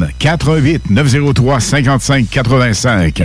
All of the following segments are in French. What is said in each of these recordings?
88 903 55 85.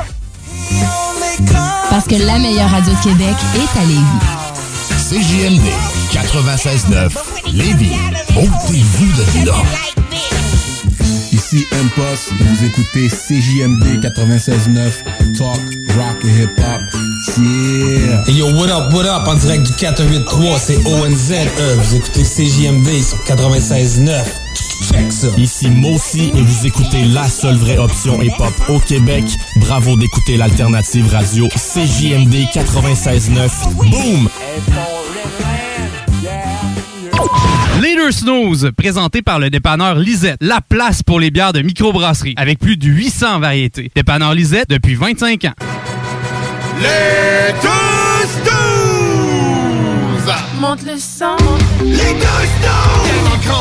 Parce que la meilleure radio de Québec est à Lévis. CJMD 96.9 Lévis. Ôtez-vous de là. Ici M-Post, vous écoutez CJMD 96.9 Talk, Rock et Hip Hop. Yeah! Hey yo, what up, what up, en direct du 483, c'est ONZE, vous écoutez CJMD sur 96.9. Check ça. Ici Mossy et vous écoutez la seule vraie option hip-hop au Québec. Bravo d'écouter l'alternative radio CJMD 96.9. Boom! Leader Snooze, présenté par le dépanneur Lisette, la place pour les bières de microbrasserie, avec plus de 800 variétés. Dépanneur Lisette depuis 25 ans. Les! Monte le sang. Les!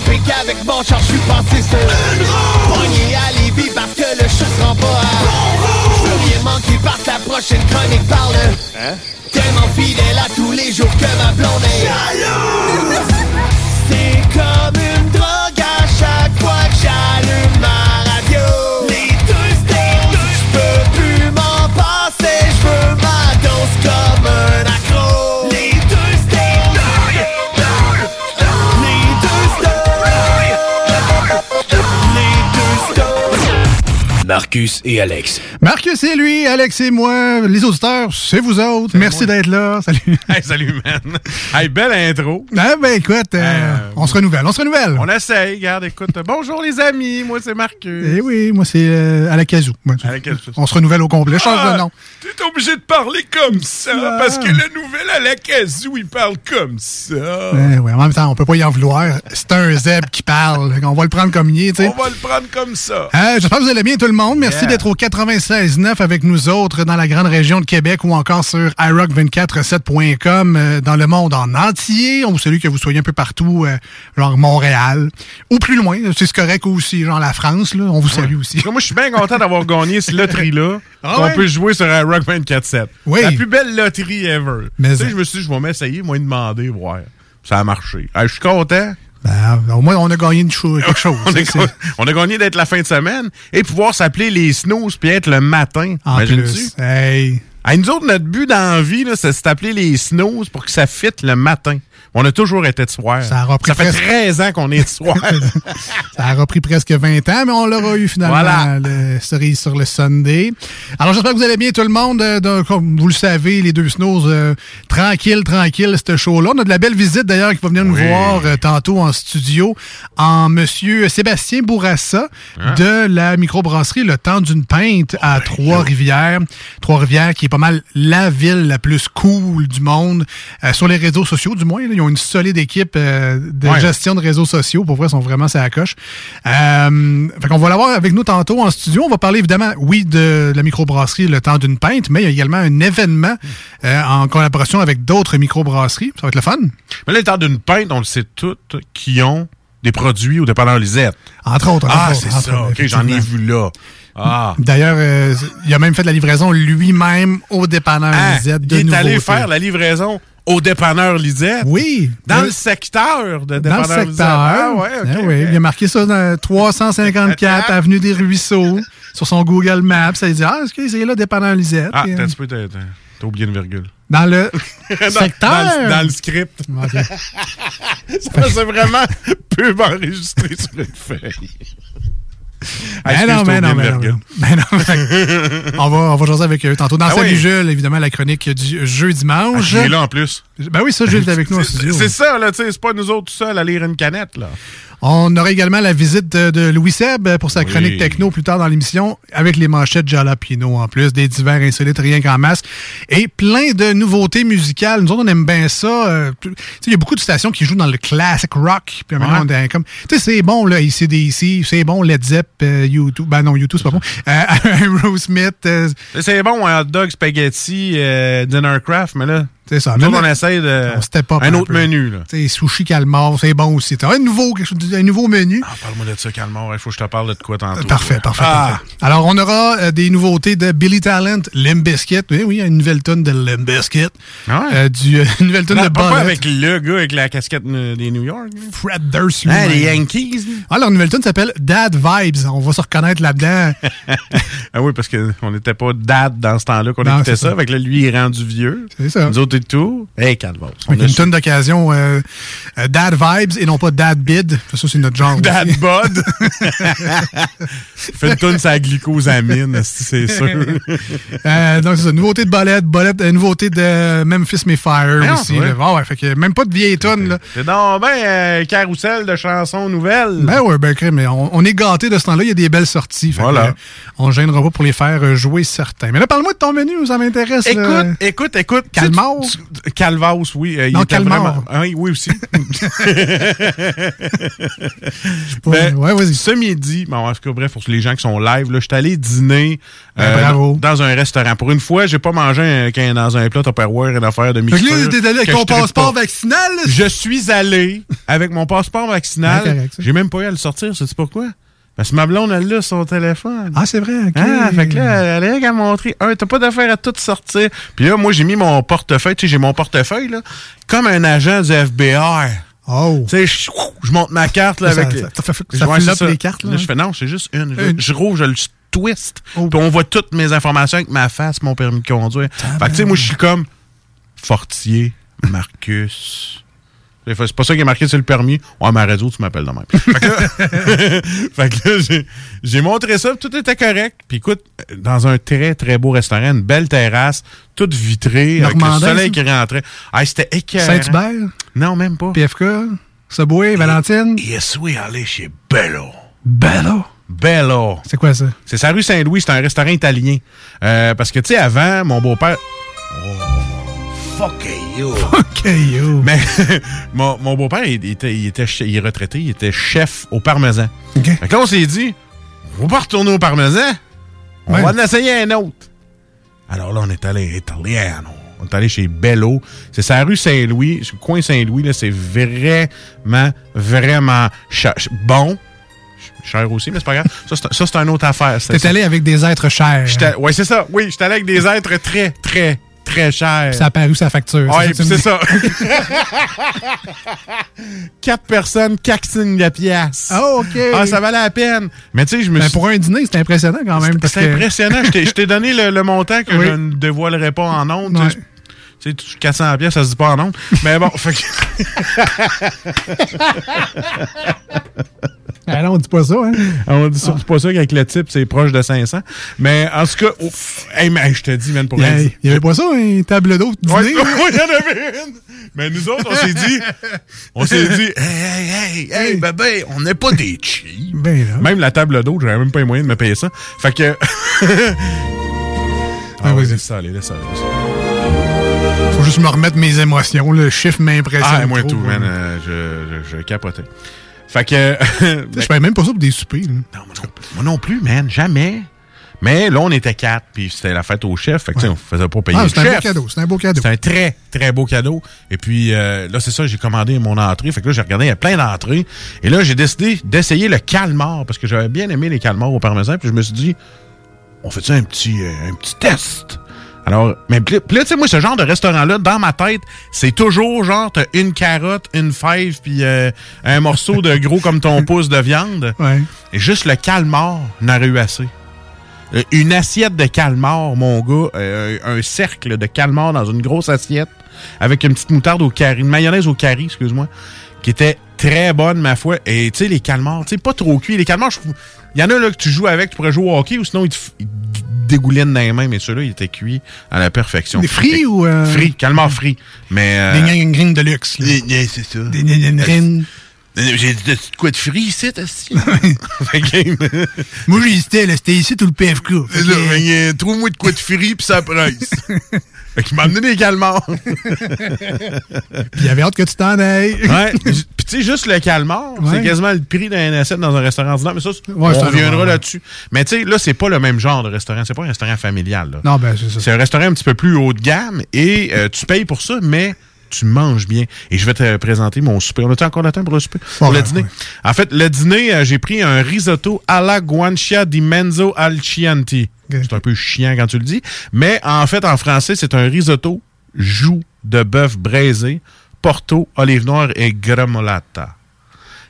Crampé qu'avec mon char, je suis passé sur une roue. Pogné à Lévis parce que le chat se rend pas à rien manquer parce que la prochaine chronique parle. Hein? Tellement fidèle Marcus et Alex. Marcus et lui, Alex et moi, les auditeurs, c'est vous autres. Merci d'être là. Salut. Hey, salut, man. Hey, belle intro. Ah, ben écoute, euh, on se renouvelle, on se renouvelle. On essaye, regarde, écoute. Bonjour les amis, moi c'est Marcus. Eh oui, moi c'est euh, à la casou. On se renouvelle au complet, change Ah, de nom. T'es obligé de parler comme ça, Ah. parce que la nouvelle à la Kazoo, il parle comme ça. Eh ouais, en même temps, on peut pas y en vouloir. C'est un zèbre qui parle. On va le prendre comme il est, tu sais. On va le prendre comme ça. Euh, J'espère que vous allez bien, tout le monde. Merci Yeah. d'être au 96.9 avec nous autres dans la grande région de Québec ou encore sur iRock247.com euh, dans le monde en entier. On vous salue que vous soyez un peu partout, euh, genre Montréal ou plus loin. C'est correct aussi, genre la France. Là, on vous salue aussi. Moi, je suis bien content d'avoir gagné cette loterie-là. Ah ouais? peut jouer sur un Rock 24-7. Oui. La plus belle loterie ever. Mais tu sais, je me suis dit, je vais m'essayer, moi, demander, voir. Ça a marché. Je suis content. Ben, au moins, on a gagné une cho- quelque chose. On a, on gagné d'être la fin de semaine et pouvoir s'appeler les snooze puis être le matin. En plus. Hey. Nous autres, notre but dans la vie, là, c'est de s'appeler les snooze pour que ça fitte le matin. On a toujours été de soir. Ça aura pris fait presque- 13 ans qu'on est de soir. Ça aura pris presque 20 ans, mais on l'aura eu finalement, Voilà. le cerise sur le Sunday. Alors, j'espère que vous allez bien, tout le monde. Euh, donc, comme vous le savez, les deux snows, euh, tranquille, tranquille, ce show-là. On a de la belle visite, d'ailleurs, qui va venir nous Oui. voir euh, tantôt en studio, en monsieur Sébastien Bourassa Hein? de la microbrasserie Le Temps d'une Pinte à Trois-Rivières. Trois-Rivières, qui est pas mal la ville la plus cool du monde, euh, sur les réseaux sociaux, du moins. là. Ils ont une solide équipe euh, de Ouais. gestion de réseaux sociaux. Pour vrai, ils sont vraiment à la coche. Euh, fait qu'on va l'avoir avec nous tantôt en studio. On va parler évidemment, oui, de la microbrasserie Le Temps d'une Pinte, mais il y a également un événement euh, en collaboration avec d'autres microbrasseries. Ça va être le fun. Mais là, le temps d'une pinte, on le sait toutes, qui ont des produits au dépanneur Lisette. Entre autres. Ah, entre c'est ça. OK, j'en ai vu là. Ah. D'ailleurs, euh, il a même fait de la livraison lui-même au dépanneur Ah, Lisette. De il est allé faire la livraison au dépanneur Lisette. Oui. Dans Oui. le secteur de Dans dépanneur le secteur. Lisette. Ah, ouais. Eh oui, il a marqué ça dans 354 Avenue des Ruisseaux sur son Google Maps. Ça dit, ah, est-ce que c'est là, dépanneur Lisette? Ah, t'as euh, un petit peu, t'as- oublié une virgule. Dans le Dans- secteur. Dans, le- dans le script. OK. Ça, c'est vraiment pub enregistré sur une feuille. Ah, non, t'as ben non, oublié ben non. Ben non. On va, on va jaser avec eux tantôt. Dans Ah Salut oui. Jules, évidemment, la chronique du jeu Ah, dimanche. il est là en plus. Ben oui, ça, Jules est avec nous en C'est- studio. C'est ça, là, tu sais, c'est pas nous autres tout seuls à lire une canette, là. On aura également la visite de, de Louis Seb pour sa Oui. chronique techno plus tard dans l'émission, avec les manchettes Jalapino en plus, des divers insolites rien qu'en masse, et plein de nouveautés musicales. Nous autres, on aime bien ça. euh, tu sais, Il y a beaucoup de stations qui jouent dans le classic rock. Puis maintenant, Ouais. on est comme, tu sais, c'est bon, là, ICDC, c'est bon, Led Zepp, euh, YouTube. Ben non, YouTube, c'est pas bon. Euh, Aerosmith, euh, C'est bon, un hot dog, spaghetti, euh, dinner craft, mais là, c'est ça. nous, on essaie de. on step up un un autre peu. menu, là. tu sais, sushi calmar, c'est bon aussi. T'as un nouveau, un nouveau menu. Ah, parle-moi de ça, Calmar. Il faut que je te parle de quoi tantôt. Parfait, là. parfait, Ah. parfait. Alors, on aura euh, des nouveautés de Billy Talent, Limp Bizkit. Oui, oui, une nouvelle tonne de Limp Bizkit. Ah ouais? Euh, du, euh, une nouvelle tonne de pas, avec le gars avec la casquette des New York. là. Fred Durst. Ah, les Yankees. Ah, leur nouvelle tune s'appelle Dad Vibes. On va se reconnaître là-dedans. ah oui, parce qu'on n'était pas dad dans ce temps-là qu'on écoutait ça. ça. Fait que là, lui, il est rendu vieux. C'est ça. Nous autres tout. Hey, Calvos. On Avec a une tonne d'occasion euh, euh, Dad Vibes et non pas Dad Bid. Ça, c'est notre genre. Dad aussi. Bod? Fait une tonne sur la glycosamine, c'est sûr. Euh, donc, c'est ça. Nouveauté de Bolette, Bolette, euh, nouveauté de Memphis May Fire Ah, aussi. ouais. Ah ouais, fait que même pas de vieille tonne, là. C'est donc ben euh, carrousel de chansons nouvelles. Ben ouais, ben mais on, on est gâtés de ce temps-là. Il y a des belles sorties. Fait que, Voilà. euh, on ne gênera pas pour les faire jouer certains. Mais là, parle-moi de ton menu, ça m'intéresse. Écoute, écoute, écoute. Calmar? Tu- tu- Calvas, oui. euh, Non, Calmar. vraiment- oui, aussi. pas- Ben, ouais, vas-y. Ce midi, bon, en tout cas, bref, pour les gens qui sont live, là, je suis allé dîner euh, Ben, bravo. dans un restaurant. Pour une fois, j'ai pas mangé un, dans un plat Tupperware, une affaire de mixture. que là, t'es allé avec ton passeport pas. vaccinal. là? Je suis allé avec mon passeport vaccinal. J'ai même pas eu à le sortir, sais-tu pourquoi? Parce que ma blonde, elle l'a son téléphone. Ah, c'est vrai, ok. Ah, fait que là, elle a rien qu'à montrer. Un, t'as pas d'affaire à tout sortir. Puis là, moi, j'ai mis mon portefeuille. Tu sais, j'ai mon portefeuille, là, comme un agent du FBI. Oh. Tu sais, je, je monte ma carte, là, Ça- avec... ça- ça fait- Je- ça ouais, c'est floppe les cartes, là, je hein? fais, non, c'est juste une. Je, Une. je roule, je le twist. Oh. Puis on voit toutes mes informations avec ma face, mon permis de conduire. Fait que, tu sais, moi, je suis comme Fortier, Marcus... C'est pas ça qui est marqué sur le permis. Ouais, ma radio, tu m'appelles de même. Fait que là, fait que là, j'ai- montré ça, tout était correct. Puis écoute, dans un très, très beau restaurant, une belle terrasse, toute vitrée, avec le Normandin, soleil qui rentrait. Ah, c'était écœurant. Saint-Hubert, Non, même pas. PFK, Subway, Valentine? Yes, oui, allez chez Bello. Bello? Bello. C'est quoi ça? C'est sa rue Saint-Louis, c'est un restaurant italien. Euh, parce que, tu sais, avant, mon beau-père... Oh, fuck you. Ok, yo. Mais mon, mon beau-père, il était, il était il est retraité, il était chef au parmesan. OK. Fait que là, on s'est dit, on va pas retourner au parmesan. On Ouais. va en essayer un autre. Alors là, on est allé italien. On est allé chez Bello. C'est sa rue Saint-Louis. Le coin Saint-Louis, là, c'est vraiment, vraiment bon. Cher aussi, mais c'est pas grave. Ça, c'est- Ça, c'est une autre affaire. C'est- T'es allé avec des êtres chers. Ouais, c'est ça. Oui, j'étais allé avec des êtres très, très, très. Puis Ça a paru sa facture. Me c'est ça. Quatre personnes, quatre signes de pièce. Ah, OK. Ah, ça valait la peine. Mais tu sais, je me Ben, suis. pour un dîner, c'est impressionnant quand même. C'est que- impressionnant. Je t'ai- donné le, le montant que Oui. je ne dévoilerai pas en ondes. Ouais. Tu sais, tu- 400 pièces, ça se dit pas en ondes. Mais bon, fait que- Ah non, on dit pas ça, hein? on dit surtout pas ça qu'avec le type, c'est proche de 500. Mais en tout cas, oh, hey, mais je te dis, man, pour Il y, un a- il y avait pas ça, une table d'eau de Ouais, dîner? il y en avait une. Mais nous autres, on s'est dit, on s'est dit, hey, hey, hey, hey, bébé, on n'est pas des cheap. Ben. Même la table d'eau, j'avais même pas les moyens de me payer ça. Fait que. ah, oui, laisse ça aller, laisse ça aller. Faut juste me remettre mes émotions. Le chiffre m'impressionne. Ah, moi trop, tout, quoi. man. euh, je, je, je capotais. Fait que. Je paye même pas ça pour des soupers. là. moi non plus, man, jamais. Mais là, on était quatre, puis c'était la fête au chef. Fait que, tu sais, on faisait pas payer Ah, le c'est un beau chef. cadeau. C'est un beau cadeau. C'est un très, très beau cadeau. Et puis euh, là, c'est ça, j'ai commandé mon entrée. Fait que là, j'ai regardé, il y a plein d'entrées. Et là, j'ai décidé d'essayer le calmar, parce que j'avais bien aimé les calmars au parmesan. Puis je me suis dit, on fait ça un petit, euh, un petit test? Alors, mais puis là, tu sais, moi, ce genre de restaurant-là, dans ma tête, c'est toujours genre, t'as une carotte, une fève, puis euh, un morceau de gros comme ton pouce de viande. Ouais. Et juste le calmar n'aurait eu assez. Euh, Une assiette de calmar, mon gars, euh, un cercle de calmar dans une grosse assiette avec une petite moutarde au curry, une mayonnaise au curry, excuse-moi, qui était très bonne, ma foi. Et tu sais, les calmars, tu sais, pas trop cuits. Les calmars, je- il y en a là que tu joues avec, tu pourrais jouer au hockey ou sinon ils te, f- ils te dégoulinent dans les mains, mais ceux-là, ils étaient cuits à la perfection. Des frits ou, euh, Frits, calmar frits. Mais. euh, Des gringues de luxe. là. des- des- c'est ça. Des gringues. J'ai dit, t'as-tu de quoi de frit ici, t'as Fait que- Moi, j'hésitais, là. C'était ici tout le PFK. Euh, Trouve-moi de quoi de frit, puis ça presse. fait qu'il m'a amené des calmars. Puis il avait hâte que tu t'en ailles. ouais. Puis tu sais, juste le calmar, Ouais. c'est quasiment le prix d'un assiette dans un restaurant ordinaire. Mais ça, Ouais, on reviendra là-dessus. Mais tu sais, là, c'est pas le même genre de restaurant. C'est pas un restaurant familial. Là. Non, ben, c'est ça. C'est un restaurant un petit peu plus haut de gamme et euh, tu payes pour ça, mais tu manges bien. Et je vais te présenter mon souper. On a encore le temps pour le souper? Pour le dîner? En fait, le dîner, euh, j'ai pris un risotto alla guancia di mezzo al chianti. C'est un peu chiant quand tu le dis. Mais en fait, en français, c'est un risotto joue de bœuf braisé, porto, olive noire et gremolata.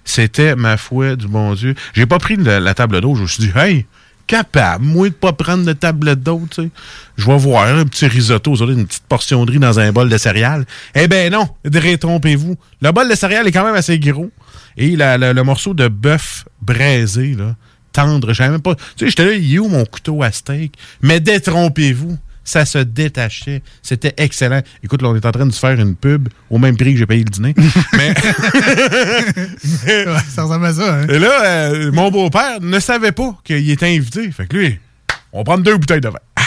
C'était, ma foi, du bon Dieu. J'ai pas pris la table d'eau. Je me suis dit, hey, capable, moi, de pas prendre de table d'eau, tu sais. Je vais voir un petit risotto, une petite portion de riz dans un bol de céréales. Eh ben non, détrompez-vous. Le bol de céréales est quand même assez gros. Et le morceau de bœuf braisé, là, tendre, j'avais même pas... Tu sais, j'étais là, il est où mon couteau à steak? Mais détrompez-vous. Ça se détachait. C'était excellent. Écoute, là, on est en train de se faire une pub au même prix que j'ai payé le dîner. Mais... Ouais, ça ressemble à ça, hein. Et là, euh, mon beau-père ne savait pas qu'il était invité. Fait que lui, on prend deux bouteilles de vin. Ah!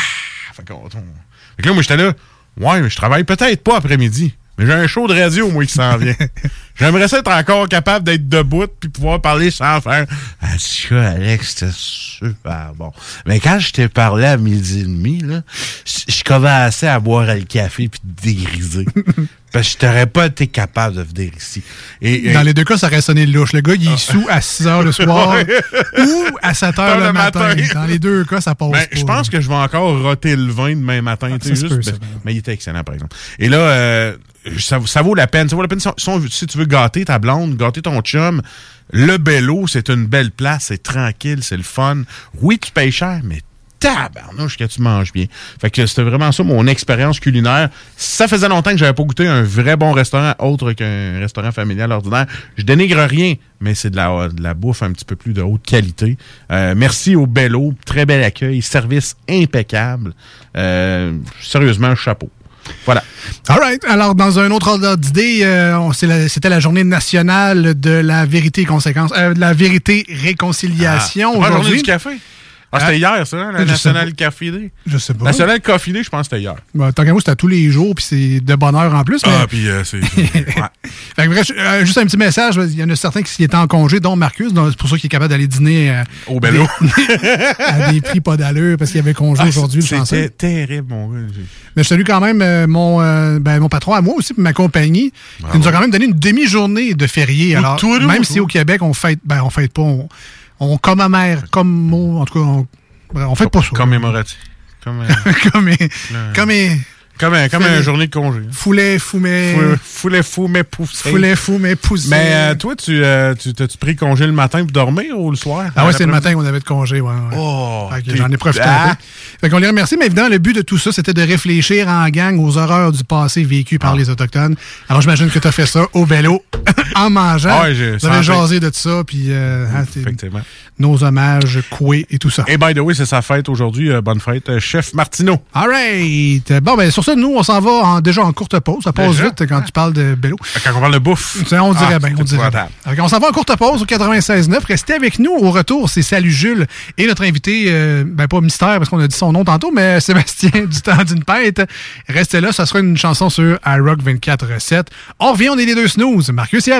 Fait, qu'on- on- fait que là, moi, j'étais là. Ouais, mais je travaille peut-être pas après-midi. Mais j'ai un show de radio, moi, qui s'en vient. J'aimerais ça être encore capable d'être debout puis pouvoir parler sans faire. Ah, ça, Alex, c'était super bon. Mais quand je t'ai parlé à midi et demi, là, je commençais à boire le café puis de dégriser. Parce que je t'aurais pas été capable de venir ici. Et, et- Dans les deux cas, ça aurait sonné louche. Le gars, il est sous à 6 h le soir ou à 7 h le, matin. Dans les deux cas, ça passe Ben, je pense que je vais encore roter le vin demain matin. tu ça peut, ça. ben, mais il était excellent, par exemple. Et là, euh, ça, vaut la peine. Ça vaut la peine si, tu veux gâter ta blonde, gâter ton chum. Le Bello, c'est une belle place. C'est tranquille, c'est le fun. Oui, tu payes cher, mais tabarnouche que tu manges bien. Fait que c'était vraiment ça mon expérience culinaire. Ça faisait longtemps que j'avais pas goûté un vrai bon restaurant autre qu'un restaurant familial ordinaire. Je dénigre rien, mais c'est de la, de la bouffe un petit peu plus de haute qualité. Euh, merci au Bello, très bel accueil, service impeccable. Euh, sérieusement, chapeau. Voilà. All right. Alors, dans un autre ordre d'idée, euh, la- c'était la journée nationale de la vérité et conséquence, euh, de la vérité réconciliation Ah, journée aujourd'hui. du café? Ah, c'était hier, ça, la Je sais National Coffee Day? Je sais pas. National Coffee Day, je pense que c'était hier. Bah, tant qu'à moi, c'était à tous les jours, puis c'est de bonne heure en plus. mais- Ah, puis euh, c'est. ouais. Fait que bref, euh, juste un petit message. Il y en a certains qui étaient en congé, dont Marcus. C'est pour ça qu'il est capable d'aller dîner euh, Au bello. à des prix pas d'allure parce qu'il y avait congé Ah, aujourd'hui, le. C'était terrible, mon gars. Mais je salue quand même mon, ben, mon patron à moi aussi, puis ma compagnie, qui nous a quand même donné une demi-journée de férié. Alors, tout, tout, même tout. si au Québec, on fête, ben, on fête pas, on, on commémore, comme, en tout cas, on, on fête pas ça. Commémoratif. Comme, euh, comme, comme, comme, un- comme une journée de congé. foulet, foumet, Fou- Foulet fou, mais poussé. foulet, fou, mais poussé. Mais euh, toi, tu euh, tu- t'as-tu pris congé le matin pour dormir ou le soir? Ah ouais, c'est le matin qu'on avait de congé, ouais. ouais. Oh, Fait J'en ai profité Ah. un peu. Fait qu'on les remercie, mais évidemment, le but de tout ça, c'était de réfléchir en gang aux horreurs du passé vécu Ah. par les Autochtones. Alors, j'imagine que tu as fait ça au vélo, en mangeant. Ah ouais, j'ai Vous avez jasé de ça, puis euh, hein, Effectivement. nos hommages, coués et tout ça. Et by the way, c'est sa fête aujourd'hui. euh, bonne fête, euh, chef Martineau. All right. Bon, ben, sur ça, nous, on s'en va en- déjà en courte pause. Ça passe Déjà? vite quand tu parles de vélo. Quand on parle de bouffe. Ça, on dirait Ah, bien, on dirait on s'en va en courte pause au 96.9. Restez avec nous. Au retour, c'est Salut Jules et notre invité, euh, ben pas mystère parce qu'on a dit son nom tantôt, mais Sébastien du temps d'une pète. Restez là, ça sera une chanson sur iRock 24.7. On revient, on est les deux snooze, Marcus et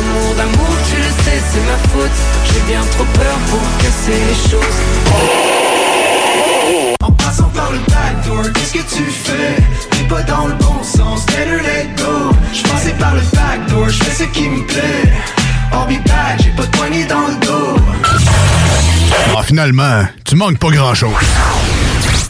Amour d'amour, tu le sais, c'est ma faute. J'ai bien trop peur pour casser les choses. En passant par le backdoor, qu'est-ce que tu fais? T'es pas dans le bon sens, better let go Je passais par le backdoor, je fais ce qui me plaît I'll be back, j'ai pas de poignée dans le dos Ah, finalement, tu manques pas grand-chose.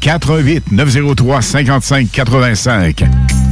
418 903 55 85.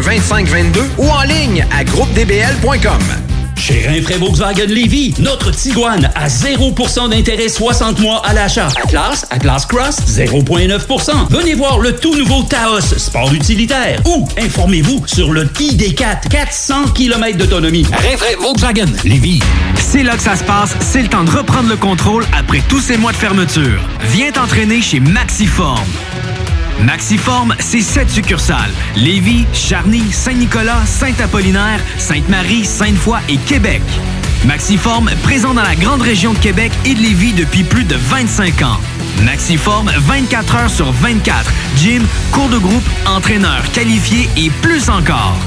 418-681-2522 ou en ligne à groupedbl.com. Chez Rinfraie Volkswagen Lévy, notre Tiguan à 0% d'intérêt 60 mois à l'achat. Atlas, Atlas Cross, 0,9%. Venez voir le tout nouveau Taos, sport utilitaire. Ou informez-vous sur le ID4, 400 km d'autonomie. Rinfraie Volkswagen Lévy. C'est là que ça se passe, c'est le temps de reprendre le contrôle après tous ces mois de fermeture. Viens t'entraîner chez Maxiform. Maxiform, c'est sept succursales. Lévis, Charny, Saint-Nicolas, Saint-Apollinaire, Sainte-Marie, Sainte-Foy et Québec. Maxiform, présent dans la grande région de Québec et de Lévis depuis plus de 25 ans. Maxiform, 24 heures sur 24. Gym, cours de groupe, entraîneur qualifié et plus encore.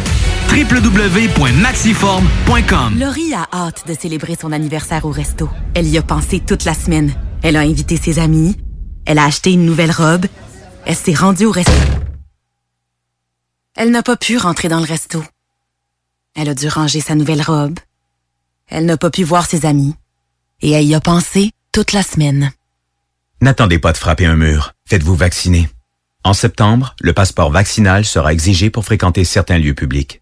www.maxiform.com Laurie a hâte de célébrer son anniversaire au resto. Elle y a pensé toute la semaine. Elle a invité ses amis. Elle a acheté une nouvelle robe. Elle s'est rendue au resto. Elle n'a pas pu rentrer dans le resto. Elle a dû ranger sa nouvelle robe. Elle n'a pas pu voir ses amis. Et elle y a pensé toute la semaine. N'attendez pas de frapper un mur. Faites-vous vacciner. En septembre, le passeport vaccinal sera exigé pour fréquenter certains lieux publics.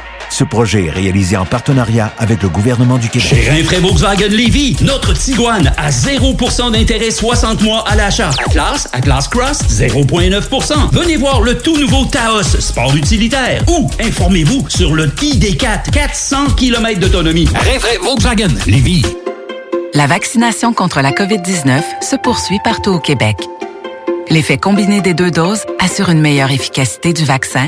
Ce projet est réalisé en partenariat avec le gouvernement du Québec. Chez Rinfraie Volkswagen Lévy, notre Tiguan à 0% d'intérêt 60 mois à l'achat. Atlas, Atlas Cross, 0,9%. Venez voir le tout nouveau Taos, sport utilitaire. Ou informez-vous sur le ID4, 400 km d'autonomie. Rinfraie Volkswagen Lévy. La vaccination contre la COVID-19 se poursuit partout au Québec. L'effet combiné des deux doses assure une meilleure efficacité du vaccin,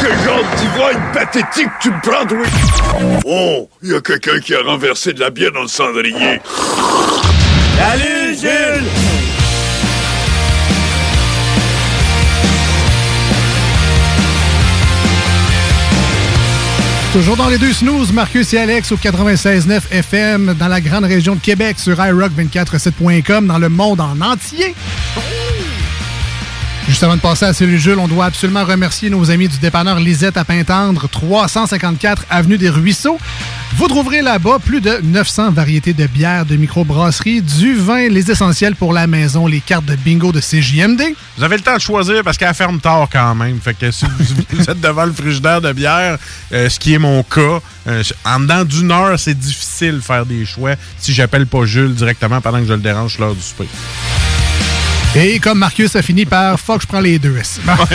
Quel genre d'ivrogne pathétique tu me prends? Oh, il y a quelqu'un qui a renversé de la bière dans le cendrier. Salut Jules Toujours dans les deux snooze, Marcus et Alex au 96.9 FM dans la grande région de Québec sur iRock247.com dans le monde en entier. Juste avant de passer à celui Jules, on doit absolument remercier nos amis du dépanneur Lisette à Pintendre, 354 Avenue des Ruisseaux. Vous trouverez là-bas plus de 900 variétés de bières, de microbrasserie, du vin, les essentiels pour la maison, les cartes de bingo de CJMD. Vous avez le temps de choisir parce qu'elle ferme tard quand même. Fait que si vous êtes devant le frigidaire de bière, euh, ce qui est mon cas, euh, en dedans d'une heure, c'est difficile de faire des choix si j'appelle pas Jules directement pendant que je le dérange l'heure du souper. Et comme Marcus a fini par fuck, je prends les deux. Bon.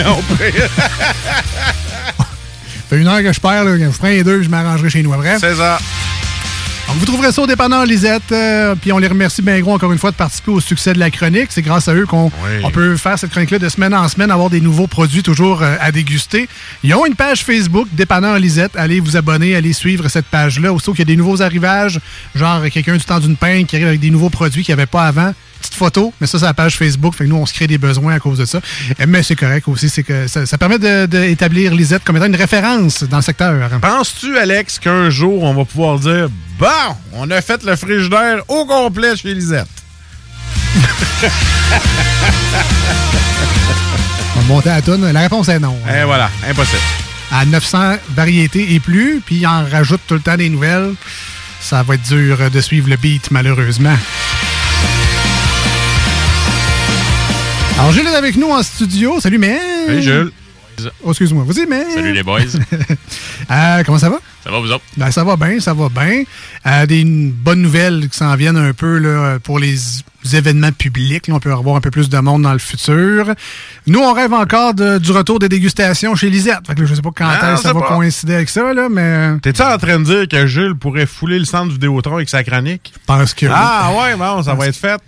fait une heure que je perds, là, je prends les deux, je m'arrangerai chez nous après. C'est ça. Donc, vous trouverez ça au dépanneur Lisette. euh, puis on les remercie bien gros encore une fois de participer au succès de la chronique. C'est grâce à eux qu'on on peut faire cette chronique-là de semaine en semaine, avoir des nouveaux produits toujours euh, à déguster. Ils ont une page Facebook, dépanneur Lisette. Allez vous abonner, allez suivre cette page-là. Aussitôt qu'il y a des nouveaux arrivages, genre quelqu'un du temps d'une peine qui arrive avec des nouveaux produits qu'il n'y avait pas avant. Petite photo, mais ça, c'est la page Facebook. Fait que nous, on se crée des besoins à cause de ça. Euh, Mais c'est correct aussi. C'est que ça, ça permet de- d'établir Lisette comme étant une référence dans le secteur. Penses-tu, Alex, qu'un jour, on va pouvoir dire Bon, on a fait le frigidaire au complet chez Lisette? On va monter à la toune. La réponse est non. Et voilà, impossible. À 900 variétés et plus, puis ils en rajoutent tout le temps des nouvelles. Ça va être dur de suivre le beat, malheureusement. Alors, Jules est avec nous en studio. Salut, mais. Salut, Jules. Oh, excuse-moi. Vas-y, mais. Salut les boys. Euh, comment ça va? Ça va, vous autres? Ben, ça va bien, ça va bien. Euh, des bonnes nouvelles qui s'en viennent un peu là, pour les événements publics. Là, on peut avoir un peu plus de monde dans le futur. Nous, on rêve encore de- du retour des dégustations chez Lisette. Fait que là, je sais pas quand Ah, est-ce que ça va pas. coïncider avec ça, là, mais... T'es-tu en train de dire que Jules pourrait fouler le centre Vidéotron avec sa chronique? Parce que... Ah ouais, bon, ça va être fait.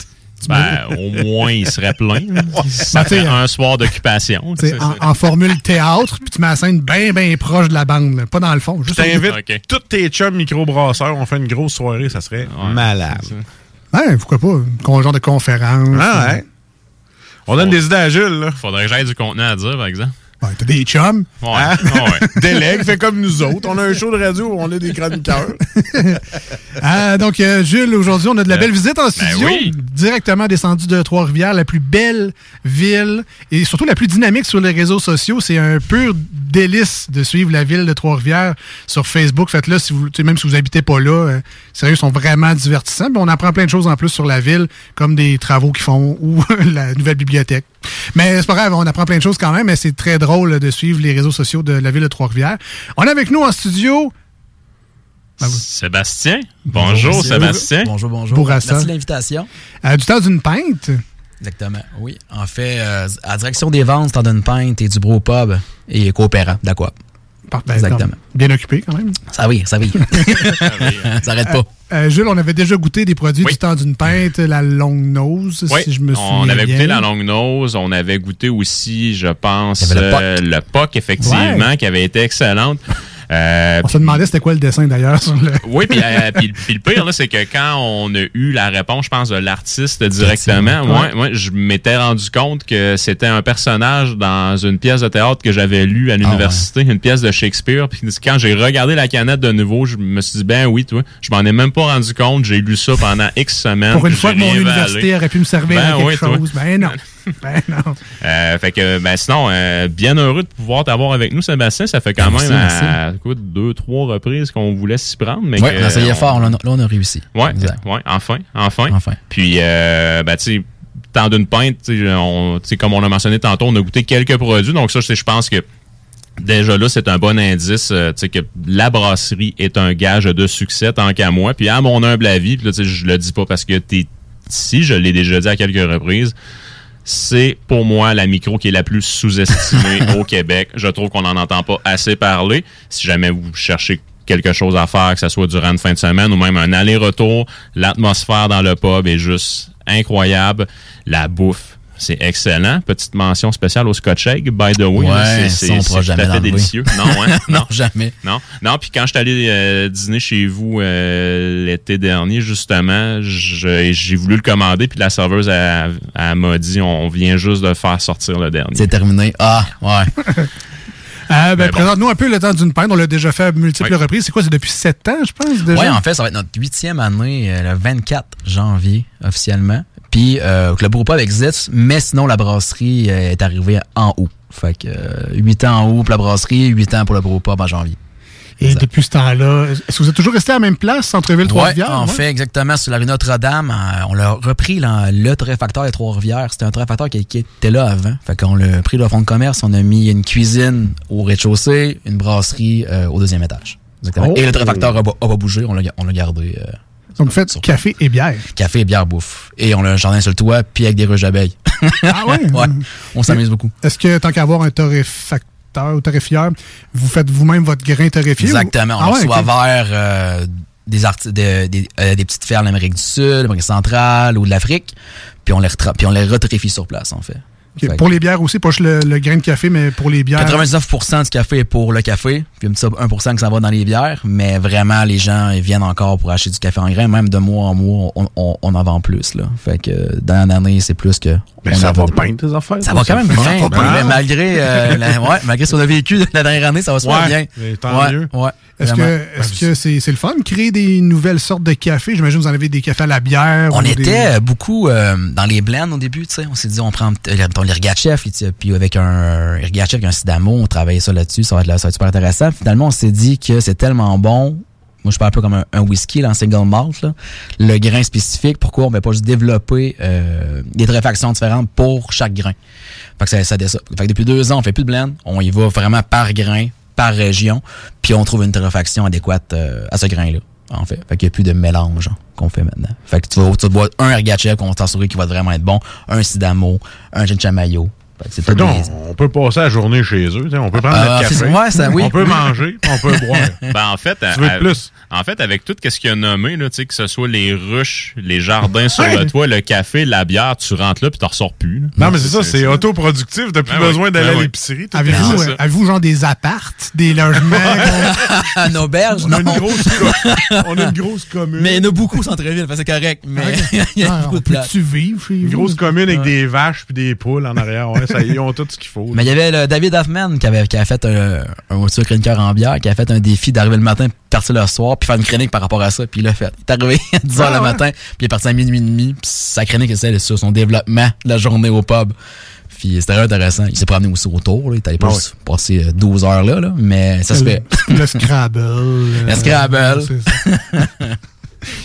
Ben, au moins, il serait plein. Ça Ben, fait un soir d'occupation. En, en formule théâtre, puis tu mets la scène bien, bien proche de la bande, là, pas dans le fond. Je Juste au t'invite Ok. tous tes chums microbrasseurs. On fait une grosse soirée, ça serait malade. Ouais, pourquoi pas? Un genre de conférence. Ah ouais. On donne des idées à Jules, là. Faudrait que j'aille du contenu à dire, par exemple. Ouais, T'as des chums. Ouais. Hein? Ouais. Délègue, fait comme nous autres. On a un show de radio où on a des chroniqueurs. Ah, donc, euh, Jules, aujourd'hui, on a de la Euh, belle visite en ben studio. oui. Directement descendu de Trois-Rivières, la plus belle ville et surtout la plus dynamique sur les réseaux sociaux. C'est un pur délice de suivre la ville de Trois-Rivières sur Facebook. Faites-le, si vous, même si vous habitez pas là. euh, sérieux, ils sont vraiment divertissants. Puis on apprend plein de choses en plus sur la ville, comme des travaux qu'ils font ou la nouvelle bibliothèque. Mais c'est pas grave, on apprend plein de choses quand même, mais c'est très drôle de suivre les réseaux sociaux de la ville de Trois-Rivières. On est avec nous en studio Sébastien. Bonjour. Sébastien. Bonjour, bonjour. Bourassa. Merci de l'invitation. euh, du temps d'une pinte. Exactement, oui. En fait, euh, à la direction des ventes, t'en donnes pinte et du bro pub et coopérant d'Aqua. Ben, Exactement. Bien occupé quand même. Ça oui, ça oui. ça arrête pas. Euh, Jules, on avait déjà goûté des produits Oui. du temps d'une pinte, la longue nose, Oui, si je me souviens on avait bien. goûté la longue nose, on avait goûté aussi, je pense, Il y avait le euh, le POC, effectivement, qui avait été excellente. Euh, On se demandait c'était quoi le dessin d'ailleurs le. Oui, puis, euh, puis- puis le pire, là, c'est que quand on a eu la réponse, je pense, de l'artiste directement, Ouais. moi, je m'étais rendu compte que c'était un personnage dans une pièce de théâtre que j'avais lue à l'université, une pièce de Shakespeare. Puis quand j'ai regardé la canette de nouveau, je me suis dit, ben oui, toi, je m'en ai même pas rendu compte. J'ai lu ça pendant X semaines. Pour une fois que mon université aurait pu me servir Ben à quelque toi. chose. Ben non. ben non. Euh, fait que, ben sinon, euh, bien heureux de pouvoir t'avoir avec nous, Sébastien. Ça fait quand Merci, même merci. à, écoute, deux, trois reprises qu'on voulait s'y prendre. Mais Oui, on essayait fort, là, on a- réussi. Ouais, Exact. ouais, enfin, enfin. Enfin. Puis, euh, ben, tu sais, tant d'une pinte, tu sais, on- comme on a mentionné tantôt, on a goûté quelques produits. Donc, ça, je pense que déjà là, c'est un bon indice, euh, tu sais, que la brasserie est un gage de succès, tant qu'à moi. Puis, à mon humble avis, puis là, tu sais, je le dis pas parce que t'es ici, je l'ai déjà dit à quelques reprises. C'est pour moi la micro qui est la plus sous-estimée au Québec. Je trouve qu'on n'en entend pas assez parler. Si jamais vous cherchez quelque chose à faire, que ce soit durant une fin de semaine ou même un aller-retour, l'atmosphère dans le pub est juste incroyable. La bouffe, c'est excellent. Petite mention spéciale au Scotch Egg, by the way. Ouais, c'est- tout jamais à fait délicieux. Non, hein? Non, jamais. Non, non. Puis quand je suis allé euh, dîner chez vous euh, l'été dernier, justement, j'ai voulu le commander, puis la serveuse elle, elle m'a dit on vient juste de faire sortir le dernier. C'est terminé. Ah, ouais. Euh, ben, bon. Présente-nous un peu le temps d'une pinte. On l'a déjà fait à multiples Oui. reprises. C'est quoi? C'est depuis sept ans, je pense, déjà? Oui, en fait, ça va être notre huitième année, euh, le 24 janvier, officiellement. Puis, euh, que le brewpub existe, mais sinon, la brasserie euh, est arrivée en août. Fait que euh, 8 ans en août pour la brasserie, 8 ans pour le brewpub en janvier. Et depuis ce temps-là, est-ce que vous êtes toujours resté à la même place, centre-ville Trois-Rivières? en ouais? fait, exactement, sur la rue Notre-Dame, on l'a repris là, le torréfacteur des Trois-Rivières. C'était un torréfacteur qui, qui était là avant. Fait qu'on l'a pris le fond de commerce, on a mis une cuisine au rez-de-chaussée, une brasserie euh, au deuxième étage. Exactement. Oh. Et le torréfacteur n'a pas bougé, on l'a on l'a gardé. euh, Donc, vous faites café et bière. café et bière bouffe. Et on a un jardin sur le toit, puis avec des ruches d'abeilles. Ah ouais? ouais. On s'amuse beaucoup. Est-ce que tant qu'à avoir un torréfacteur ou torréfieur, vous faites vous-même votre grain torréfié? ou- Exactement. On Ah le ouais, reçoit vers euh, des, arti- de- des, euh, des petites fermes d'Amérique du Sud, d'Amérique centrale ou de l'Afrique, puis on les puis on les retorréfie sur place en fait. Pour les bières aussi, pas juste le, le grain de café, mais pour les bières. 99% du café est pour le café, puis un petit 1% qui s'en va dans les bières, mais vraiment, les gens ils viennent encore pour acheter du café en grain, même de mois en mois, on, on, on en vend plus. Là. Fait que dans l'année, c'est plus que... Mais ça va bien, tes affaires? Ça va quand même Ça bien, mais malgré, euh, la- ouais, malgré ce qu'on a vécu la dernière année, ça va super Ouais, bien. mais tant ouais, mieux. Ouais, Est-ce que que c'est c'est le fun de créer des nouvelles sortes de café? J'imagine que vous en avez des cafés à la bière. On ou était beaucoup euh, dans les blends au début, tu sais. On s'est dit, on prend l'Irgachev, puis avec un Irgachev, avec un Sidamo, on travaillait ça là-dessus, ça va, être, là- ça va être super intéressant. Finalement, on s'est dit que c'est tellement bon. Moi, je parle un peu comme un, whisky, là, en single malt, là. le grain spécifique. Pourquoi on ne va pas juste développer euh, des torréfactions différentes pour chaque grain? Fait que ça, ça ça. Fait que depuis deux ans, on fait plus de blend. On y va vraiment par grain, par région, puis on trouve une torréfaction adéquate euh, à ce grain-là. En fait, fait qu'il n'y a plus de mélange qu'on fait maintenant. Fait que tu vas, tu vas boire un Ergachev qu'on va t'assurer qu'il va vraiment être bon, un Sidamo, un Gin Fait que c'est donc, des- on peut passer la journée chez eux. tu On peut prendre Ah, notre c'est- café. ouais, ça, oui. On peut manger, puis on peut boire. Ben, en fait, Tu veux à- plus? En fait, avec tout ce qu'il a nommé, là, tu que ce soit les ruches, les jardins sur le toit, le café, la bière, tu rentres là puis t'en ressors plus. là. Non, mais c'est ça, c'est autoproductictif. T'as plus Ben oui, besoin d'aller ben à l'épicerie. Avez-vous euh, avez-vous genre des appartes, des logements? Un auberge, On a une grosse, co- on a une grosse commune. Mais il y en a beaucoup au centre-ville, c'est correct. Mais il y a Ah, beaucoup de place. peut-tu vivre chez Une grosse commune avec des vaches puis des poules en arrière. Ouais, ça, ils ont tout ce qu'il faut. Mais il y avait le David Hoffman qui avait, qui a fait un, un autre chroniqueur en bière, qui a fait un défi d'arriver le matin, partir le soir, puis faire une chronique par rapport à ça, puis il l'a fait. Il est arrivé à 10h Ah le ouais? matin, puis il est parti à minuit et demi, puis sa chronique était sur son développement de la journée au pub. Puis c'était intéressant. Il s'est promené aussi autour, là. il est allé pas Ah juste passer euh, 12 heures là, là, mais ça se fait. Le Scrabble. euh, Le Scrabble.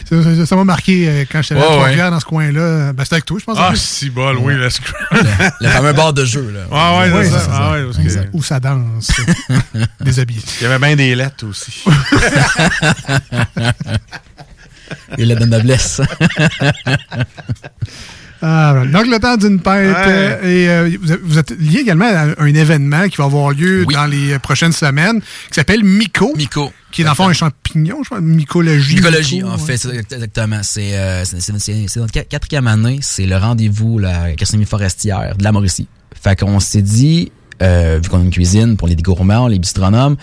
Ça. Ça- ça- Ça m'a marqué euh, quand j'étais à ouais. Dans ce coin-là. Ben, c'était avec toi, je pense. en Ah, si bol, oui, le scrum. Le fameux bar de jeu, là. Ah, ouais, Ouais, c'est ça. ça. Ah, ouais, parce que- Exact. Où ça danse. Déshabillé. Il y avait bien des lettres aussi. Et la de noblesse. Ah, voilà. Donc, le temps d'une pinte. Ouais. euh, et euh, vous êtes- lié également à un événement qui va avoir lieu dans les euh, prochaines semaines qui s'appelle Myco. Myco. Qui est dans le fond un champignon, je crois. Mycologie. Mycologie, Myco, en ouais. fait, exactement. C'est euh, notre qua- quatrième année, c'est le rendez-vous, la gastronomie forestière de la Mauricie. Fait qu'on s'est dit, euh, vu qu'on a une cuisine pour les gourmands, les bistronomes,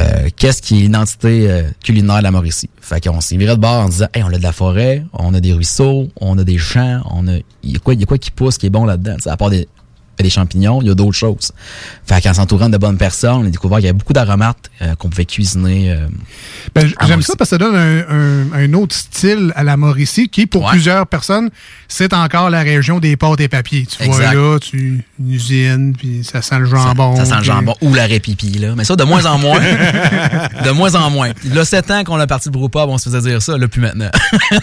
euh, qu'est-ce qui est l'identité euh, culinaire de la Mauricie? Fait qu'on s'est viré de bord en disant, hey, on a de la forêt, on a des ruisseaux, on a des champs, on a, il y a quoi, il y a quoi qui pousse, qui est bon là-dedans? À part des, des champignons, il y a d'autres choses. Fait qu'en s'entourant de bonnes personnes, on a découvert qu'il y avait beaucoup d'aromates euh, qu'on pouvait cuisiner. euh, Ben, J'aime ça parce que ça donne un, un- un autre style à la Mauricie qui, pour Ouais. plusieurs personnes, c'est encore la région des pâtes et papiers. Tu Exact. vois là, tu une usine, puis ça sent le jambon. Ça sent le jambon ou la répipi, là. Mais ça, de moins en moins. de moins en moins. Là, 7 ans qu'on a parti de Brewpub, on se faisait dire ça, là, plus maintenant.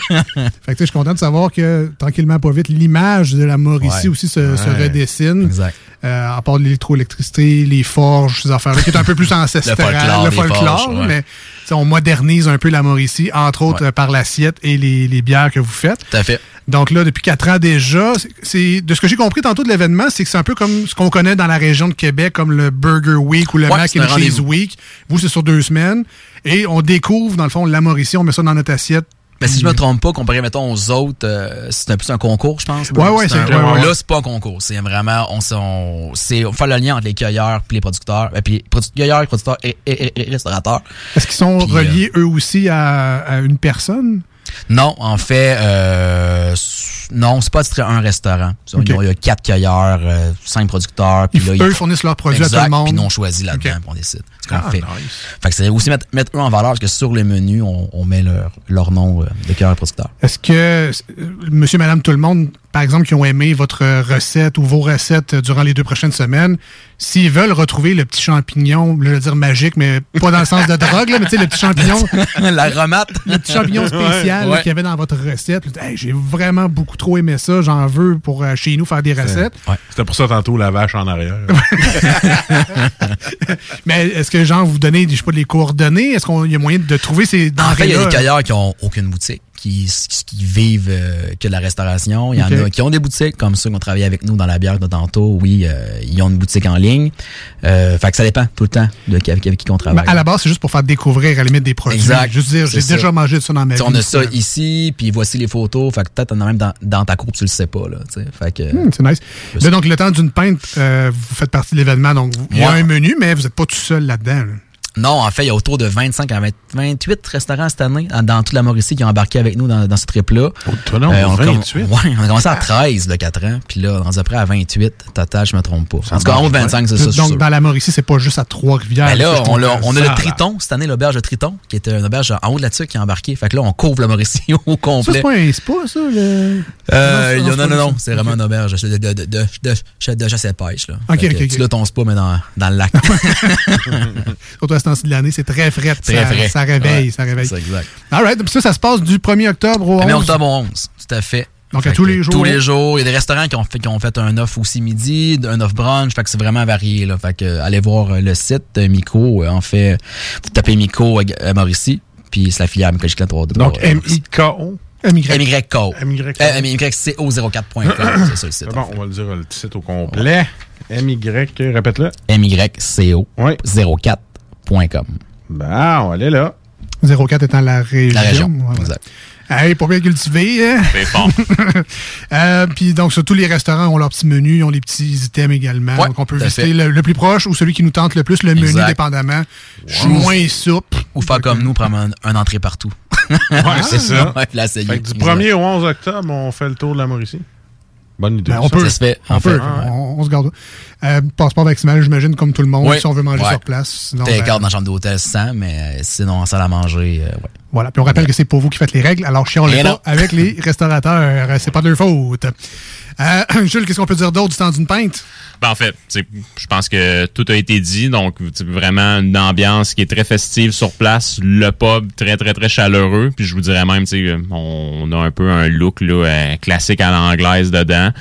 Fait que tu sais, je suis content de savoir que, tranquillement, pas vite, l'image de la Mauricie Ouais. aussi se, redessine. Exact. Euh, à part l'électroélectricité, les forges, ces affaires-là, qui est un peu plus ancestral. folklore, le folklore, forges, ouais. mais on modernise un peu la Mauricie, entre autres Ouais. par l'assiette et les, les bières que vous faites. Tout à fait. Donc là, depuis quatre ans déjà, c'est- de ce que j'ai compris tantôt de l'événement, c'est que c'est un peu comme ce qu'on connaît dans la région de Québec, comme le Burger Week ou le Ouais, Mac and Cheese. Week. Vous, c'est sur deux semaines. Et on découvre, dans le fond, la Mauricie, on met ça dans notre assiette. Ben, si je me trompe pas, comparé, mettons, aux autres, euh, c'est un plus un concours, je pense. Ouais, ouais, c'est un- ouais, Là, c'est pas un concours. C'est vraiment, on, on, c'est, on fait le lien entre les cueilleurs puis les producteurs, et puis les cueilleurs, producteurs et, et- et- et restaurateurs. Est-ce qu'ils sont euh, reliés eux aussi à, à une personne? Non, en fait, euh, non, c'est pas titré un restaurant. Il y a- Ok. il y a quatre cueilleurs, euh, cinq producteurs. Puis là, eux, ils fournissent leurs produits à tout le monde. Puis nous, on choisit là-dedans, Ok. puis on décide qu'on Ah, fait. nice. Fait que c'est aussi mettre, mettre eux en valeur, parce que sur le menu, on, on met leur, leur nom euh, de cueilleur et producteur. Est-ce que euh, monsieur, madame, tout le monde, par exemple, qui ont aimé votre recette ou vos recettes euh, durant les deux prochaines semaines, s'ils veulent retrouver le petit champignon, je veux dire magique, mais pas dans le sens de drogue, là, mais tu sais, le petit champignon, L'aromate. le petit champignon spécial Ouais. qu'il y avait dans votre recette, Hey, j'ai vraiment beaucoup trop aimé ça, j'en veux pour euh, chez nous faire des recettes. C'était pour ça tantôt la vache en arrière. Mais est-ce que, genre, vous donnez, je sais pas, les coordonnées? Est-ce qu'il y a moyen de trouver ces En fait, il y a des cueilleurs qui ont aucune boutique. Qui, qui vivent euh, que de la restauration. Il y en a qui ont des boutiques, comme ceux qui ont travaillé avec nous dans la bière de tantôt. Oui, euh, ils ont une boutique en ligne. Euh, fait que ça dépend tout le temps de qui- avec, avec qui on Ben, travaille. à la base, c'est juste pour faire découvrir à la limite des produits. Exact. Juste dire, j'ai déjà mangé de ça dans ma vie. on a ça ici, puis voici les photos. Fait que peut-être on a même dans, dans ta courbe, tu le sais pas. Là, fait que, Hmm, c'est nice. Là, donc, le temps d'une pinte, euh, vous faites partie de l'événement. Donc, il y a un menu, mais vous n'êtes pas tout seul là-dedans. là. Non, en fait, il y a autour de 25 à 20 28 restaurants cette année dans, dans toute la Mauricie qui ont embarqué avec nous dans, dans ce trip-là. toi, non, Euh, on a comm- 28? ouais, on a commencé à 13 le 4 ans, puis là, on est à peu près à 28 total, je me trompe pas. En tout cas, en haut de 25, c'est ça, Donc, sûr. dans la Mauricie, c'est pas juste à Trois-Rivières. Ben là, on, a, on a le. Triton, cette année, l'auberge de Triton, qui était une auberge en haut de la tuque qui est embarqué. Fait que là, on couvre la Mauricie au complet. c'est pas un spa, ça? Le... Euh, Non, non, non, c'est vraiment une auberge de, de, de, de, de, de, de chasse et pêche. Là. Ok, Fait que ok, ok. Tu l'as ton spa, mais dans, dans le lac. À temps-ci de l'année, c'est très frais. Très ça, frais. ça réveille, Ouais, ça réveille. c'est exact. All right. Puis ça, ça se passe du 1er octobre au 11. 1er octobre au 11, tout à fait. Donc, à Fait tous que les jours. Tous les jours. Il y a des restaurants qui ont fait, qui ont fait un offre aussi midi, un offre brunch. Fait que c'est vraiment varié. Là. Fait que, allez voir euh, le site euh, Mico. Euh, En fait, vous tapez Mico à, à Mauricie. Puis c'est la filière Mico Giclin 3 Donc, M-I-K-O. M-Y. MYCO. MYCO. Euh, MYCO04.com. c'est ça le site. Bon, on va le dire le site au complet. M-Y, répète-le. MYCO04.com. Ben, on va aller là. 04 étant la région. La région, Ouais. exact. Hey, pour bien cultiver. hein? C'est fort. Euh, Puis donc, sur tous les restaurants ont leur petit menu, ils ont les petits items également. Ouais, donc, on peut visiter le, le plus proche ou celui qui nous tente le plus, le menu dépendamment. Je suis Wow. moins souple. Ou faire comme nous, prendre un, un entrée partout. Ouais, c'est ça. Ouais, puis l'essayer. Fait que du Exact. 1er au 11 octobre, on fait le tour de la Mauricie. Bonne idée. Ben, on peut. Ça se fait, On peut. fait. On, on se garde. Euh, passeport vaccinal, j'imagine, comme tout le monde, Oui. si on veut manger Ouais. sur place. T'es ben, dans la chambre d'hôtel sans, mais euh, sinon, en salle à manger, euh, ouais. Voilà. Puis on rappelle que c'est pour vous qui faites les règles. Alors, chiant Et pas avec les restaurateurs. Euh, C'est pas de leur faute. Euh, Jules, qu'est-ce qu'on peut dire d'autre du temps d'une pinte? Ben, en fait, je pense que tout a été dit. Donc, vraiment une ambiance qui est très festive sur place. Le pub, très, très, très chaleureux. Puis je vous dirais même, sais, on a un peu un look là, euh, classique à l'anglaise dedans.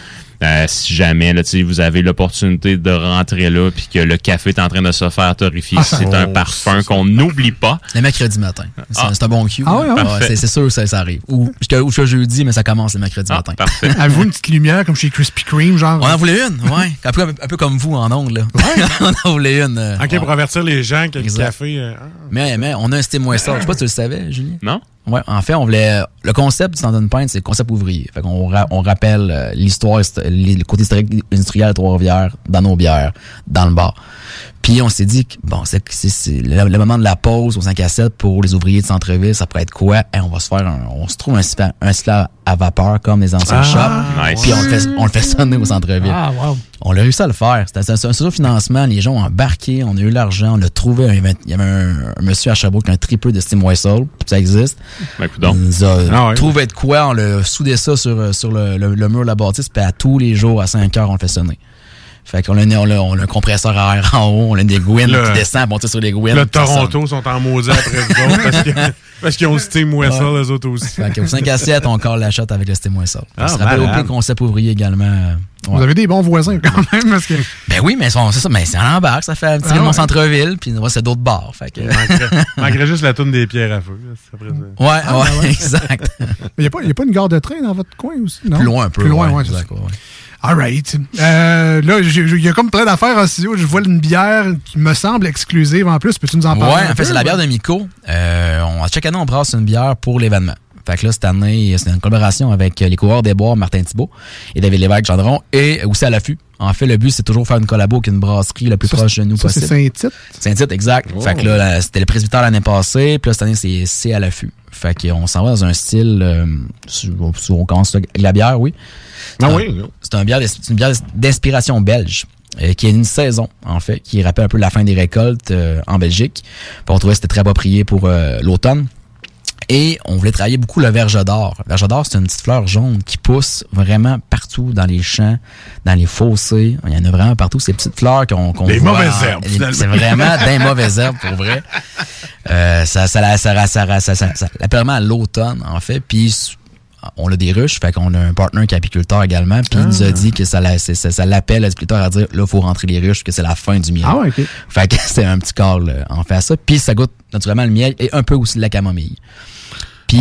Euh, si jamais là, tu sais, vous avez l'opportunité de rentrer là puis que le café est en train de se faire torréfier, Ah, c'est un parfum qu'on n'oublie pas. Le mercredi matin. C'est Ah. un bon cue. Ah Parfait. c'est sûr que ça, ça arrive. Ou jusqu'à jeudi, mais ça commence le mercredi matin. Parfait. Avez-vous une petite lumière comme chez Krispy Kreme, genre? On en voulait une, ouais. Un peu, un peu comme vous en ongle. là. on en voulait une. euh, OK, ouais. pour avertir les gens que le café... euh, ah. Mais, mais on a un style moins ça. Je sais pas si tu le savais, Julien. Non? Ouais, en fait, on voulait. Le concept du Stand Pint, c'est le concept ouvrier. Fait qu'on on rappelle euh, l'histoire, le côté historique industriel de Trois-Rivières dans nos bières, dans le bar. Puis on s'est dit que bon, c'est c'est- c'est le, le moment de la pause aux 5 à 7 pour les ouvriers de centre-ville, ça pourrait être quoi? Et on va se faire un, on se trouve un un sifflet à vapeur comme les anciens Ah, shops. nice. Puis on le fait, on le fait sonner au centre-ville. Ah, wow. On a réussi à le faire. C'était un, un, un financement. Les gens ont embarqué. On a eu l'argent. On a trouvé. Un, il y avait un, un monsieur à Sherbrooke qui a un tripeux de Steam Whistle. Ça existe. Ben. Il nous a Ah ouais. trouvé de quoi. On l'a soudé ça sur, sur le, le, le mur de la bâtisse. Puis à tous les jours, à 5 heures, on le fait sonner. Fait qu'on a, on a, on a un compresseur à air en haut. On a des gouines Le- qui descendent. Bon, tu sais, sur les gouines. Le sonne. Toronto sont en maudit après vous autres parce que- parce qu'ils ont le Steam Ouais. les autres aussi. Fait qu'au 5 à 7, on colle la shot avec le Steam Whistle. Ah, on se rappelle au pire concept ouvrier également. euh, ouais. Vous avez des bons voisins quand même. Parce que... Ben oui, mais c'est ça, mais c'est en embarque, ça fait tirer Ah mon ouais. centre-ville, puis c'est d'autres bars. Fait que... Manquerait, manquerait juste la toune des pierres à feu. après ça. Ouais, Ah, ouais, ben ouais. exact. Mais il n'y a, pas- y a pas une gare de train dans votre coin aussi, non? Plus loin un peu. Plus loin, ouais, ouais, c'est exact, ça. ouais. All right. Euh, là, il y a comme plein d'affaires en studio. Je vois une bière qui me semble exclusive en plus. Peux-tu nous en parler? Ouais, en fait, c'est la bière de Miko. Euh, on, chaque année, on brasse une bière pour l'événement. Fait que là, cette année, c'est une collaboration avec les coureurs des bois, Martin Thibault et David Lévesque Gendron, et aussi à l'affût. En fait, le but, c'est toujours faire une collabo avec une brasserie la plus Ça, proche de nous ça, c'est possible. Saint-Tite? Saint-Tite, exact. Oh. Fait que là, là, c'était le presbytère l'année passée, puis là, cette année, c'est c'est à l'affût. Fait qu'on s'en va dans un style, euh, sur- sur- on commence avec la bière, oui. Ah un- oui, C'est un bière, c'est une bière d'inspiration belge. euh, qui est une saison, en fait, qui rappelle un peu la fin des récoltes euh, en Belgique. Puis on trouvait que c'était très approprié pour euh, l'automne. Et on voulait travailler beaucoup le verge d'or. Le verge d'or, c'est une petite fleur jaune qui pousse vraiment partout dans les champs, dans les fossés. Il y en a vraiment partout. Ces petites fleurs qu'on qu'on Des voit mauvaises en- herbes, les- finalement. C'est vraiment des mauvaises herbes, pour vrai. Euh, ça, ça, la- ça, la- ça, la- ça, ça, ça l'appelle vraiment à l'automne, en fait. Puis on a des ruches, fait qu'on a un partner qui est apiculteur également, puis il nous a dit que ça, la- c'est- ça, ça l'appelle l'apiculteur à dire, là, faut rentrer les ruches, que c'est la fin du miel. Ah ouais, OK. Fait que c'est un petit call euh, en fait à ça. Puis ça goûte naturellement le miel et un peu aussi de la camomille. Puis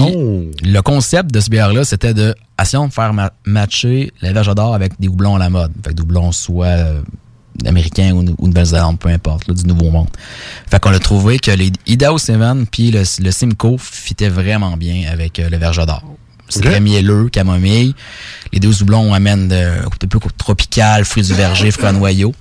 le concept de ce bière-là, c'était de essayons de faire ma- matcher la verge d'or avec des houblons à la mode. Fait que des houblons soit euh, américains ou, ou Nouvelle-Zélande, peu importe, là, du Nouveau Monde. Fait qu'on a trouvé que les Idaho 7 puis le, le Simcoe fitaient vraiment bien avec euh, le verge d'or. C'est Ok. très mielleux, camomille. Les deux houblons amènent de, un peu tropical, fruits du verger, fruits à noyau.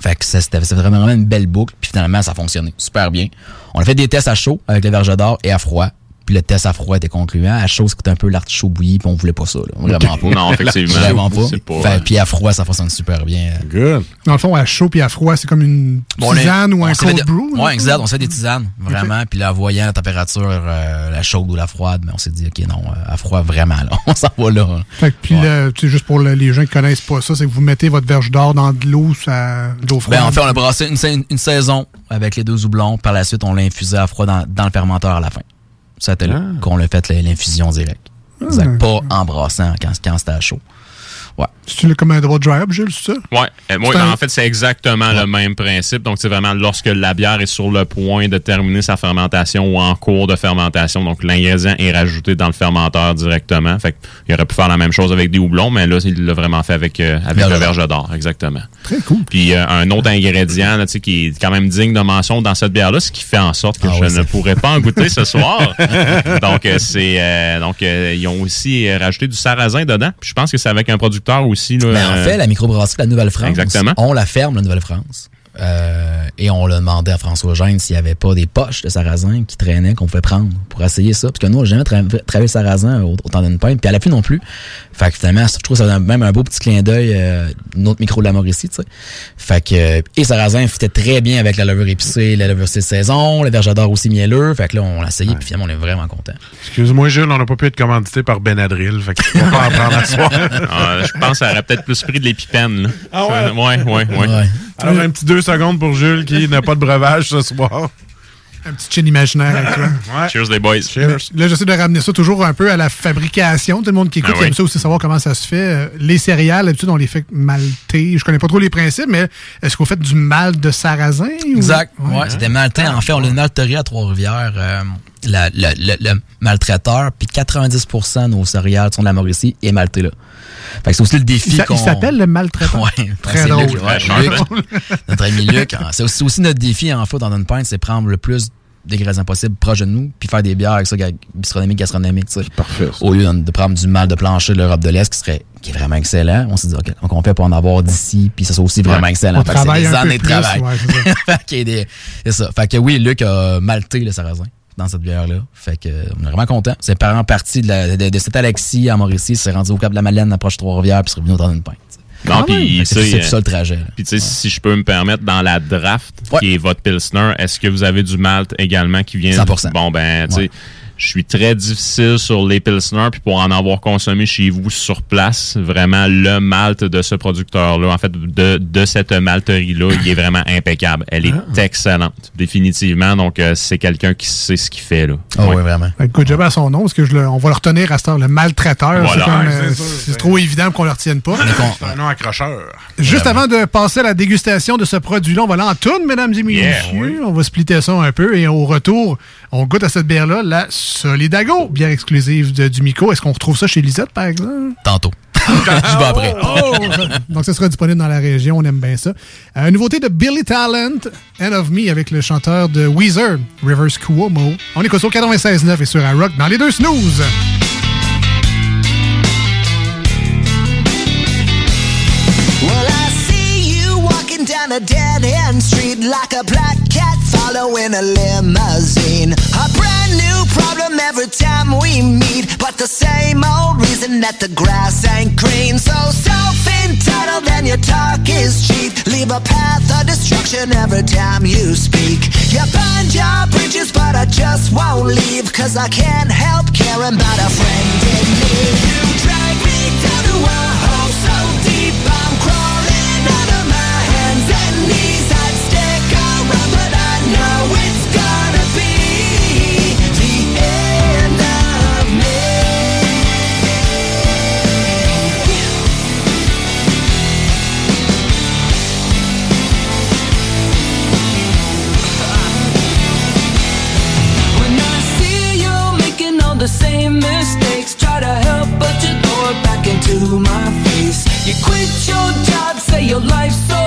Fait que c'était vraiment une belle boucle. Puis finalement, ça a fonctionné super bien. On a fait des tests à chaud avec le verge d'or et à froid. Puis le test à froid était concluant. À chaud, c'était un peu l'artichaut bouilli, puis on voulait pas ça. Là. Vraiment pas. Non, effectivement. Vraiment pas. C'est pas, Fait- euh, Puis à froid, ça fonctionne super bien. Good. Dans le fond, à chaud puis à froid, c'est comme une Bon, on est- tisane ou un cold des- brew. Ouais, exact. On fait des tisanes, vraiment. Puis là, voyant la température, euh, la chaude ou la froide, mais on s'est dit, OK, non, euh, à froid, vraiment, là. On s'en va là. hein. Fait que, puis le- sais, juste pour le- les gens qui connaissent pas ça, c'est que vous mettez votre verge d'or dans de l'eau, ça, l'eau froide. Ben, en fait, on a brassé une saison avec les deux houblons. Par la suite, on l'a infusé à froid dans, dans le fermenteur à la fin. Ça, c'était là qu'on l'a fait l'infusion directe. Exact. Pas en brassant quand, quand c'était à chaud. Ouais. C'est le- comme un double dry up, Jules, c'est ça? Ouais, Euh, moi, C'est un- en fait, c'est exactement le même principe. Donc, c'est vraiment lorsque la bière est sur le point de terminer sa fermentation ou en cours de fermentation. Donc, l'ingrédient est rajouté dans le fermenteur directement. Fait qu'il aurait pu faire la même chose avec des houblons, mais là, il l'a vraiment fait avec, euh, avec Verge le d'or. verge d'or. Exactement. Très cool. Puis, euh, un autre ingrédient là, tu sais, qui est quand même digne de mention dans cette bière-là, ce qui fait en sorte que Ah je ouais, ne pourrais pas en goûter ce soir. donc, euh, c'est euh, donc euh, ils ont aussi rajouté du sarrasin dedans. Puis je pense que c'est avec un producteur aussi. Là, Ben, en euh, fait, la microbrasserie de la Nouvelle-France, on la ferme, la Nouvelle-France. Euh, et on l'a demandé à François Gênes s'il n'y avait pas des poches de sarrasin qui traînaient qu'on pouvait prendre pour essayer ça. Parce que nous, on n'a jamais tra- travaillé le sarrasin au- autant d'une pinte, puis elle a plus non plus. Fait que finalement, je trouve que ça donne même un beau petit clin d'œil, euh, notre micro de la Mauricie, tu sais. Fait que, euh, et sarrasin fitait très bien avec la levure épicée, la levure de saison, le verge d'or aussi mielleux. Fait que là, on l'a essayé, puis finalement, on est vraiment content. Excuse-moi, Jules, on n'a pas pu être commandité par Benadryl. Fait qu'on va pas en prendre à soir. Ah, je pense que ça aurait peut-être plus pris de l'épipène. là. Ah ouais? Ouais, ouais, ouais. Ouais. Alors, un petit deux secondes pour Jules qui n'a pas de breuvage ce soir. Un petit chin imaginaire avec toi. Cheers, les boys. Là, j'essaie de ramener ça toujours un peu à la fabrication. Tout le monde qui écoute Ah oui. aime ça aussi savoir comment ça se fait. Euh, Les céréales, d'habitude, on les fait malter. Je connais pas trop les principes, mais est-ce qu'on fait du malt de sarrasin? ou- Exact. Ouais. Ouais, c'était maltain. En fait, on a une malterie à Trois-Rivières. euh, la- la- le, le maltraiteur, puis 90% de nos céréales sont de la Mauricie et malté là. Fait que c'est aussi le défi Il qu'on... il s'appelle le maltraitant. Ouais, Très c'est drôle. Luc, ouais, Très Luc, drôle. notre ami Luc. hein. C'est aussi, aussi notre défi, en fait, dans une pinte, c'est prendre le plus d'ingrédients possible proche de nous, puis faire des bières avec ça, bistronomique, gastronomique, tu sais. Parfait. Au lieu de prendre du mal de plancher de l'Europe de l'Est, qui serait qui est vraiment excellent, on s'est dit, OK, donc on fait pour en avoir d'ici, puis ça soit aussi vraiment Ouais. excellent. On Fait que c'est des années de travail. ouais, c'est ça. fait des- c'est ça. Fait que oui, Luc a malté le sarrasin dans cette bière-là. Fait que euh, on est vraiment content. C'est parent parti de, la, de, de cette Alexis à Mauricie, c'est rendu au Cap de la Madeleine, approche Trois-Rivières, puis c'est revenu temps d'une pinte. Non, puis, que tu c'est ça le trajet. Puis, tu sais, si je peux me permettre, dans la draft, qui est votre Pilsner, est-ce que vous avez du malt également qui vient 100%. Bon, ben, tu sais, Ouais. Je suis très difficile sur les Pilsner, puis pour en avoir consommé chez vous sur place, vraiment, le malt de ce producteur-là, en fait, de, de cette malterie-là, il est vraiment impeccable. Elle est Ah. excellente, définitivement. Donc, euh, c'est quelqu'un qui sait ce qu'il fait, là. Ah Ouais. oui, vraiment. Que Good job à son nom, parce que je le- on va le retenir à cette heure, le maltraiteur. Voilà. c'est comme, Ouais, euh, c'est trop évident qu'on le retienne pas. C'est un nom accrocheur. Juste avant de passer à la dégustation de ce produit-là, on va aller en tourne, mesdames et messieurs. Yeah, On va splitter ça un peu et au retour, on goûte à cette bière-là, la Solidago, bière exclusive de, du Mico. Est-ce qu'on retrouve ça chez Lisette, par exemple? Tantôt. je vais après. Oh! Donc, ça sera disponible dans la région. On aime bien ça. Euh, nouveauté de Billy Talent, End of Me, avec le chanteur de Weezer, Rivers Cuomo. On écoute au 96.9 et sur iRock dans les deux snooze. Well, I see you walking down a dead end street like a black cat following a limousine. A brand new problem every time we meet, but the same old reason that the grass ain't green. So self entitled and your talk is cheap. Leave a path of destruction every time you speak. You burn your bridges, but I just won't leave, cause I can't help caring about a friend in need. You drag me down to a to my face. You quit your job, say your life's so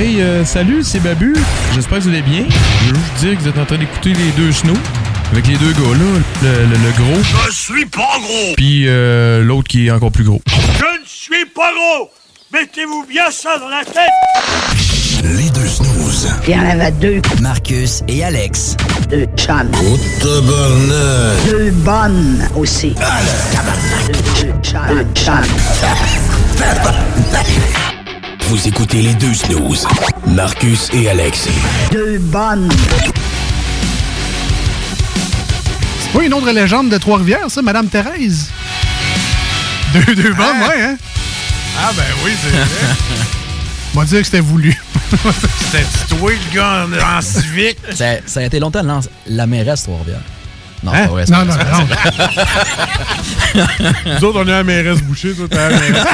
Hey, euh, salut, c'est Babu. J'espère que vous allez bien. Je veux juste dire que vous êtes en train d'écouter les deux snows. Avec les deux gars là, le, le- le gros. Je suis pas gros Puis euh, l'autre qui est encore plus gros. Je ne suis pas gros Mettez-vous bien ça dans la tête Les deux snooze. Il y en avait deux. Marcus et Alex. Deux chums. Deux bonnes aussi. Deux, deux chums. Deux chums. Vous écoutez les deux snooze. Marcus et Alex. Deux bonnes. C'est pas une autre légende de Trois-Rivières, ça, Madame Thérèse? Deux, deux bonnes, Ah. ouais, hein? Ah, ben oui, c'est vrai. On va dire que c'était voulu. C'était toi le gars en, en civique. Ça, ça a été longtemps la, la mairesse Trois-Rivières. Non, Hein? Non, non, non. Nous autres, on est à mairesse Boucher, toi, t'es à mairesse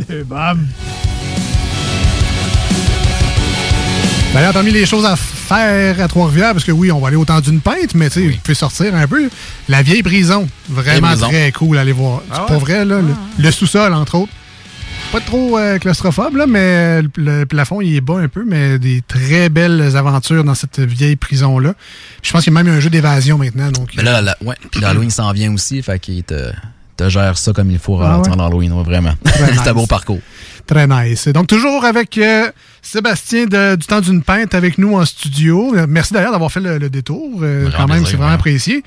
Et bam. D'ailleurs, parmi les choses à faire à Trois-Rivières, parce que oui, on va aller au temps d'une pinte, mais tu sais, vous pouvez sortir un peu. La vieille prison, vraiment prison. très cool à aller voir. Ah c'est ouais? pas vrai, là. Le, le sous-sol, entre autres. Pas trop euh, claustrophobe, là, mais le, plafond, il est bas un peu, mais des très belles aventures dans cette vieille prison-là. Je pense qu'il y a même un jeu d'évasion maintenant. Donc, Mais là, là, ouais. Puis l'Halloween s'en vient aussi, fait qu'il te, te gère ça comme il faut Ah rentrer ouais? en Halloween, ouais, vraiment. C'est un beau parcours. Très nice. Donc, toujours avec euh, Sébastien de- du temps d'une pinte avec nous en studio. Merci d'ailleurs d'avoir fait le, le détour. Euh, quand même, c'est vraiment ouais. apprécié.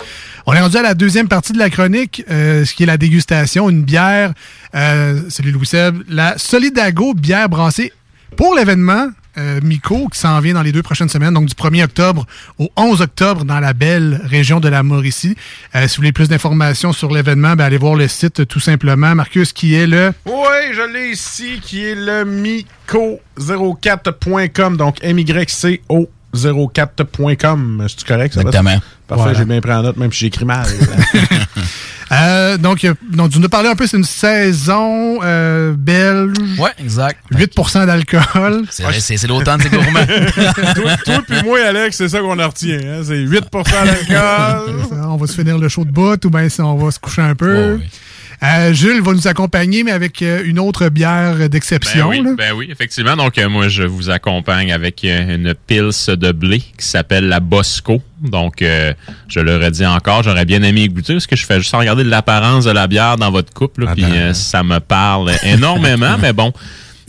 On est rendu à la deuxième partie de la chronique, euh, ce qui est la dégustation. Une bière, salut Louis Seb, la Solidago bière brassée pour l'événement. Euh, Mico qui s'en vient dans les deux prochaines semaines, donc du 1er octobre au 11 octobre dans la belle région de la Mauricie. Euh, si vous voulez plus d'informations sur l'événement, ben, allez voir le site tout simplement. Marcus, qui est le... Oui, je l'ai ici, qui est le myco04.com, donc M-Y-C-O. 04.com, c'est correct? ça? Exactement. Parfait, Voilà. j'ai bien pris en note, même si j'écris mal. Euh, donc, donc, tu nous parlé un peu, c'est une saison euh, belge. Ouais, exact. 8% d'alcool. C'est l'automne, c'est gourmand. toi, toi puis moi, Alex, c'est ça qu'on en retient. Hein? C'est 8% d'alcool. on va se finir le show de bout ou bien on va se coucher un peu. Euh, Jules va nous accompagner, mais avec euh, une autre bière d'exception. Ben oui, ben oui, effectivement. Donc, euh, moi, je vous accompagne avec euh, une pils de blé qui s'appelle la Bosco. Donc, euh, je le redis encore, j'aurais bien aimé y goûter parce que je fais juste regarder l'apparence de la bière dans votre coupe, puis euh, ça me parle énormément, mais bon.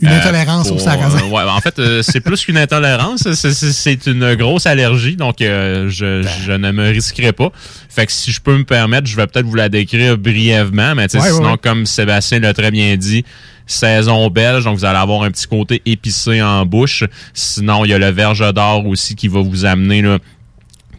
Une Euh, intolérance au sarrasin. euh, ouais, en fait, euh, c'est plus qu'une intolérance, c'est- une grosse allergie, donc euh, je, Ben. je ne me risquerai pas. Fait que si je peux me permettre, je vais peut-être vous la décrire brièvement, mais ouais, sinon, ouais. comme Sébastien l'a très bien dit, saison belge, donc vous allez avoir un petit côté épicé en bouche. Sinon, il y a le verge d'or aussi qui va vous amener là,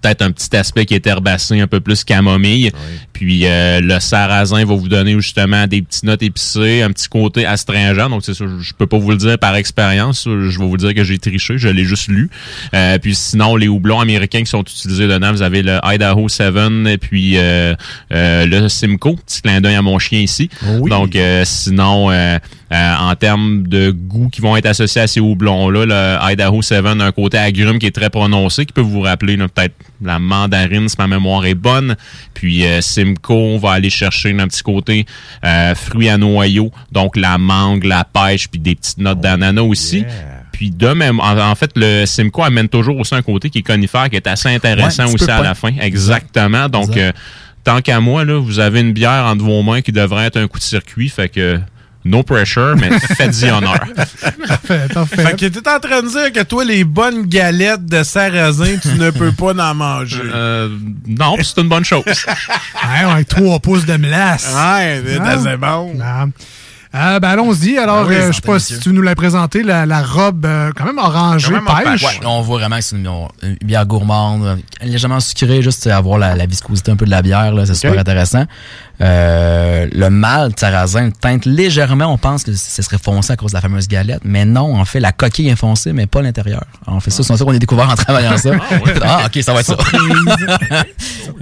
peut-être un petit aspect qui est herbacé, un peu plus camomille. Puis euh, le sarrasin va vous donner justement des petites notes épicées, un petit côté astringent. Donc c'est ça, je peux pas vous le dire par expérience. Je vais vous dire que j'ai triché, je l'ai juste lu. Euh, puis sinon, les houblons américains qui sont utilisés dedans, vous avez le Idaho 7 et puis euh, euh, le Simcoe. Petit clin d'œil à mon chien ici. Donc euh, sinon, euh, euh, en termes de goût qui vont être associés à ces houblons-là, le Idaho 7 a un côté agrume qui est très prononcé, qui peut vous rappeler peut-être la mandarine, si ma mémoire est bonne. Puis euh, Simcoe, on va aller chercher un petit côté euh, fruits à noyaux, donc la mangue, la pêche, puis des petites notes d'ananas aussi. Puis de même, en, en fait, le Simcoe amène toujours aussi un côté qui est conifère, qui est assez intéressant Ouais, aussi à la fin. Exactement. Donc, Exact. euh, tant qu'à moi, là, vous avez une bière entre vos mains qui devrait être un coup de circuit, fait que no pressure, mais faites-y honneur. Parfait, parfait. Fait que t'es en train de dire que toi, les bonnes galettes de sarrasin, tu ne peux pas en manger. Euh, non, c'est une bonne chose. Ouais, avec trois pouces de melasse. Ouais, c'est Ah. bon. Ah. Euh, ben allons-y. Alors, Ah oui, euh, je sais pas monsieur. si tu veux nous la présenter, la, la robe euh, quand même orangée, pêche. Ouais, on voit vraiment que c'est une, une bière gourmande, légèrement sucrée, juste avoir la, la viscosité un peu de la bière, c'est super intéressant. Euh, le malt sarrasin teinte légèrement, on pense que ce serait foncé à cause de la fameuse galette, mais non, en fait, la coquille est foncée, mais pas l'intérieur. On fait ça, c'est ça qu'on a découvert en travaillant ça. Ah, ok, ça va être ça.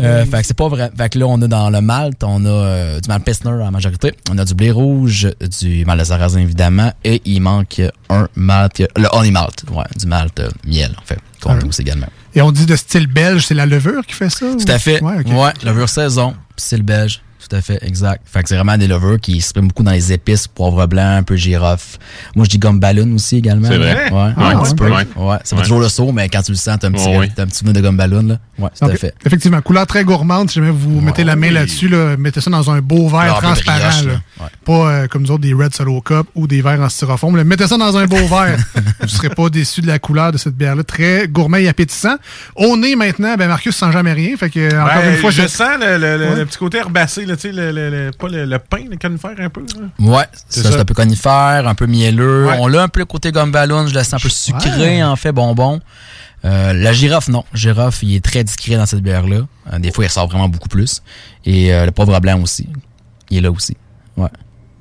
Euh, fait que c'est pas vrai. Fait que là, on a dans le malt, on a euh, du malt Pilsner en majorité. On a du blé rouge, du malt de sarrasin évidemment, et il manque un malt, le honey malt, ouais, du malt euh, miel en fait, qu'on Ah. pousse également. Et on dit de style belge, c'est la levure qui fait ça? Tout à fait. Ouais. Ouais, levure saison, style belge. Tout à fait, exact. Fait que c'est vraiment des levures qui s'expriment beaucoup dans les épices, poivre blanc, un peu girofle. Moi, je dis gomme ballon aussi également. C'est vrai? Ouais, Ah, un ouais, petit peu. ouais. Ouais, ça fait Ouais. toujours le saut, mais quand tu le sens, t'as un petit, Ouais, t'as un petit de gomme ballon, là. Ouais, tout Donc, à fait. Effectivement, couleur très gourmande. Si jamais vous mettez la main là-dessus, là, mettez ça dans un beau verre transparent. brioche, là. là. Ouais. Pas euh, comme nous autres des Red Solo Cup ou des verres en styrofoam. là. Mettez ça dans un beau verre. vous ne serez pas déçu de la couleur de cette bière-là. Très gourmet et appétissant. Au nez maintenant, ben Marcus sent jamais rien. Fait que, euh, encore Ben, une fois, je sens le, le- le- Ouais. le petit côté herbacé, là, tu sais, le, le- le- pas le, le pain, le conifère un peu. là? Ouais, C'est ça, ça. c'est un peu conifère, un peu mielleux. Ouais. On a un peu le côté gomme ballon, je le sens un peu sucré, Ouais. en fait, bonbon. Euh, la girofle, non. Girofle, il est très discret dans cette bière-là. Euh, des fois, il ressort vraiment beaucoup plus. Et euh, le poivre blanc aussi. Il est là aussi. Ouais.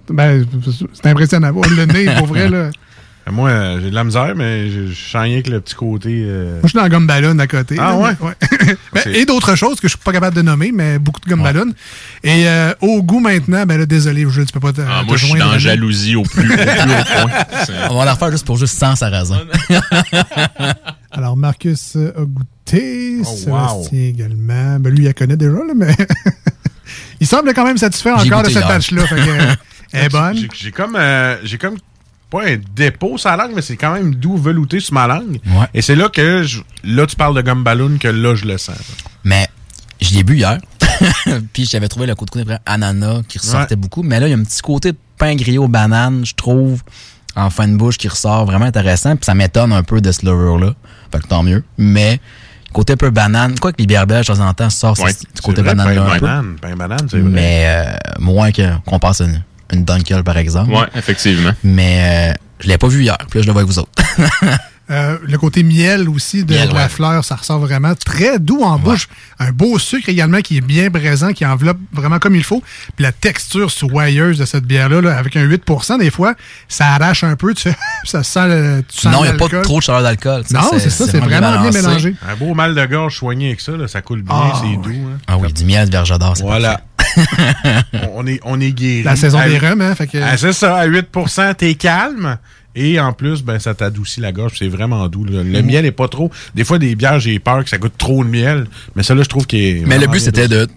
ben, c'est impressionnant. Oh, Le nez, pour vrai, là. Ben, Moi, euh, j'ai de la misère, mais je, sens rien que le petit côté. euh, Moi, je suis dans la gomme ballon à côté. Ah là, ouais? mais- Ben, et d'autres choses que je suis pas capable de nommer, mais beaucoup de gomme ballon. Et euh, au goût maintenant, ben là, désolé, je tu peux pas te. Ah, te moi, je suis dans jalousie au plus, au plus haut point. On va la refaire juste pour juste sans sarrasin. Alors, Marcus euh, a goûté, Oh, Sébastien également. Ben, lui, il la connaît déjà, là, mais il semble quand même satisfait encore de cette. Fait que, euh, elle est bonne. J'ai j'ai comme, euh, j'ai comme pas un dépôt la langue, mais c'est quand même doux, velouté sur ma langue. Ouais. Et c'est là que je- là tu parles de gomme ballon que là je le sens. Mais je l'ai bu hier. Puis j'avais trouvé le côté côté ananas qui ressortait beaucoup. Mais là, il y a un petit côté de pain grillé aux bananes, je trouve, en fin de bouche qui ressort vraiment intéressant. Puis ça m'étonne un peu de ce levure-là. Fait que tant mieux. Mais côté un peu banane, quoi que les bières belges, de temps en temps, sort Ouais, ce côté banane-là pain banane, pain banane, c'est vrai. Mais euh, moins que- qu'on passe une, une Dunkel, par exemple. Ouais, effectivement. Mais euh, je l'ai pas vu hier. Puis là, je le vois avec vous autres. Euh, le côté miel aussi de, Miel, de la ouais. fleur, ça ressort vraiment très doux en bouche. Un beau sucre également qui est bien présent, qui enveloppe vraiment comme il faut. Puis la texture soyeuse de cette bière-là, là, avec un 8 des fois, ça arrache un peu. Tu fais, ça sent le, tu sens non, il n'y a pas trop de chaleur d'alcool. Non, c'est ça, c'est vraiment bien mélangé. Un beau mal de gorge soigné avec ça, là, ça coule bien, Ah, c'est doux. hein. Ah oui, du miel de verge d'or, c'est Voilà. on, on est, on est guéri. La saison À- des rhums, hein, fait que- Ah, c'est ça, à 8% t'es calme. Et en plus, ben, ça t'adoucit la gorge. C'est vraiment doux. là. Le miel est pas trop. Des fois, des bières, j'ai peur que ça goûte trop de miel. Mais ça, là, je trouve qu'il est. Mais le but, c'était de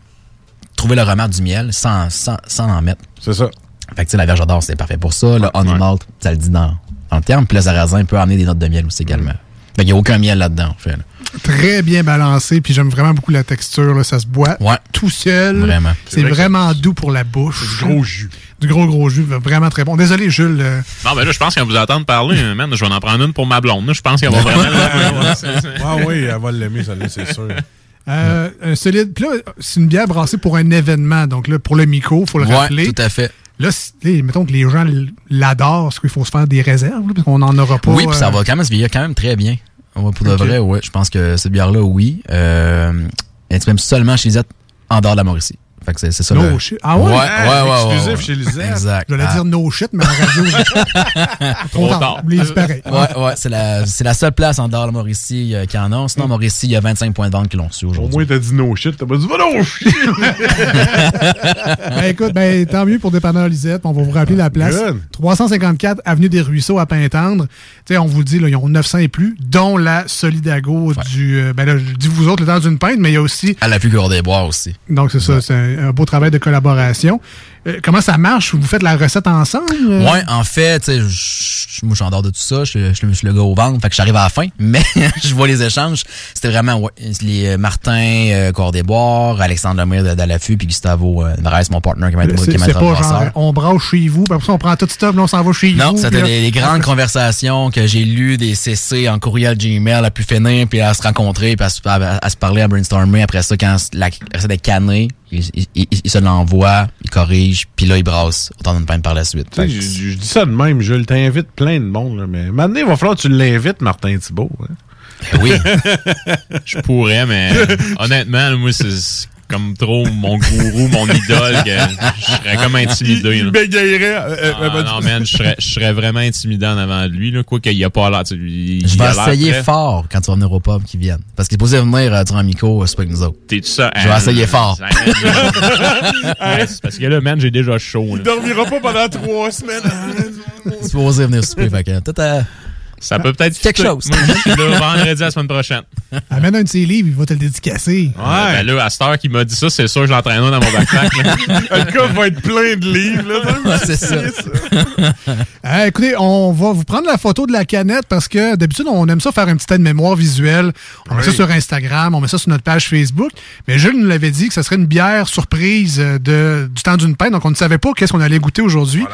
trouver le remède du miel sans, sans, sans en mettre. C'est ça. Fait que, tu sais, la verge d'or, c'est parfait pour ça. Le honey malt, ça le dit dans, dans le terme. Puis le sarrasin peut amener des notes de miel aussi également. Fait qu'il n'y a aucun miel là-dedans, en fait. là. Très bien balancé, puis j'aime vraiment beaucoup la texture. là. Ça se boit tout seul. Vraiment. C'est vrai vraiment doux pour la bouche. du gros jus. Du gros, gros jus. Vraiment très bon. Désolé, Jules. euh, Non, mais là, je pense qu'on vous entendre parler, euh, man. Je vais en prendre une pour ma blonde. là. Je pense qu'elle va vraiment l'aimer. Ah oui, elle va l'aimer, celle-là, c'est sûr. Euh, un solide. Puis là, c'est une bière brassée pour un événement. Donc là, pour le micro, il faut le Ouais, rappeler. tout à fait. Là, mettons que les gens l'adorent, est-ce qu'il faut se faire des réserves? là, parce qu'on n'en aura pas. Oui, puis ça euh, va quand même se vieillir quand même très bien. Ouais, pour de vrai, oui. Je pense que cette bière-là, oui. Euh, elle est même seulement chez Lisette en dehors de la Mauricie. Fait que c'est ça. No le- shit. Ah ouais? Ouais, Ah, ouais, ouais, ouais, exclusif ouais. chez Lisette. Exact. Je voulais Ah. dire no shit, mais en radio. Trop tard. C'est pareil. Ouais, ouais, c'est la, c'est la seule place en dehors de Mauricie euh, qui en a. Sinon, Mauricie, il y a 25 points de vente qui l'ont su Au aujourd'hui. moins, t'as dit no shit, t'as pas dit va no shit. Ben, écoute, ben, tant mieux pour Dépanneur Lisette. On va vous rappeler la place. Good. 354 Avenue des Ruisseaux à Pintendre. Tu sais, on vous le dit, là, ils ont 900 et plus, dont la Solidago du. euh, ben là, je dis vous autres le temps d'une pinte, mais il y a aussi. À la vue des bois aussi. Donc, c'est ça, c'est un, beau travail de collaboration. Euh, comment ça marche? Vous faites la recette ensemble? euh? Ouais, en fait, tu sais, je- suis en dehors de tout ça. Je, suis le gars au ventre. Fait que j'arrive à la fin. Mais je vois les échanges. C'était vraiment, ouais, les euh, Martin euh, Cordéboire, Alexandre Lemire de Dalafu, puis Gustavo Varese, mon partner qui m'a C'est pas genre, on brasse chez vous, puis après ça, on prend tout stuff, là, on s'en va chez Non, vous. c'était puis là- des, des grandes conversations que j'ai lues, des CC en courriel Gmail, à pu finir, puis à se rencontrer, puis à, se- à- à se parler, à brainstormer. Après ça, quand la recette est cannée, il, il- il- se l'envoie, il corrige, puis là, il brasse autant d'une peine par la suite. Je je dis ça de même, Jules. T'invites plein de monde, là, mais maintenant, il va falloir que tu l'invites, Martin Thibault. hein. Oui. Je pourrais, mais honnêtement, moi, c'est comme trop mon gourou, mon idole, que je serais comme intimidé. Il là. bégayerait. euh, Ah, euh, non, man, je serais, je serais vraiment intimidant en avant de lui, là. Quoi qu'il n'y a pas l'air, tu sais, il- Je il vais essayer fort quand tu vas venir au pub qui viennent. Parce qu'il est posé venir euh, durant Miko, euh, c'est pas que nous autres. T'es tout ça? Je vais essayer fort. Ouais, parce que là, man, j'ai déjà chaud, Il là. dormira pas pendant trois semaines. Tu peux oser venir souper. Fait que, tout à- Ça peut peut-être Quelque chose. Moi, je suis là vendredi la semaine prochaine. Amène un de ses livres, il va te le dédicacer. Ouais. Ben là, à cette heure qu'il m'a dit ça, c'est sûr que j'entraîne un dans mon backpack. Le gars va être plein de livres. Là, c'est ça. Euh, écoutez, on va vous prendre la photo de la canette parce que d'habitude, on aime ça faire un petit aide-mémoire visuel. On met ça sur Instagram, on met ça sur notre page Facebook. Mais Jules nous l'avait dit que ce serait une bière surprise euh, de, du temps d'une pinte. Donc, on ne savait pas qu'est-ce qu'on allait goûter aujourd'hui.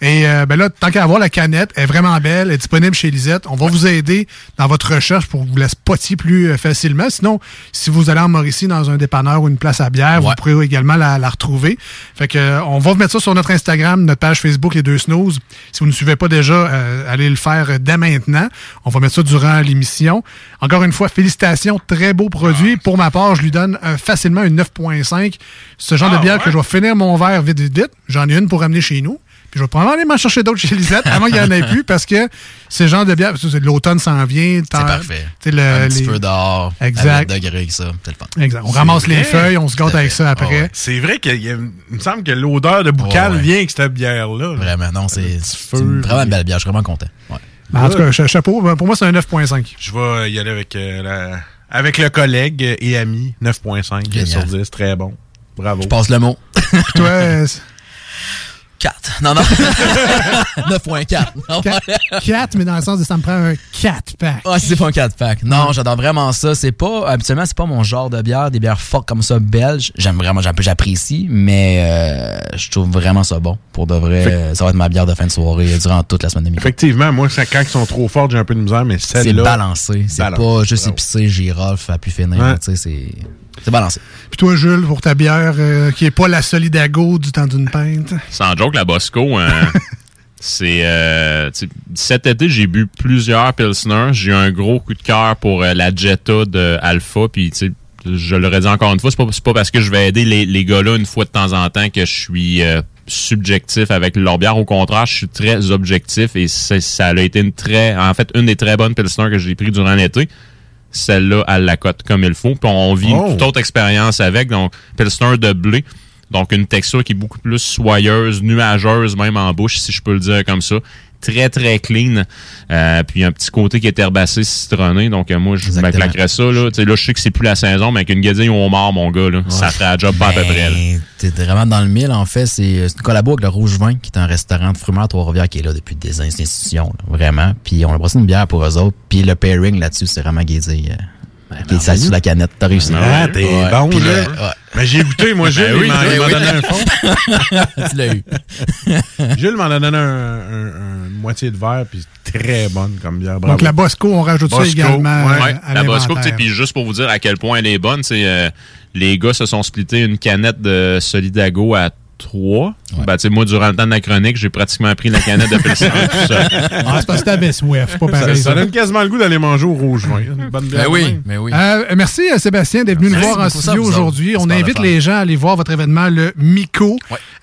Et euh, ben là, tant qu'à avoir la canette, elle est vraiment belle, elle est disponible chez Lisette. On va vous aider dans votre recherche pour vous la spotter plus euh, facilement. Sinon, si vous allez en Mauricie dans un dépanneur ou une place à bière, vous pourrez également la, la retrouver. Fait que euh, on va vous mettre ça sur notre Instagram, notre page Facebook, les deux snooze. Si vous ne suivez pas déjà, euh, allez le faire dès maintenant. On va mettre ça durant l'émission. Encore une fois, félicitations, très beau produit. Pour ma part, je lui donne euh, facilement une 9.5. Ce genre de bière que je vais finir mon verre vite, vite, vite. J'en ai une pour ramener chez nous. Puis je vais probablement aller m'en chercher d'autres chez Lisette avant qu'il n'y en ait plus parce que ce genre de bière, l'automne s'en vient. C'est parfait. Le, un petit les- peu dehors. Exact. À 8 degrés, ça. C'est le fun. Exact. On C'est ramasse les feuilles, on se gâte avec ça après. C'est vrai qu'il me semble que l'odeur de boucal ouais. vient avec cette bière-là. là. Vraiment, non, c'est c'est feu, une vraiment belle bière. Je suis vraiment content. Ouais. En tout cas, cha- chapeau. Ben, Pour moi, c'est un 9.5. Je vais y aller avec, euh, la- avec le collègue et ami. 9.5 Génial. sur 10. Très bon. Bravo. Je passe le mot. Puis toi, euh, 4. Non, non. 9.4. Non, 4, mais dans le sens de ça me prend un 4 pack. Ah, c'est pas un 4 pack. Non, j'adore vraiment ça. C'est pas, habituellement, c'est pas mon genre de bière, des bières fortes comme ça, belges. J'aime vraiment, j'app- j'apprécie, mais euh, je trouve vraiment ça bon. Pour de vrai, Fait- ça va être ma bière de fin de soirée durant toute la semaine de midi. Effectivement, moi, ça- quand ils sont trop forts, j'ai un peu de misère, mais C'est celle-là. balancé. C'est pas juste épicé, girofle, à pu finir. Ouais. Tu sais, c'est, c'est balancé. Puis toi, Jules, pour ta bière euh, qui est pas la Solidago du temps d'une pinte? Sans joke, la Bosco, euh, c'est... euh, cet été, j'ai bu plusieurs Pilsner. J'ai eu un gros coup de cœur pour euh, la Jetta de Alpha. Puis, tu sais, je l'aurais dit encore une fois, c'est pas, pas parce que je vais aider les, les gars-là une fois de temps en temps que je suis euh, subjectif avec leur bière. Au contraire, je suis très objectif et ça a été une très... En fait, une des très bonnes Pilsner que j'ai pris durant l'été. Celle-là, elle la cote comme il faut. Puis on vit Oh. une toute autre expérience avec. Donc, Pilsner de blé. Donc, une texture qui est beaucoup plus soyeuse, nuageuse, même en bouche, si je peux le dire comme ça. Très très clean. Euh, puis un petit côté qui est herbacé, citronné. Donc euh, moi, je me claquerais ça. Là. Tu sais, là, je sais que c'est plus la saison, mais avec une guédille au homard, mon gars, là, ça ferait la job pas à peu près. Ben, T'es vraiment dans le mille, en fait. C'est c'est une collabo avec le Rouge Vin, qui est un restaurant de frumaire à Trois-Rivières qui est là depuis des institutions, là, vraiment. Puis on a passé une bière pour eux autres. Puis le pairing là-dessus, c'est vraiment guédille. Qui est sur la canette. T'as réussi. Ah, t'es Ouais. bon, Puis là. le- ouais. Mais j'ai goûté, moi, Ben il oui, m'a ben il m'a oui. donné un fond. tu l'as eu. Gilles m'en a donné un, un- un moitié de verre, puis très bonne comme bière. Bravo. Donc la Bosco, on rajoute ça également ouais. euh, Ouais, à la Bosco, tu sais, l'inventaire. puis juste pour vous dire à quel point elle est bonne, c'est euh, les gars se sont splittés une canette de Solidago à trois. Ben, tu sais, moi, durant le temps de la chronique, j'ai pratiquement pris la canette de Pilsner tout seul. Ah, c'est parce que t'avais Swift, pas Ça, pareil. ça ça. donne quasiment le goût d'aller manger au rouge vin. Une bonne bière. Ben oui, mais oui. Euh, merci euh, Sébastien d'être venu nous voir en studio aujourd'hui. On invite les gens à aller voir votre événement, le Mico.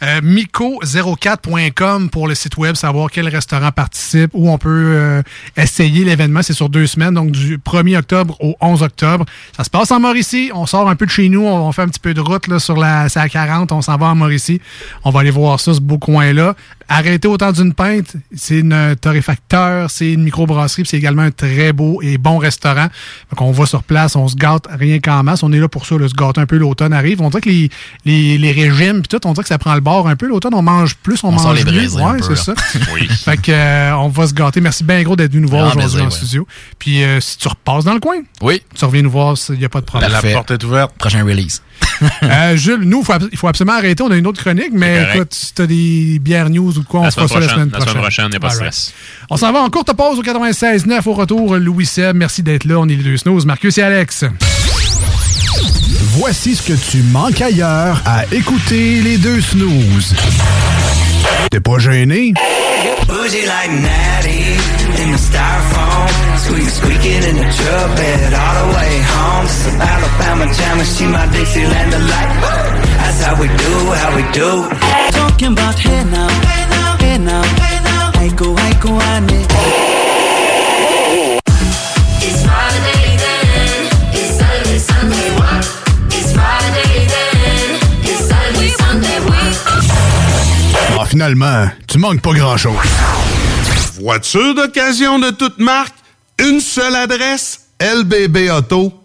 Euh, Mico04.com pour le site web, savoir quel restaurant participe, où on peut euh, essayer l'événement. C'est sur deux semaines, donc du 1er octobre au 11 octobre. Ça se passe en Mauricie. On sort un peu de chez nous. On, fait un petit peu de route sur la, c'est à 40. On s'en va en Mauricie. On va aller voir ça, ce beau coin-là. Arrêtez autant d'une pinte. C'est une torréfacteur, c'est une microbrasserie, puis c'est également un très beau et bon restaurant. Donc on va sur place, on se gâte rien qu'en masse. On est là pour ça, là, se gâter un peu. L'automne arrive. On dirait que les, les, les régimes, puis tout, on dirait que ça prend le bord un peu. L'automne, on mange plus, on, mange les mieux. un Ouais, c'est ça. Oui. Fait que euh, on va se gâter. Merci bien gros d'être venu nous voir aujourd'hui en ouais. studio. Puis euh, si tu repasses dans le coin, Oui. tu reviens nous voir, il n'y a pas de problème. La porte est ouverte. Prochain release. Euh, Jules, nous, il faut absolument arrêter. On a une autre chronique, mais écoute, si tu as des bières news ou de quoi, on La fera ça la prochaine, semaine la semaine prochaine. prochaine, il n'y a pas de All right. stress. On s'en va en courte pause au 96.9 au retour. Louis Seb, merci d'être là. On est les deux snows. Marcus et Alex. Voici ce que tu manques ailleurs à écouter les deux snooze. T'es pas gêné? Bougie like Natty in the styrofoam. Squeak, squeaking in the truck bed all the way home. It's some Alabama jam and she my Dixieland delight. That's how we do, how we do. Talking about hey now, hey now, hey now, hey now. Hey go, go, I need. Ah, finalement, tu manques pas grand-chose. Voiture d'occasion de toute marque, une seule adresse, lbbauto.com.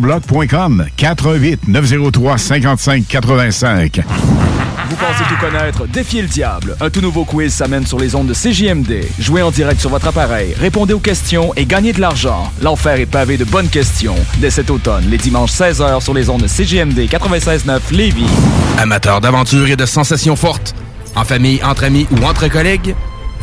GestionBloc.com 418 903 55 85. Vous pensez tout connaître? Défiez le diable. Un tout nouveau quiz s'amène sur les ondes de CJMD. Jouez en direct sur votre appareil, répondez aux questions et gagnez de l'argent. L'enfer est pavé de bonnes questions. Dès cet automne, les dimanches 16h sur les ondes de CJMD 96.9 Lévis. Amateur d'aventure et de sensations fortes, en famille, entre amis ou entre collègues,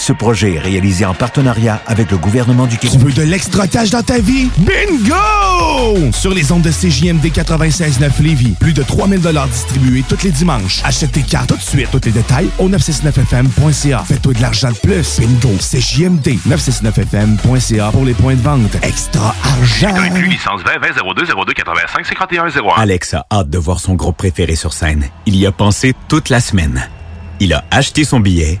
Ce projet est réalisé en partenariat avec le gouvernement du Québec. Tu veux de l'extra cash dans ta vie? Bingo! Sur les ondes de CJMD 96.9 Lévis, plus de 3000 distribués tous les dimanches. Achète tes cartes tout de suite. Tous les détails au 969FM.ca. Fais-toi de l'argent de plus. Bingo! CJMD 969FM.ca pour les points de vente. Extra argent! licence 20 20 02 02 85 51 01. Alex a hâte de voir son groupe préféré sur scène. Il y a pensé toute la semaine. Il a acheté son billet,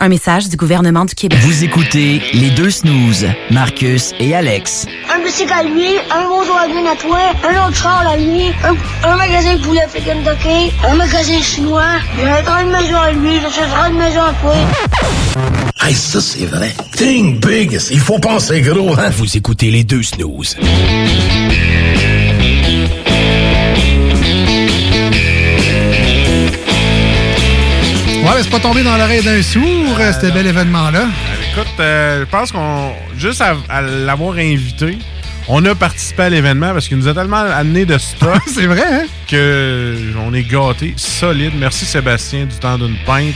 Un message du gouvernement du Québec. Vous écoutez les deux snooze, Marcus et Alex. Un bicycle à lui, un bonjour à bien à toi, un autre char à lui, un, un magasin de poulet Kentucky, un magasin chinois, un une maison à lui, j'achèterai une maison à toi. Hey, ça, c'est vrai. Think big. Il faut penser gros, hein? Vous écoutez les deux snooze. Ouais, mais c'est pas tombé dans l'oreille d'un sourd, euh, ce bel événement-là. Écoute, euh, je pense qu'on. Juste à, à l'avoir invité, on a participé à l'événement parce qu'il nous a tellement amené de stock. c'est vrai, hein? Que on est gâtés, solide. Merci Sébastien du temps d'une pinte.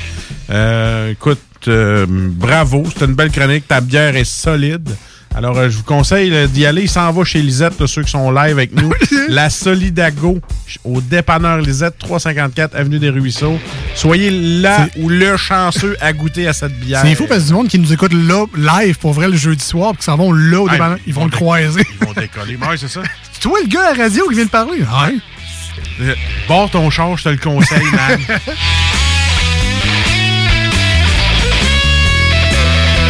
Euh, écoute, euh, bravo, c'était une belle chronique. Ta bière est solide. Alors, euh, je vous conseille euh, d'y aller. Il s'en va chez Lisette, là, ceux qui sont live avec nous. La Solidago, au dépanneur Lisette, 354 Avenue des Ruisseaux. Soyez là ou le chanceux à goûter à cette bière. C'est fou parce que du monde qui nous écoute là, live pour vrai le jeudi soir, puis qui s'en vont là au dépanneur, ils vont le croiser. Ils vont décoller. Ouais, c'est ça. C'est toi le gars à la radio qui vient de parler? Ouais. Euh, Barre ton char, je te le conseille, man.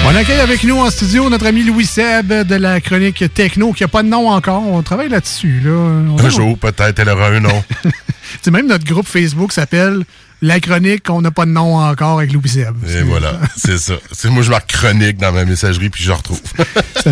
On accueille avec nous en studio notre ami Louis Seb de la chronique Techno, qui n'a pas de nom encore. On travaille là-dessus. Là. On- Un jour, peut-être, elle aura un nom. C'est même notre groupe Facebook s'appelle La chronique, on n'a pas de nom encore avec Louis Seb. Et voilà, c'est ça. C'est moi, je marque chronique dans ma messagerie, puis je retrouve. Ça,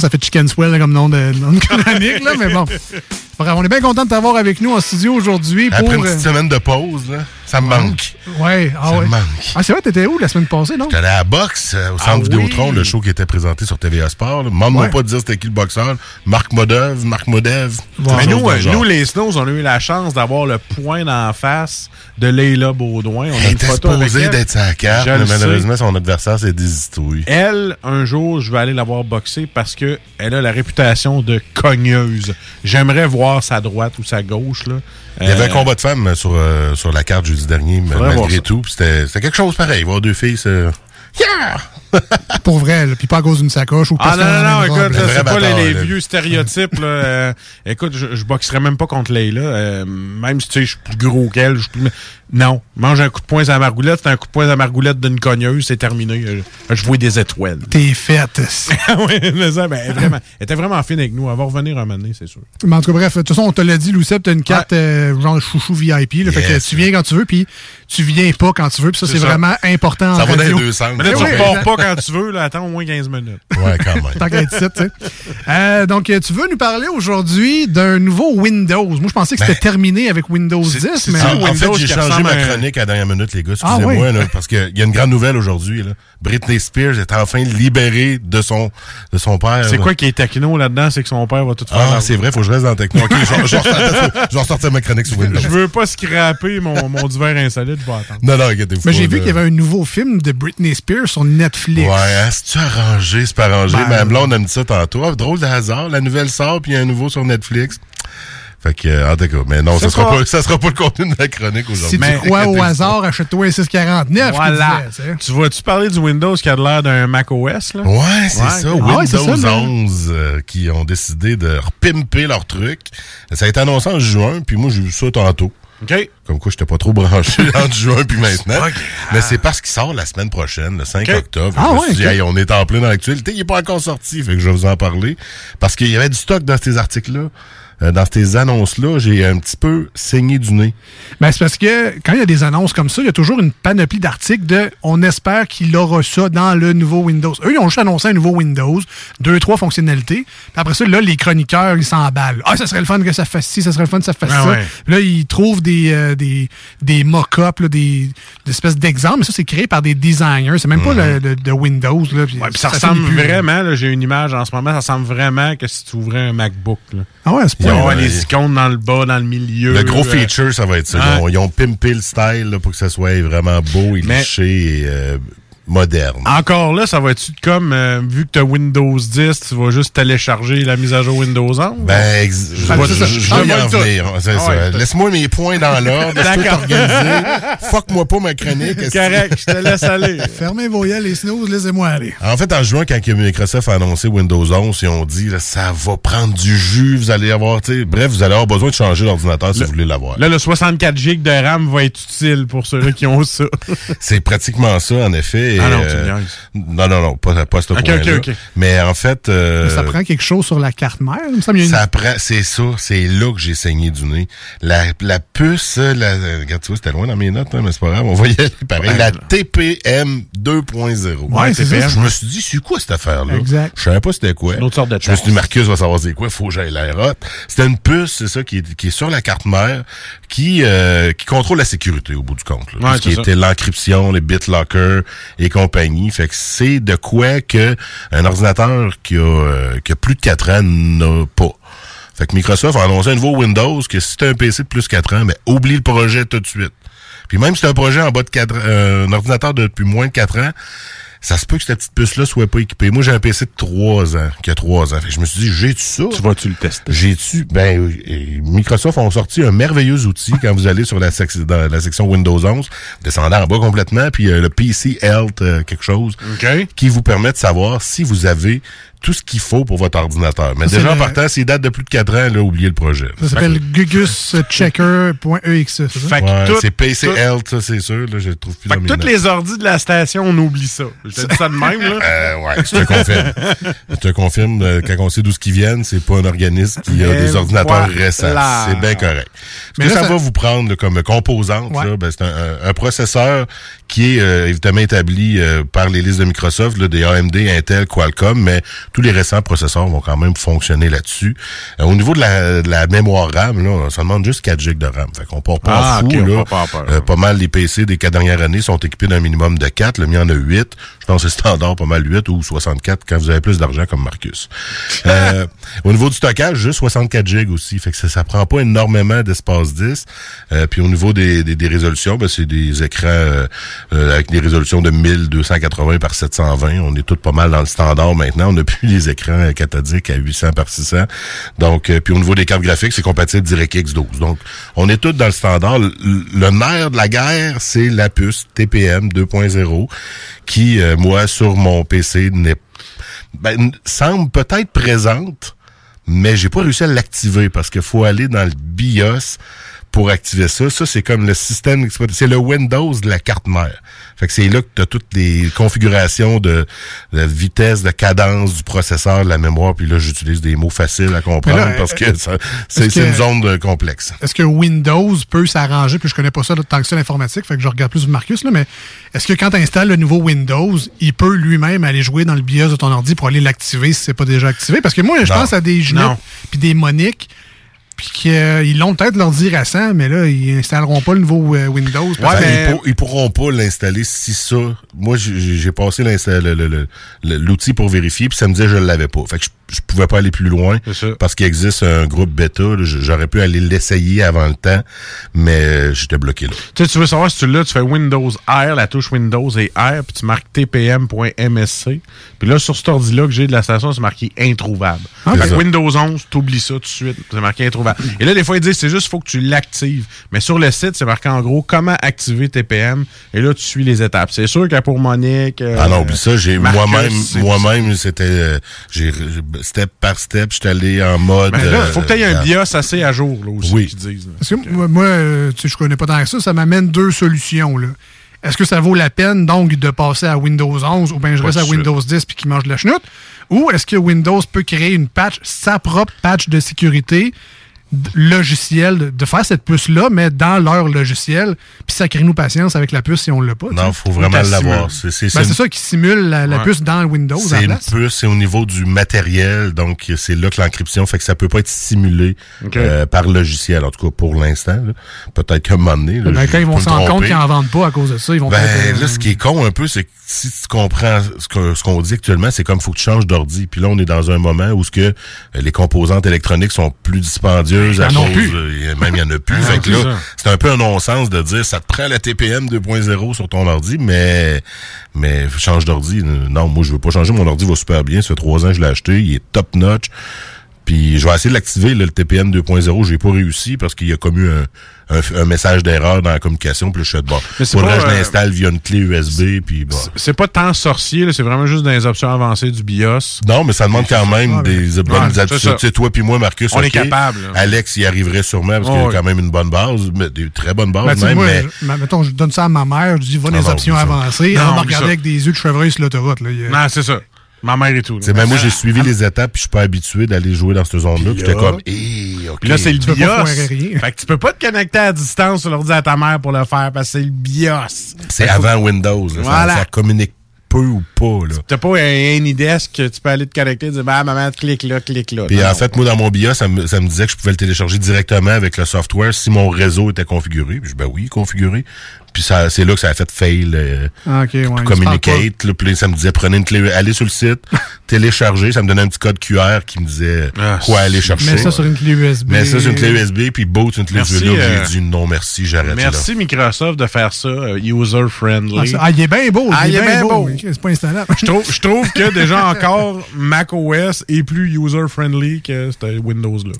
ça fait Chicken Swell comme nom de, nom de chronique, là, mais bon. On est bien content de t'avoir avec nous en studio aujourd'hui pour. Après une petite euh, semaine de pause, là, ça me manque. Ouais, ah Ça ouais. me manque. Ah, c'est vrai, t'étais où la semaine passée, non? J'étais allé à la boxe euh, au Ah centre oui. Vidéotron, le show qui était présenté sur TVA Sport. Maman Ouais. pas de dire c'était qui le boxeur. Marc Modev, Marc Modev. Mais nous, euh, nous, les Snows, on a eu la chance d'avoir le point d'en face de Leila Baudouin. On a Elle était supposée d'être sa carte, mais malheureusement, son adversaire s'est désistouillé. Elle, un jour, je vais aller la voir boxer parce que elle a la réputation de cogneuse. J'aimerais voir sa droite ou sa gauche. Là. Il y avait Euh, un combat de femmes sur, euh, sur la carte jeudi dernier, malgré tout. C'était quelque chose pareil. Voir deux filles, c'est... Pour vrai, là, puis pas à cause d'une sacoche ou Ah parce non, qu'on a non, non, robe, écoute, c'est pas les, vieux stéréotypes. Là, euh, écoute, je, je boxerais même pas contre Leila. euh, même si tu sais, je suis plus gros qu'elle. je suis plus- Non, mange un coup de poing à la margoulette, c'est un coup de poing à la margoulette d'une cogneuse, c'est terminé. Euh, Je vois des étoiles. T'es faite. oui, mais ça, ben, vraiment- elle était vraiment fine avec nous. Elle va revenir un moment donné, c'est sûr. Mais en tout cas, bref, de toute façon, on te l'a dit, Louis Seb, t'as une carte euh, genre chouchou VIP. Là, Fait que tu viens quand tu veux, puis tu viens pas quand tu veux. Puis ça, C'est vraiment important Ça en va dans les deux sens. Mais là, tu Oui, repars pas quand tu veux, là, attends au moins 15 minutes. Ouais, quand même. Tant qu'à tu sais. Euh, donc, euh, tu veux nous parler aujourd'hui d'un nouveau Windows. Moi, je pensais que c'était Ben, terminé avec Windows 10, mais... en, en fait, j'ai changé ma chronique à la dernière minute, les gars. Ah, Excusez-moi, oui. là, parce qu'il y a une grande nouvelle aujourd'hui. là. Britney Spears est enfin libérée de son, de son père. C'est là. quoi qui est techno là-dedans? C'est que son père va tout faire. Ah, c'est vrai, faut que je reste dans le techno. Ok, je vais- ressortir- ma chronique sur Windows. Je veux pas scraper mon, mon divers insolite, je vais attendre. Non, non, inquiétez-vous Mais j'ai vu qu'il y avait un nouveau film de Britney Spears sur Netflix. Ouais, hein, c'est-tu arrangé, c'est pas arrangé. Ben, Ma blonde a me dit ça tantôt. Ah, drôle de hasard, la nouvelle sort, puis il y a un nouveau sur Netflix. Fait que, euh, en tout cas, mais non, ça sera pas- ça sera pas le contenu de la chronique Si aujourd'hui. tu crois au hasard, achète-toi un 649. Voilà. tu sais. Tu vas-tu parler du Windows qui a l'air d'un Mac OS, là? Ouais, c'est ça. Ah Windows ouais, c'est ça, mais- 11 euh, qui ont décidé de repimper leur truc. Ça a été annoncé en juin, puis moi, j'ai vu ça tantôt. OK. Comme quoi, j'étais pas trop branché entre juin puis maintenant. Mais c'est parce qu'il sort la semaine prochaine, le 5 Ok. octobre. Ah je me suis dit, hey, on est en plein dans l'actualité. Il est pas encore sorti, fait que je vais vous en parler. Parce qu'il y avait du stock dans ces articles-là. Euh, dans ces annonces-là, j'ai un petit peu saigné du nez. Ben, c'est parce que quand il y a des annonces comme ça, il y a toujours une panoplie d'articles de on espère qu'il aura ça dans le nouveau Windows. Eux, ils ont juste annoncé un nouveau Windows, deux, trois fonctionnalités. Puis après ça, là, les chroniqueurs, ils s'emballent. Ah, ça serait le fun que ça fasse ci, ça serait le fun que ça fasse ça. ouais. Puis là, ils trouvent des, euh, des, des mock-ups, des, des espèces d'exemples. Mais ça, c'est créé par des designers. C'est même pas le, le- de Windows. Là, puis Ouais, puis ça ressemble vraiment, là, j'ai une image en ce moment, ça ressemble vraiment que si tu ouvrais un MacBook. Là. Ah ouais, c'est Ouais, les icônes dans le bas, dans le milieu. Le gros euh, feature, ça va être ça. ouais. Ils, ont, ils ont pimpé le style là, pour que ça soit vraiment beau et liché et euh, moderne. Encore là, ça va être comme, euh, vu que tu as Windows 10, tu vas juste télécharger la mise à jour Windows 11? Ben, ex- je, ça. je- vais en tout. venir. C'est Ah ça. ouais. Laisse-moi mes points dans l'ordre. Je peux D'accord. Fuck-moi pas ma chronique. Correct, je te laisse aller. Fermez vos yeux, les snooze, laissez-moi aller. En fait, en juin, quand Microsoft a annoncé Windows 11, ils ont dit là, ça va prendre du jus, vous allez avoir, tu sais, bref, vous allez avoir besoin de changer l'ordinateur si Le- vous voulez l'avoir. Là, le 64 GB de RAM va être utile pour ceux qui ont ça. C'est pratiquement ça, en effet. Et, Ah non, tu me euh, non, non, non, pas, pas ce Ok, point-là. ok, ok. Mais en fait, euh, Ça prend quelque chose sur la carte mère. Il me semble une- ça prend, c'est ça, c'est là que j'ai saigné du nez. La, la puce, la, euh, regarde, tu vois, c'était loin dans mes notes, hein, mais c'est pas grave, on va y aller pareil. Ouais, la là. TPM 2.0. Ouais, c'est ça. Je me suis dit, c'est quoi cette affaire-là? Exact. Je savais pas c'était quoi. Une autre sorte de Je me suis dit. Marcus va savoir c'est quoi, faut que j'aille l'air hot. C'était une puce, c'est ça, qui est, qui est sur la carte mère, qui, euh, qui contrôle la sécurité au bout du compte. Là. Ouais, Tout ce qui ça. était l'encryption, les BitLocker et compagnie. Fait c'est de quoi que un ordinateur qui a, euh, plus de 4 ans n'a pas. Fait que Microsoft a annoncé un nouveau Windows que si t'as un PC de plus de 4 ans, ben, oublie le projet tout de suite. Puis même si t'as un projet en bas de 4 euh, un ordinateur de depuis moins de 4 ans, ça se peut que cette petite puce-là soit pas équipée. Moi, j'ai un PC de 3 ans, qui a 3 ans. Fait que je me suis dit, j'ai-tu ça? Tu vas-tu le tester? J'ai-tu, ben, euh, Microsoft ont sorti un merveilleux outil quand vous allez sur la, sec- dans la section Windows 11, descendant en bas complètement, puis euh, le PC Health euh, quelque chose, OK. qui vous permet de savoir si vous avez tout ce qu'il faut pour votre ordinateur. Mais Ça, déjà, c'est en partant, s'il date de plus de 4 ans, là, oubliez le projet. Ça s'appelle guguschecker.exe. c'est ça? Fait que Ouais, tout- c'est PC tout- Health, ça, c'est sûr. Là, je le trouve plus Fait que toutes les ordis de la station, on oublie ça. Je te dis ça de même, là. Euh, ouais, je te confirme. je te confirme, euh, quand on sait d'où ce qu'ils viennent, c'est pas un organisme qui a Mais des ordinateurs voilà. récents. C'est bien correct. Ce Mais que là, ça, ça- va vous prendre là, comme composante, Ouais. ben, c'est un, un- un processeur qui est euh, évidemment établi euh, par les listes de Microsoft, là, des AMD, Intel, Qualcomm, mais tous les récents processeurs vont quand même fonctionner là-dessus. Euh, au niveau de la, de la mémoire RAM, là, ça demande juste 4 GB de RAM. Fait qu'on part pas Ah, fou. là. pas. Euh, pas mal les PC des quatre dernières années sont équipés d'un minimum de 4. Le mien en a 8. Je pense que c'est standard, pas mal 8 ou 64 quand vous avez plus d'argent comme Marcus. Euh, au niveau du stockage, juste 64 GB aussi. Fait que ça, ça prend pas énormément d'espace 10. Euh, puis au niveau des, des, des résolutions, ben, c'est des écrans euh, avec des résolutions de 1280 par 720. On est tous pas mal dans le standard maintenant. On n'a plus les écrans cathodiques à 800 par 600. Donc, euh, puis au niveau des cartes graphiques, c'est compatible DirectX 12. Donc, on est tous dans le standard. Le, nerf de la guerre, c'est la puce TPM 2.0 qui, euh, moi, sur mon PC, n'est ben, semble peut-être présente, mais j'ai pas réussi à l'activer parce qu'il faut aller dans le BIOS pour activer ça. Ça, c'est comme le système. C'est le Windows de la carte mère. Fait que c'est là que tu as toutes les configurations de, de vitesse, de cadence du processeur, de la mémoire. Puis là, j'utilise des mots faciles à comprendre là, parce que euh, c'est une zone de complexe. Est-ce que Windows peut s'arranger, puis je connais pas ça tant que ça l'informatique, fait que je regarde plus Marcus, là, mais est-ce que quand tu installes le nouveau Windows, il peut lui-même aller jouer dans le BIOS de ton ordi pour aller l'activer si c'est pas déjà activé? Parce que moi, je pense à des Ginette puis des Monique, puis qu'ils l'ont peut-être l'ordi récent, mais là, ils installeront pas le nouveau euh, Windows. Ben, ils, pour- ils pourront pas l'installer si ça. Moi, j'ai passé l'outil pour vérifier, puis ça me disait que je l'avais pas. Fait que je, je pouvais pas aller plus loin parce qu'il existe un groupe bêta. J'aurais pu aller l'essayer avant le temps, mais euh, j'étais bloqué là. Tu sais, tu veux savoir si tu l'as, tu fais Windows R, la touche Windows et R, puis tu marques tpm.msc. Puis là, sur cet ordi-là que j'ai de la station, c'est marqué introuvable. Fait que. Windows 11, t'oublies ça tout de suite. C'est marqué introuvable. Et là, des fois, ils disent, c'est juste, faut que tu l'actives. Mais sur le site, c'est marqué en gros comment activer TPM. Et là, tu suis les étapes. C'est sûr que pour Monique. euh, Ah non, oublie ça, j'ai moi-même, moi-même, c'était, euh, j'ai step par step, j'étais allé en mode. Ben là, faut que tu aies un euh, BIOS assez à jour, là, aussi, Oui. qu'ils disent. là. Parce que moi, moi, euh, tu sais, je connais pas tant que ça, ça m'amène deux solutions. là. Est-ce que ça vaut la peine donc de passer à Windows 11 ou bien je reste à. Windows 10 puis qui mange de la chenoute? Ou est-ce que Windows peut créer une patch, sa propre patch de sécurité logiciel, de- de faire cette puce-là, mais dans leur logiciel, puis ça crée nous patience avec la puce si on l'a pas. Non, sais. faut vraiment l'avoir. C'est- c'est- Ben, ça qui simule la, la Ouais. puce dans Windows. C'est une place. puce, c'est au niveau du matériel, donc c'est là que l'encryption fait que ça peut pas être simulé euh, par logiciel, en tout cas pour l'instant. là. Peut-être qu'à un moment donné, là, Ben, quand ils vont s'en rendre compte qu'ils en vendent pas à cause de ça, ils vont Ben, euh, là, ce qui est con un peu, c'est que si tu comprends ce que- ce qu'on dit actuellement, c'est comme faut que tu changes d'ordi. Puis là, on est dans un moment où ce que euh, les composantes électroniques sont plus dispendieuses à cause, plus. euh, même il y en a plus. Ah, fait que c'est là, ça. c'est un peu un non-sens de dire ça te prend la TPM 2.0 sur ton ordi, mais mais change d'ordi. Non, moi je veux pas changer. Mon ordi va super bien. Ça fait trois ans que je l'ai acheté. Il est top notch. Puis je vais essayer de l'activer, le TPM 2.0. J'ai pas réussi parce qu'il y a comme eu un, un, un message d'erreur dans la communication. Puis je suis de bon. Faudrait que je euh, l'installe via une clé USB. Puis bon. C'est pas tant sorcier, c'est vraiment juste dans les options avancées du BIOS. Non, mais ça demande quand même Ouais, des mais- bonnes Ouais. Tu sais, toi puis moi, Marcus, On est capable, là. Alex y arriverait sûrement parce Oh, qu'il y a quand même une bonne base, mais des très bonnes bases Ben, sais, même. moi, mais je- mettons, je donne ça à ma mère, je dis, va dans Ah les non, options avancées, Non, elle va regarder avec des yeux de chevreuil sur l'autoroute. a- Non, c'est ça. Ma mère et tout. C'est ben moi j'ai suivi les étapes puis je suis pas habitué d'aller jouer dans cette zone-là. J'étais là- comme eh, OK. Puis là, c'est le Tu peux pas BIOS. Fait que tu peux pas te connecter à distance sur l'ordi à ta mère pour le faire parce que c'est le BIOS. C'est Fait que faut- avant Windows. là. Ça- Voilà. Ça, communique peu ou pas. Là. T'as pas un AnyDesk que tu peux aller te connecter et dire, bah, maman, clique là, clique là. Puis Non, en non. fait, moi, dans mon BIOS, ça me, ça me disait que je pouvais le télécharger directement avec le software si mon réseau était configuré. Puis je dis, ben oui, configuré. Puis ça, c'est là que ça a fait fail. euh, Ah, ouais, communicate. Là, puis ça me disait, prenez une clé, allez sur le site, téléchargez. Ça me donnait un petit code QR qui me disait Ah, quoi aller chercher. Mets ça sur une clé USB. Mets ça sur une clé USB, puis boot une clé Merci, USB. Là, euh, J'ai dit non, merci, j'arrête là. Merci Microsoft de faire ça, euh, user-friendly. Ah, ah, il est bien beau. Ah, il est bien beau. beau. C'est pas installable. Je trouve, je trouve que déjà encore macOS est plus user-friendly que ce Windows-là.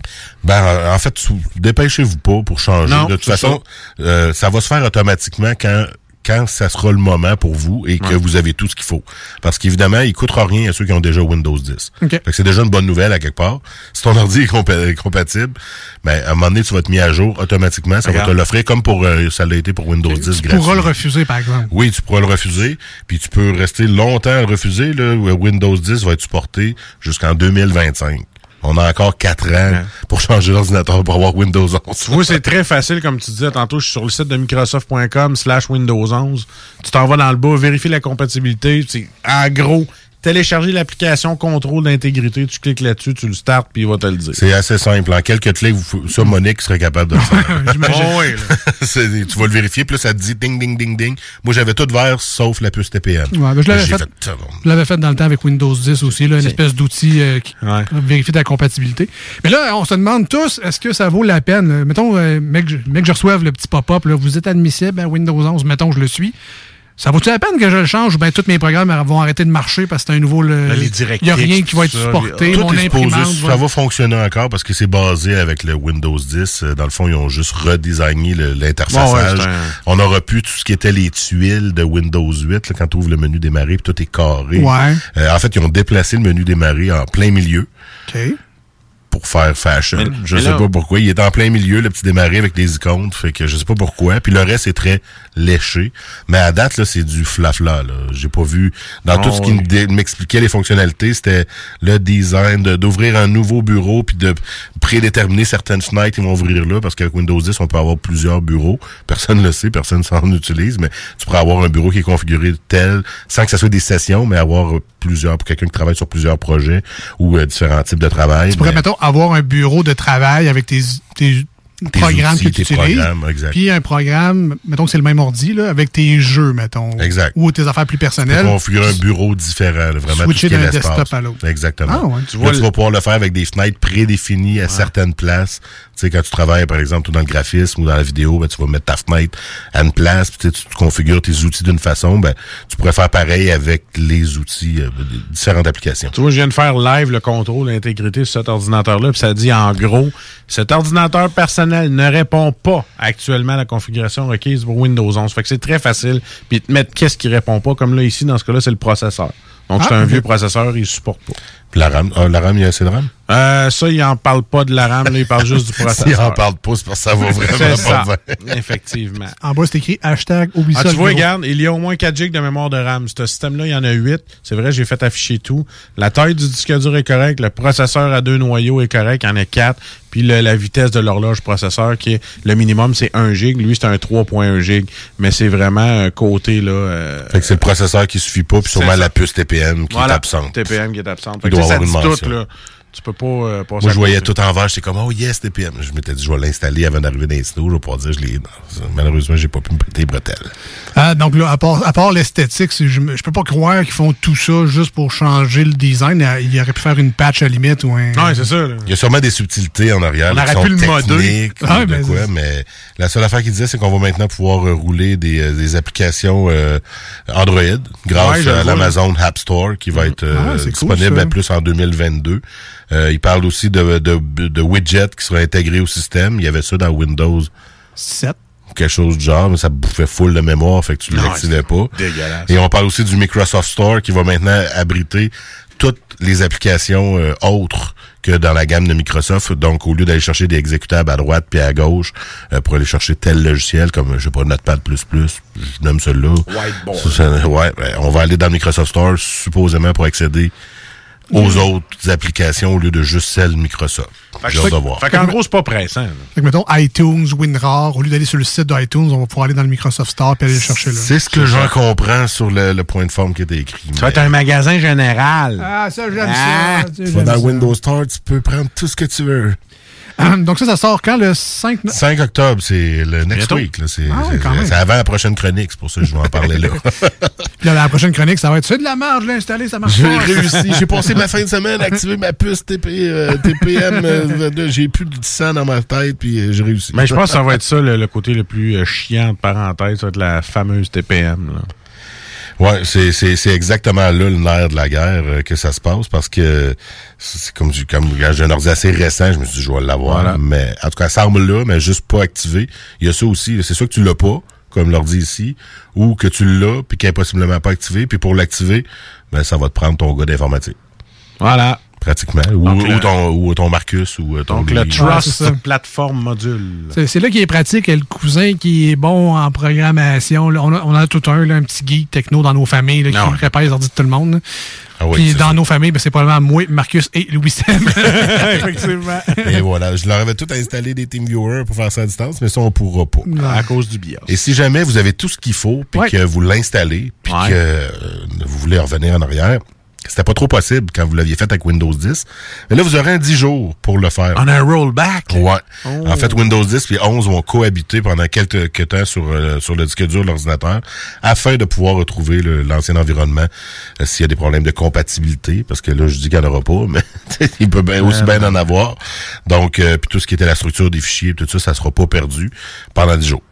Ben, en- en fait, dépêchez-vous pas pour changer. Non, de toute façon, euh, ça va se faire automatiquement quand quand ça sera le moment pour vous et que Ouais. vous avez tout ce qu'il faut. Parce qu'évidemment, il coûtera rien à ceux qui ont déjà Windows 10. OK. Fait que c'est déjà une bonne nouvelle à quelque part. Si ton ordi est compa- compatible, ben, à un moment donné, tu vas te mis à jour automatiquement. Ça va te l'offrir comme pour euh, ça l'a été pour Windows 10 Tu gratuit. pourras le refuser, par exemple. Oui, tu pourras le refuser, puis tu peux rester longtemps à le refuser. Là, Windows 10 va être supporté jusqu'en 2025. On a encore quatre ans pour changer l'ordinateur pour avoir Windows 11. Tu vois, c'est très facile, comme tu disais tantôt, je suis sur le site de Microsoft.com slash Windows 11. Tu t'en vas dans le bas, vérifie la compatibilité. C'est en gros, télécharger l'application contrôle d'intégrité, tu cliques là-dessus, tu le startes, puis il va te le dire. C'est assez simple. En quelques clics, vous, ça, Monique serait capable de le faire. J'imagine. Oh, oui, tu vas le vérifier, puis là, ça te dit ding, ding, ding, ding. Moi, j'avais tout vert, sauf la puce TPM. Ouais, ben, je l'avais J'ai fait, je l'avais fait dans le temps avec Windows 10 aussi, là, une espèce d'outil euh, qui vérifie ta compatibilité. Mais là, on se demande tous, est-ce que ça vaut la peine? là? Mettons, euh, mec, je, mec, je reçoive le petit pop-up, là, vous êtes admissible à Windows 11, mettons, je le suis. Ça vaut-tu la peine que je le change? Ou bien tous mes programmes vont arrêter de marcher parce que c'est un nouveau... Le, Là, les Il n'y a rien qui va être supporté, les- mon tout est supposé- imprimante... Ça va fonctionner encore parce que c'est basé avec le Windows 10. Euh, Dans le fond, ils ont juste redesigné l'interfaçage. Ouais, ouais, On n'aura plus tout ce qui était les tuiles de Windows 8 là, quand tu ouvres le menu démarrer puis tout est carré. Ouais. Euh, en fait, ils ont déplacé le menu démarrer en plein milieu. OK. Pour faire fashion. Mais- je mais sais là- pas pourquoi. Il est en plein milieu, le petit démarré avec les icônes. Fait que je sais pas pourquoi. Puis le reste est très léché. Mais à date, là, c'est du flafla, là. J'ai pas vu. Dans tout Ah, ce qui ouais. me dé- m'expliquait les fonctionnalités, c'était le design de- d'ouvrir un nouveau bureau puis de prédéterminer certaines fenêtres qui vont ouvrir là. Parce qu'avec Windows 10, on peut avoir plusieurs bureaux. Personne ne le sait, personne s'en utilise, mais tu pourrais avoir un bureau qui est configuré tel, sans que ça soit des sessions, mais avoir plusieurs, pour quelqu'un qui travaille sur plusieurs projets ou euh, différents types de travail. Tu pourrais, mais- mettons, avoir un bureau de travail avec tes, Tes programmes outils, que tu tes utilises. programmes, exact. Puis un programme, mettons que c'est le même ordi, là, avec tes jeux, mettons. Exact. Ou tes affaires plus Tu peux personnelles. configurer un bureau différent, là, vraiment Switcher tout ce qui est d'un l'espace. desktop à l'autre. Exactement. Ah ouais. Tu, Tu vois, vois tu le- vas pouvoir le faire avec des fenêtres prédéfinies à certaines places. Tu sais, quand tu travailles, par exemple, dans le graphisme ou dans la vidéo, ben, tu vas mettre ta fenêtre à une place, puis tu, tu- tu configures tes outils d'une façon, ben, tu pourrais faire pareil avec les outils euh, de différentes applications. Tu vois, je viens de faire live le contrôle d'intégrité sur cet ordinateur-là, puis ça dit en gros, cet ordinateur personnel ne répond pas actuellement à la configuration requise pour Windows 11. Fait que c'est très facile. Puis de mettre qu'est-ce qui répond pas, comme là, ici, dans ce cas-là, c'est le processeur. Donc, c'est Ah, un ok. vieux processeur, il supporte pas. La RAM, ah, la RAM, il y a assez de RAM? Euh, ça, il en parle pas de la RAM, là, il parle juste du processeur. S'il en parle pas, c'est parce que ça va vraiment pas ça, bien. effectivement. En bas, c'est écrit hashtag oublie Ah, ça. tu vois, regarde, il y a au moins 4 gigs de mémoire de RAM. Ce système-là, il y en a 8. C'est vrai, j'ai fait afficher tout. La taille du disque dur est correcte. Le processeur à deux noyaux est correct. Il y en a 4. Puis le- la vitesse de l'horloge processeur, qui est le minimum, c'est 1 gig. Lui, c'est un 3.1 gig. Mais c'est vraiment un côté, là. euh, Fait que c'est le processeur qui suffit pas, puis C'est sûrement ça. la puce TPM qui voilà, est absente. TPM qui est absente. Ça, avoir une mention. tout, là. Tu peux pas euh, passer Moi, je voyais tout en vert, j'étais comme, oh yes, TPM. Je m'étais dit, je vais l'installer avant d'arriver dans les snows. Je vais pas dire, je l'ai. non, Malheureusement, j'ai pas pu me péter les bretelles. Ah, donc là, à part, à part l'esthétique, je, je peux pas croire qu'ils font tout ça juste pour changer le design. Euh, Il aurait pu faire une patch à la limite ou un. Ouais, c'est ça. là. Il y a sûrement des subtilités en arrière On aurait pu le ou Ah, de ben, quoi, mais la seule affaire qu'il disait, c'est qu'on va maintenant pouvoir euh, rouler des, euh, des applications euh, Android grâce Ouais, à l'Amazon App Store qui va être euh, Ah, cool, disponible ben, plus en 2022. Euh, il parle aussi de, de, de widgets qui seraient intégrés au système. Il y avait ça dans Windows 7. quelque chose du genre, mais ça bouffait full de mémoire, fait que tu ne l'activais pas. dégueulasse. Et on parle aussi du Microsoft Store qui va maintenant abriter toutes les applications euh, autres que dans la gamme de Microsoft. Donc, au lieu d'aller chercher des exécutables à droite puis à gauche euh, pour aller chercher tel logiciel comme, je sais pas, Notepad++, je nomme celui-là. Whiteboard. Ça, ça- ouais, ben, on va aller dans le Microsoft Store supposément pour accéder aux autres applications au lieu de juste celles Microsoft. Fait que J'ai hâte de voir. Fait qu'en gros, c'est pas pressant. là. Fait que, mettons, iTunes, WinRAR, au lieu d'aller sur le site d'iTunes, on va pouvoir aller dans le Microsoft Store et aller le chercher là. C'est ce que j'en comprends sur le, le point de forme qui était écrit. Ça va être un magasin général. Ah, ça, j'aime Ah. ça. tu sais, Tu vas dans ça. Windows Store, tu peux prendre tout ce que tu veux. Donc ça, ça sort quand? Le 5... no- 5 octobre, c'est le next Bientôt. week. là. C'est Ah avant la prochaine chronique, c'est pour ça que je vais en parler là. Puis là, la prochaine chronique, ça va être « C'est de la je l'ai installé, ça marche J'ai pas. » réussi. J'ai passé ma fin de semaine à activer ma puce TP, euh, TPM. euh, 22. j'ai plus de sang dans ma tête, puis euh, j'ai réussi. Mais je pense que ça va être ça, le, le côté le plus chiant de parenthèse, ça va être la fameuse TPM. Là. Ouais, c'est, c'est, c'est exactement là le nerf de la guerre euh, que ça se passe parce que c'est comme du comme j'ai un ordi assez récent, je me suis dit je vais l'avoir, Voilà. mais en tout cas ça semble là, mais juste pas activé. Il y a ça aussi, c'est sûr que tu l'as pas, comme l'ordi ici, ou que tu l'as puis qu'il est possiblement pas activé, puis pour l'activer, ben ça va te prendre ton gars d'informatique. Voilà. Pratiquement. Ou, Donc, ou le- ton, ou ton Marcus ou euh, ton Donc, Louis. le Trust. Platform Module. C'est là qui est pratique. Le cousin qui est bon en programmation. là, on, a, on a tout un, là, un petit geek techno dans nos familles là, qui Ah ouais. répare les ordi de tout le monde. là. Ah oui, Puis dans ça. nos familles, ben, c'est probablement moi, Marcus et Louis Sem. Effectivement. Et voilà, je leur avais tout installé des TeamViewer pour faire ça à distance, mais ça, on pourra pas. À cause du BIOS. Et si jamais vous avez tout ce qu'il faut, puis Ouais. que vous l'installez, puis Ouais. que euh, vous voulez revenir en arrière, c'était pas trop possible quand vous l'aviez fait avec Windows 10. Mais là, vous aurez un 10 jours pour le faire. On a un rollback? Ouais. Oh. En fait, Windows 10 et 11 vont cohabiter pendant quelques, quelques temps sur, euh, sur le disque dur de l'ordinateur afin de pouvoir retrouver l'ancien environnement euh, s'il y a des problèmes de compatibilité, parce que là, je dis qu'il n'y en aura pas, mais il peut aussi bien en avoir. Donc, euh, puis tout ce qui était la structure des fichiers, tout ça, ça sera pas perdu pendant 10 jours.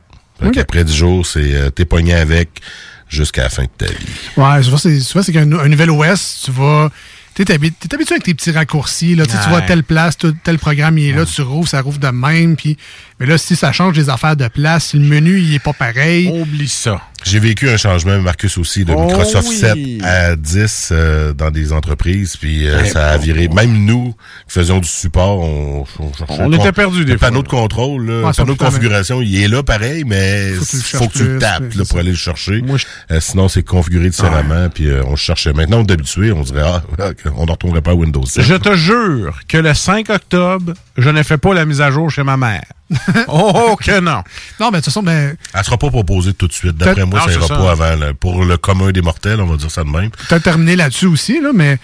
Ok. Après 10 jours, c'est t'es pogné avec jusqu'à la fin de ta vie. ouais, souvent, c'est souvent, c'est qu'un un nouvel OS, tu vas. Tu es habitué avec tes petits raccourcis. Là, Tu sais, tu Ouais. vois telle place, tout- tel programme il est là, tu rouvres, ça rouvre de même. Puis, mais là, si ça change les affaires de place, si le menu il est pas pareil, Oublie ça. J'ai vécu un changement, Marcus aussi, de Oh Microsoft oui. 7 à 10 euh, dans des entreprises, puis euh, ça a bon. viré. Même nous, qui faisions du support, on, on cherchait On était perdus des Le fois, panneau de contrôle, Ouais, le ça panneau de configuration, il est là pareil, mais Faut que faut que tu le tapes là, pour aller le chercher. Euh, sinon, c'est configuré différemment, puis euh, on le cherchait. Maintenant, on est habitué, on dirait, ah, on ne retournerait pas à Windows 7. Je te jure que le 5 octobre, je n'ai fait pas la mise à jour chez ma mère. oh, que non. Non, mais de toute façon, ben, Elle sera pas proposée tout de suite. D'après moi, Non, ça ira ça. pas avant. là. Pour le commun des mortels, on va dire ça de même. peut-être terminer là-dessus aussi, là, mais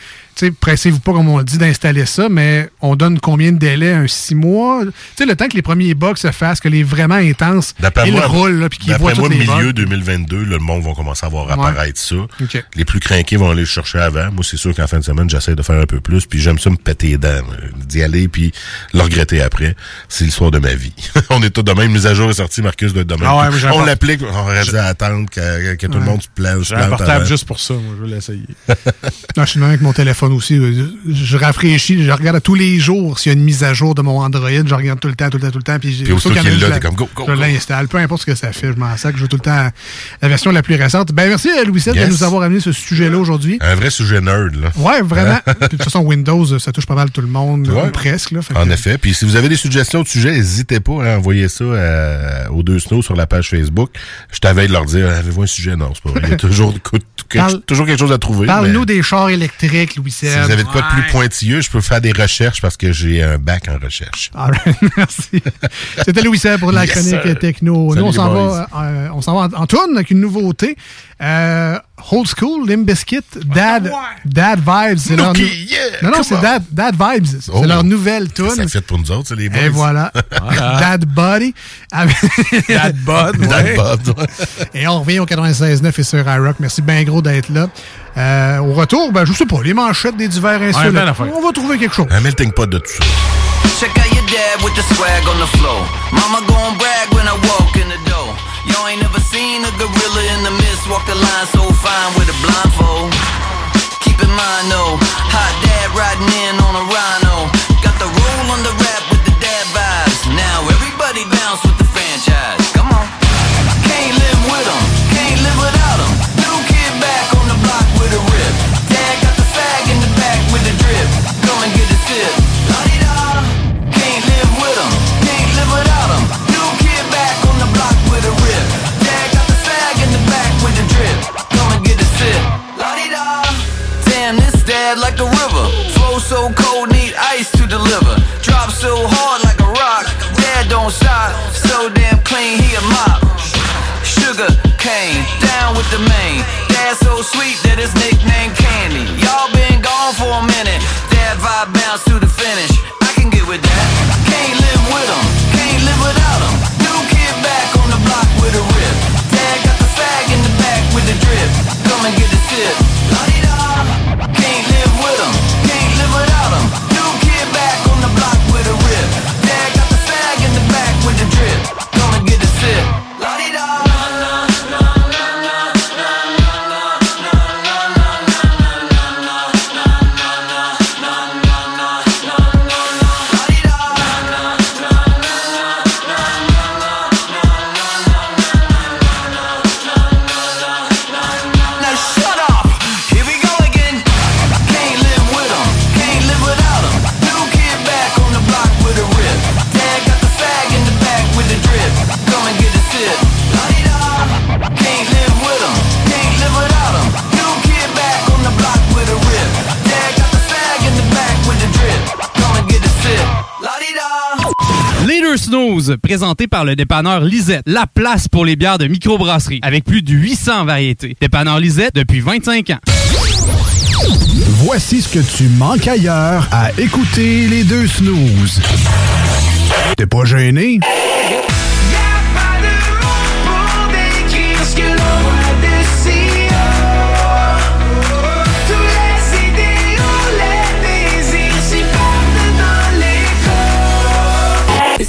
pressez-vous pas, comme on dit, d'installer ça, mais on donne combien de délai? Un six mois? Tu sais, le temps que les premiers bugs se fassent, que les vraiment intenses, ils moi, roulent, puis qu'ils voient d'après moi milieu bugs. 2022, là, le monde va commencer à voir Ouais. apparaître ça. Les plus craqués vont aller le chercher avant. Moi, c'est sûr qu'en fin de semaine, j'essaie de faire un peu plus, puis j'aime ça me péter les dents, euh, d'y aller, puis le regretter après. C'est l'histoire de ma vie. on est tous de même. Mise à jour est sortie, Marcus doit être de même. Ah ouais, on l'applique, on reste à attendre que, que tout le monde se plante. J'ai un portable avant. juste pour ça, moi, je vais l'essayer. Je suis même avec mon téléphone aussi. Je rafraîchis, je regarde tous les jours s'il y a une mise à jour de mon Android. Je regarde tout le temps, tout le temps, tout le temps. Puis, Puis aussitôt qu'il est là, t'es comme, go, go, Je l'installe, peu importe ce que ça fait. Je m'en sac. Je veux tout le temps la version la plus récente. Ben, merci, Louis de nous avoir amené ce sujet-là aujourd'hui. Un vrai sujet nerd, là. Ouais, vraiment. Puis, de toute façon, Windows, ça touche pas mal tout le monde, Ouais. ou presque. Là, En que- effet. Puis si vous avez des suggestions de sujets, n'hésitez pas à envoyer ça à- aux deux snows sur la page Facebook. Je t'avais de leur dire, avez-vous un sujet? Non, c'est pas vrai. Il y a toujours, toujours quelque chose à trouver. Parle-nous mais des chars électriques, Louis Si vous avez de quoi de plus pointilleux, je peux faire des recherches parce que j'ai un bac en recherche. All right, merci. C'était Louis Serre pour la Yes, chronique sir. techno. Salut, Nous, on s'en va, euh, on s'en va en, en tourne avec une nouveauté. Euh, Old School, Limp Bizkit, Dad, Dad Vibes. C'est leur Ok, nou- yeah, non, non, c'est. Dad, Dad Vibes. C'est Oh. leur nouvelle tune. Ça fait pour nous autres, c'est les boys. Et voilà. Dad Buddy. Dad Bud, ouais. Dad Bud, ouais. Et on revient au 96.9 et sur iRock. Merci bien gros d'être là. Euh, au retour, ben, je sais pas, les manchettes des divers Ouais, insoltes. belle affaire. on va trouver quelque chose. Un melting pot de tout ça. Check out your dad with the swag on the floor. Mama gon' brag when I walk in the. Y'all ain't never seen a gorilla in the mist walk the line so fine with a blindfold. Keep in mind though, hot dad riding in on a rhino. Got the roll on the rap with the dad vibes. Now everybody bounce with the franchise. Come on. Can't live with 'em, can't live without 'em. Deliver. Drop so hard like a rock. Dad don't stop. So damn clean, he a mop. Sugar cane, down with the main. Dad so sweet that his nickname Candy. Y'all been gone for a minute. Dad vibe bounce snooze, présenté par le dépanneur Lisette, la place pour les bières de microbrasserie, avec plus de 800 variétés. Dépanneur Lisette depuis 25 ans. Voici ce que tu manques ailleurs à écouter les deux snooze. T'es pas gêné?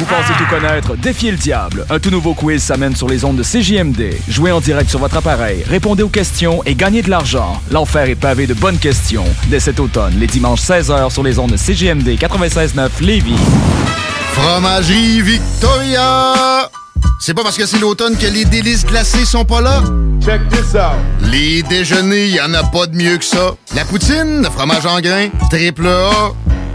Vous pensez tout connaître? Défiez le diable. Un tout nouveau quiz s'amène sur les ondes de CJMD. Jouez en direct sur votre appareil, répondez aux questions et gagnez de l'argent. L'enfer est pavé de bonnes questions. Dès cet automne, les dimanches 16h sur les ondes de CJMD 96.9 Lévis. Fromagerie Victoria! C'est pas parce que c'est l'automne que les délices glacées sont pas là? Check this out! Les déjeuners, y en a pas de mieux que ça. La poutine, le fromage en grains, triple A.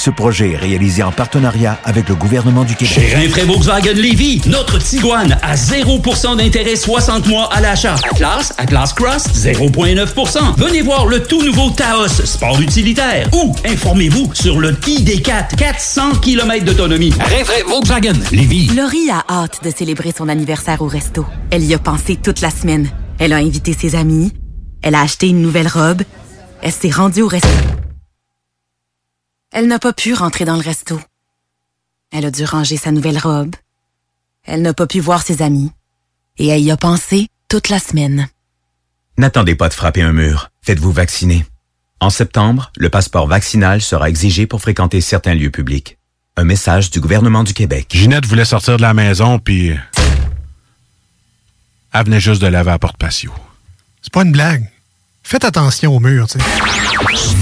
Ce projet est réalisé en partenariat avec le gouvernement du Québec. Chez Rinfraie Volkswagen Lévy, notre Tiguan à 0% d'intérêt 60 mois à l'achat. Atlas, Atlas Cross, 0,9%. Venez voir le tout nouveau Taos, sport utilitaire. Ou informez-vous sur le ID4, 400 km d'autonomie. Rinfraie Volkswagen Lévy. Laurie a hâte de célébrer son anniversaire au resto. Elle y a pensé toute la semaine. Elle a invité ses amis. Elle a acheté une nouvelle robe. Elle s'est rendue au resto. Elle n'a pas pu rentrer dans le resto. Elle a dû ranger sa nouvelle robe. Elle n'a pas pu voir ses amis. Et elle y a pensé toute la semaine. N'attendez pas de frapper un mur. Faites-vous vacciner. En septembre, le passeport vaccinal sera exigé pour fréquenter certains lieux publics. Un message du gouvernement du Québec. Ginette voulait sortir de la maison, puis... Elle venait juste de laver à porte patio. C'est pas une blague. Faites attention au mur, tu sais.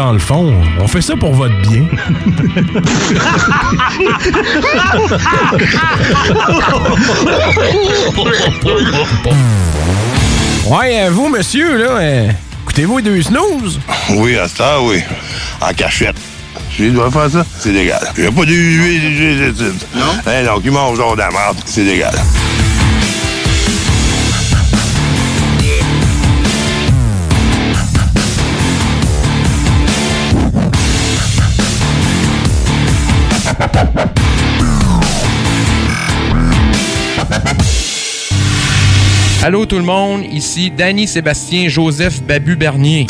Dans le fond, on fait ça pour votre bien. Ouais, euh, vous, monsieur, là, euh, écoutez-vous les deux snooze? Oui, à ça, oui. En cachette. Je dois faire ça, c'est légal. Il n'y a pas de huile, Non? Hein, donc, ils mangent genre de la merde, c'est légal. Allô tout le monde, ici Danny Sébastien Joseph Babu Bernier.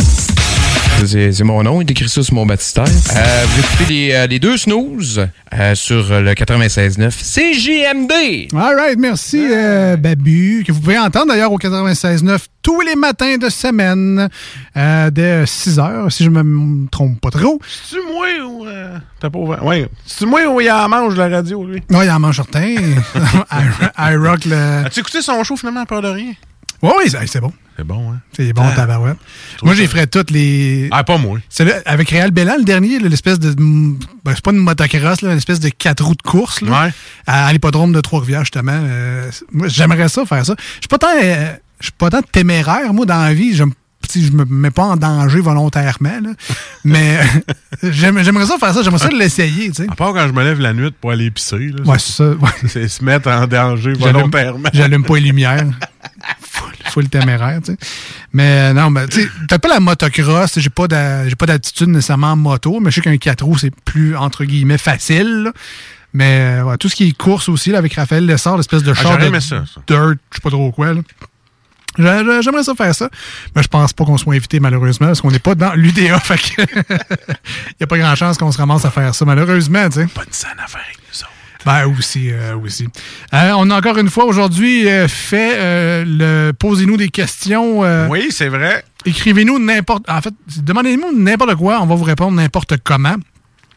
C'est c'est mon nom, il écrit ça sur mon baptistère. Euh, vous écoutez les, euh, les deux snooze euh, sur le 96.9 CJMD. All right, merci euh, Babu, que vous pouvez entendre d'ailleurs au 96.9 tous les matins de semaine euh, dès 6 heures, si je me trompe pas trop. C'est-tu moi ou... euh, T'as pas ouvert? Ouais. C'est-tu moi ou il en mange la radio, lui? Non, il en mange certain. I, I rock le... As-tu écouté son show, finalement, peur de rien? Oui, oui, c'est- bon. C'est bon, hein? C'est bon, Ah. tabarouette. Moi, ça- ferais toutes les. Ah, pas moi. Avec Réal Bellan, le dernier, l'espèce de. Ben, c'est pas une motocross, là, une espèce de quatre roues de course, là. À, à l'hippodrome de Trois-Rivières, justement. Euh, moi, j'aimerais ça, faire ça. Je suis pas tant. euh, je suis pas tant téméraire, moi, dans la vie. Je, sais, je me mets pas en danger volontairement, là. Mais j'aime- j'aimerais ça faire ça. J'aimerais ça l'essayer. À part quand je me lève la nuit pour aller épicer, là. Ouais, c'est ça. ouais. C'est se mettre en danger volontairement. J'allume pas les lumières. full, full téméraire, tu sais. Mais euh, non, mais tu sais, pas la motocross, j'ai pas j'ai pas d'aptitude nécessairement en moto, mais je sais qu'un 4 roues, c'est plus, entre guillemets, facile. là. Mais euh, ouais, tout ce qui est course aussi, là, avec Raphaël Lessard, l'espèce de Ah, char de aimé ça, ça. dirt, je sais pas trop quoi. là. J'a- j'a- J'aimerais ça faire ça, mais je pense pas qu'on soit invité malheureusement parce qu'on n'est pas dans l'UDA, fait que y a pas grand chance qu'on se ramasse à faire ça malheureusement, tu sais. Pas une scène à faire avec nous autres. Ben aussi, euh, aussi. Euh, on a encore une fois aujourd'hui euh, fait euh, le posez-nous des questions. euh, Oui, c'est vrai. Écrivez-nous n'importe. En fait, demandez-nous n'importe quoi, on va vous répondre n'importe comment.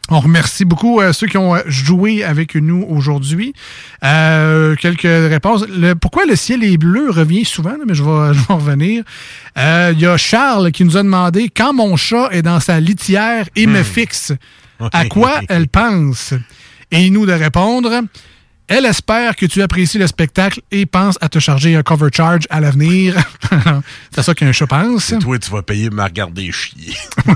On remercie beaucoup euh, ceux qui ont euh, joué avec nous aujourd'hui. Euh, quelques réponses. Le- pourquoi le ciel est bleu revient souvent, là, mais je vais, je vais en revenir. Euh, Il y a Charles qui nous a demandé quand mon chat est dans sa litière et me fixe, à quoi elle pense? Et nous de répondre. Elle espère que tu apprécies le spectacle et pense à te charger un cover charge à l'avenir. C'est ça qu'un chat pense. Toi, tu vas payer me regarder chier.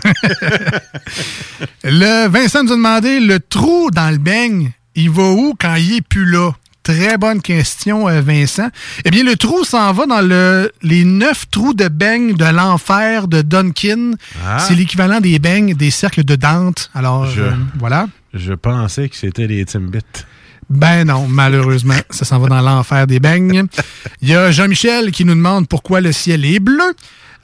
Le Vincent nous a demandé le trou dans le beigne, il va où quand il est plus là? Très bonne question, euh, Vincent. Eh bien, le trou s'en va dans le, les neuf trous de beigne de l'enfer de Duncan. Ah. C'est l'équivalent des beignes des cercles de Dante. Alors, Je- euh, voilà. Je pensais que c'était les Timbits. Ben non, malheureusement, ça s'en va dans l'enfer des beignes. Il y a Jean-Michel qui nous demande pourquoi le ciel est bleu.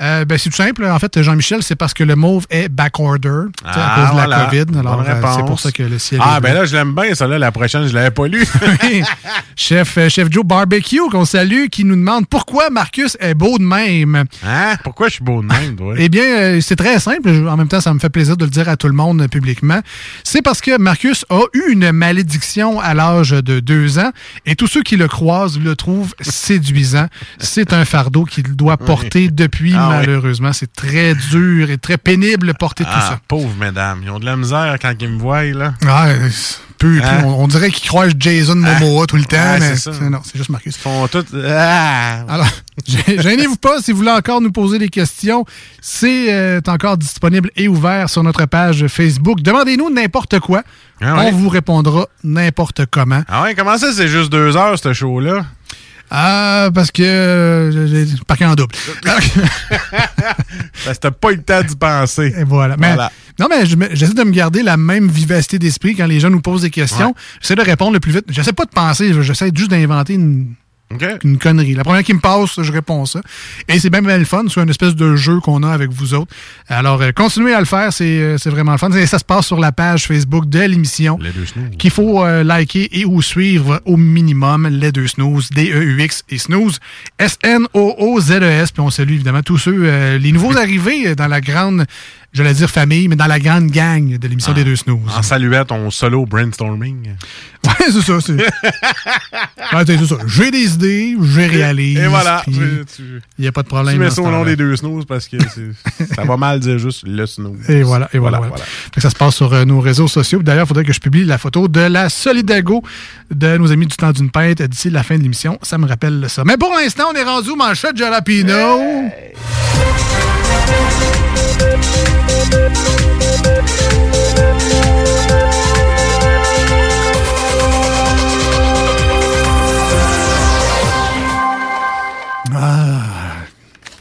Euh, ben, c'est tout simple. En fait, Jean-Michel, c'est parce que le mauve est backorder sais, à Ah, cause de la voilà. COVID. Alors, euh, c'est pour ça que le ciel Ah, est ben là, je l'aime bien, ça là, la prochaine, je l'avais pas lu. Oui. chef, euh, chef Joe Barbecue, qu'on salue, qui nous demande pourquoi Marcus est beau de même. Hein? Pourquoi je suis beau de même, toi? Eh bien, c'est très simple. En même temps, ça me fait plaisir de le dire à tout le monde publiquement. C'est parce que Marcus a eu une malédiction à l'âge de deux ans et tous ceux qui le croisent le trouvent séduisant. C'est un fardeau qu'il doit porter depuis, Ah oui. malheureusement. C'est très dur et très pénible de porter tout Ah, ça. pauvres mesdames. Ils ont de la misère quand ils me voient, là. Ah, peu, peu. Hein? On, on dirait qu'ils croisent Jason Momoa tout le temps, Ah, mais ça. non, c'est juste Marcus. Ils font tout. Ah! Alors, gê- gênez-vous pas si vous voulez encore nous poser des questions. C'est euh, encore disponible et ouvert sur notre page Facebook. Demandez-nous n'importe quoi. Ah? On vous répondra n'importe comment. Ah ouais, comment ça, c'est juste deux heures, ce show-là? Ah, parce que euh, j'ai parqué en double. Parce que t'as pas eu le temps d'y penser. Et voilà. Mais, Voilà. Non, mais j'essaie de me garder la même vivacité d'esprit quand les gens nous posent des questions. Ouais. J'essaie de répondre le plus vite. J'essaie pas de penser, j'essaie juste d'inventer une, OK. une connerie. La première qui me passe, je réponds ça. Et c'est même le fun. C'est une espèce de jeu qu'on a avec vous autres. Alors, euh, continuez à le faire. C'est euh, c'est vraiment le fun. Et ça se passe sur la page Facebook de l'émission. Les deux snooze. Qu'il faut euh, liker et ou suivre au minimum les deux snooze, D-E-U-X et snooze, S-N-O-O-Z-E-S. Puis on salue évidemment tous ceux, les nouveaux arrivés dans la grande, j'allais dire famille, mais dans la grande gang de l'émission des deux snooze. En saluant ton solo brainstorming. Ouais, c'est ça. c'est- Ouais, c'est ça. J'ai des idées, je réalise. Et voilà. Il n'y a pas de problème. Tu mets ça au nom des deux snooze parce que ça va mal dire juste le snooze. Et voilà, et voilà. voilà. Ça se passe sur euh, nos réseaux sociaux. D'ailleurs, il faudrait que je publie la photo de la Solidago de nos amis du temps d'une pinte d'ici la fin de l'émission. Ça me rappelle ça. Mais pour l'instant, on est rendu au manchette Jalapino. Ah,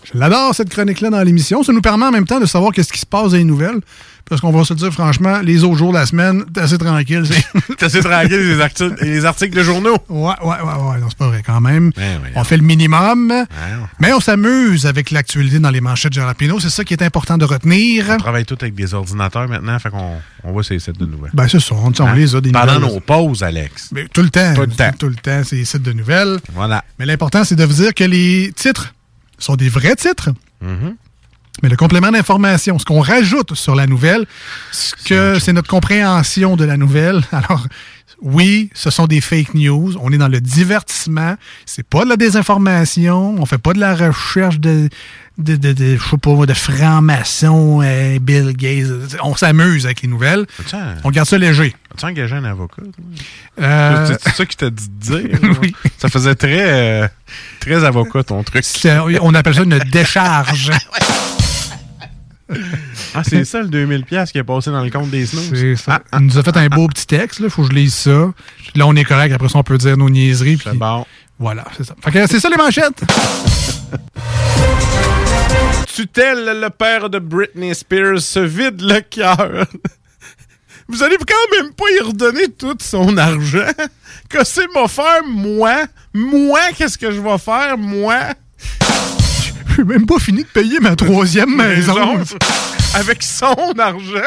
je l'adore cette chronique-là dans l'émission. Ça nous permet en même temps de savoir qu'est-ce qui se passe dans les nouvelles. Parce qu'on va se dire franchement, les autres jours de la semaine, t'es assez tranquille. T'es assez tranquille les articles, les articles de journaux. Ouais, ouais, ouais, ouais. Non, c'est pas vrai quand même. On fait le minimum. Mais on s'amuse avec l'actualité dans les manchettes Jalapino. C'est ça qui est important de retenir. On travaille tous avec des ordinateurs maintenant, fait qu'on on voit ces sites de nouvelles. Ben, c'est ça. On, on Hein? les a des Pendant nouvelles. nos pauses, Alex. Mais tout le temps. Tout le temps. Tout le temps, c'est les sites de nouvelles. Voilà. Mais l'important, c'est de vous dire que les titres sont des vrais titres. Mhm. Mais le complément d'information, ce qu'on rajoute sur la nouvelle, ce que c'est notre compréhension de la nouvelle. Alors, oui, ce sont des fake news. On est dans le divertissement. C'est pas de la désinformation. On fait pas de la recherche de, de, de, de, je sais pas, de francs-maçons, euh, Bill Gates. On s'amuse avec les nouvelles. Un- On garde ça léger. As-tu engagé un avocat? Euh, C'est ça qui t'a dit de dire? oui. Ça faisait très, euh, très avocat, ton truc. on appelle ça une décharge. Ah, c'est ça le 2000$ piastres qui est passé dans le compte des snooze? C'est ça. Il nous a fait un beau petit texte, il faut que je lise ça. Puis là, on est correct. Après ça, on peut dire nos niaiseries. Puis bon. Voilà, c'est ça. Fait que c'est ça les manchettes. Tutelle, le père de Britney Spears, se vide le cœur. Vous allez quand même pas y redonner tout son argent. Que c'est m'a faire, moi? Moi, qu'est-ce que je vais faire, moi? J'ai même pas fini de payer ma troisième maison. Avec son argent.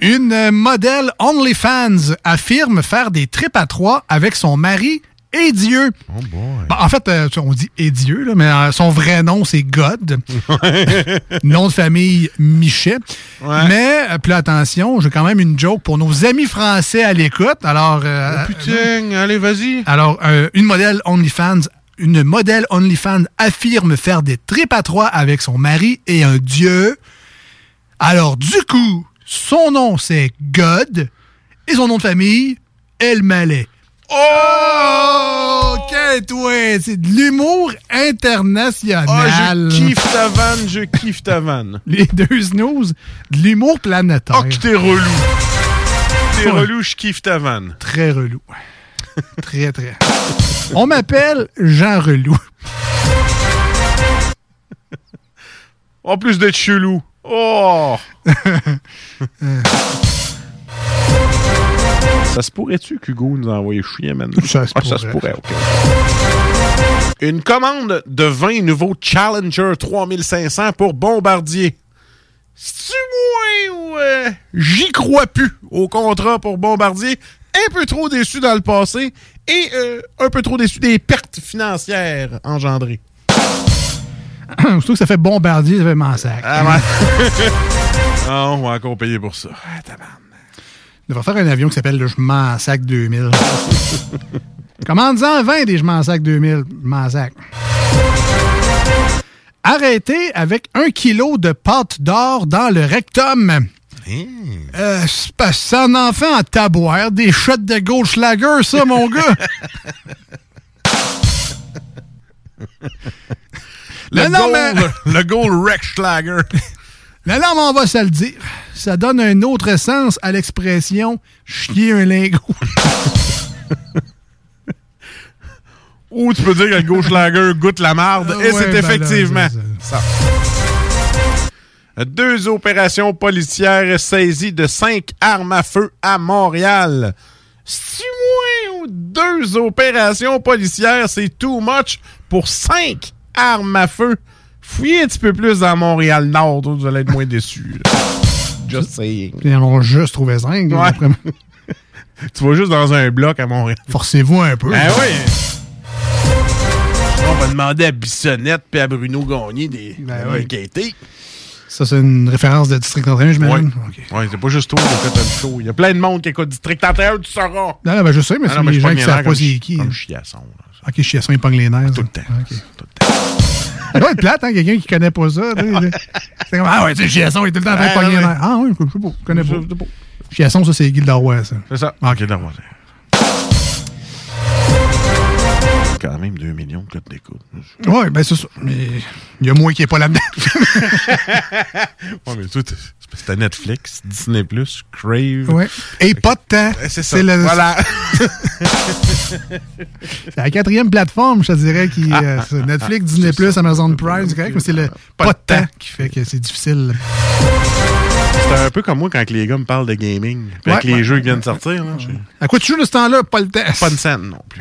Une modèle OnlyFans affirme faire des trips à trois avec son mari et Dieu. Oh boy. Bon, en fait, euh, on dit et Dieu, là, mais euh, son vrai nom, c'est God. nom de famille, Michet. Ouais. Mais, euh, là, attention, j'ai quand même une joke pour nos amis français à l'écoute. Alors, euh, Oh, putain, allez, vas-y. alors une modèle OnlyFans, une modèle OnlyFans affirme faire des trips à trois avec son mari et un dieu. Alors, du coup, son nom, c'est God et son nom de famille, El Malais. Oh! Quel ouais, C'est de l'humour international. Ah, je kiffe ta vanne, je kiffe ta vanne. Les deux snooze, de l'humour planétaire. Oh, que t'es relou. T'es relou, je kiffe ta vanne. Très relou. très, très. On m'appelle Jean Relou. En plus d'être chelou. Oh! ça se pourrait-tu qu'Hugo nous a envoyé chier maintenant? Ça se Ah, ça se pourrait. pourrait, ok. Une commande de 20 nouveaux Challenger 3500 pour Bombardier. C'est-tu moins ou euh, j'y crois plus au contrat pour Bombardier? Un peu trop déçu dans le passé et euh, un peu trop déçu des pertes financières engendrées. Surtout que ça fait bombardier, ça fait mansac. Ah ouais. Ah, on va encore payer pour ça. Il devrait faire un avion qui s'appelle le Je m'en sac 2000. Commande-en 20 des Je m'en sac 2000. Je m'en sac. Arrêtez avec un kilo de pâte d'or dans le rectum. Euh, c'est parce que ça en taboire, des shots de Goldschlager, ça, mon gars. Le Non, non, mais- gold, le gold Rexschlager. Là, là, on va se le dire. Ça donne un autre sens à l'expression chier un lingot. Ou tu peux dire que le Goldschlager goûte la marde. Euh, et ouais, c'est ben là, effectivement ça. Deux opérations policières saisies de cinq armes à feu à Montréal. Si moins ou deux opérations policières, c'est too much pour cinq armes à feu. Fouillez un petit peu plus dans Montréal-Nord, vous allez être moins déçus. là. Just saying. Ils en ont juste trouvé 5. Ouais. Tu vas juste dans un bloc à Montréal. Forcez-vous un peu. Ben oui. On va demander à Bissonnette et à Bruno Gagné des Ben oui. Ça, c'est une référence de District 31, j'imagine? Ouais, ouais c'est pas juste toi qui écoute le show. Il y a plein de monde qui écoute District 31, tu sauras. Non, non, ben, je sais, mais Ah c'est les gens qui savent pas c'est qui. Comme hein. chiasson. là. Ok, chiasson, il pogne les nerfs. Tout le temps. Ça doit être plate, hein, quelqu'un qui connaît pas ça. C'est comme, ah ouais, tu sais, chiasson, il est tout le temps en train de Ah, pogner les nerfs. Ah oui, je sais pas, je connais pas. Chiasson, ça, c'est Guy ça. C'est ça. Ah, Ok, d'accord. Quand même 2 millions de codes d'écoute. Ouais, ben c'est ça. Mais il y a moi qui est pas là-dedans. ouais, mais toi, t'es- c'était Netflix, Disney+, Crave. Ouais. Et pas de temps. C'est ça. le- Voilà. C'est la quatrième plateforme, je te dirais, qui euh, c'est Netflix, Disney+, Amazon Prime, c'est correct, mais c'est le pas, de temps qui fait que c'est difficile. C'était un peu comme moi quand les gars me parlent de gaming. Puis avec les ouais. jeux qui viennent de sortir. Là, À quoi tu joues de ce temps-là? Pas le temps. Pas de scène non plus.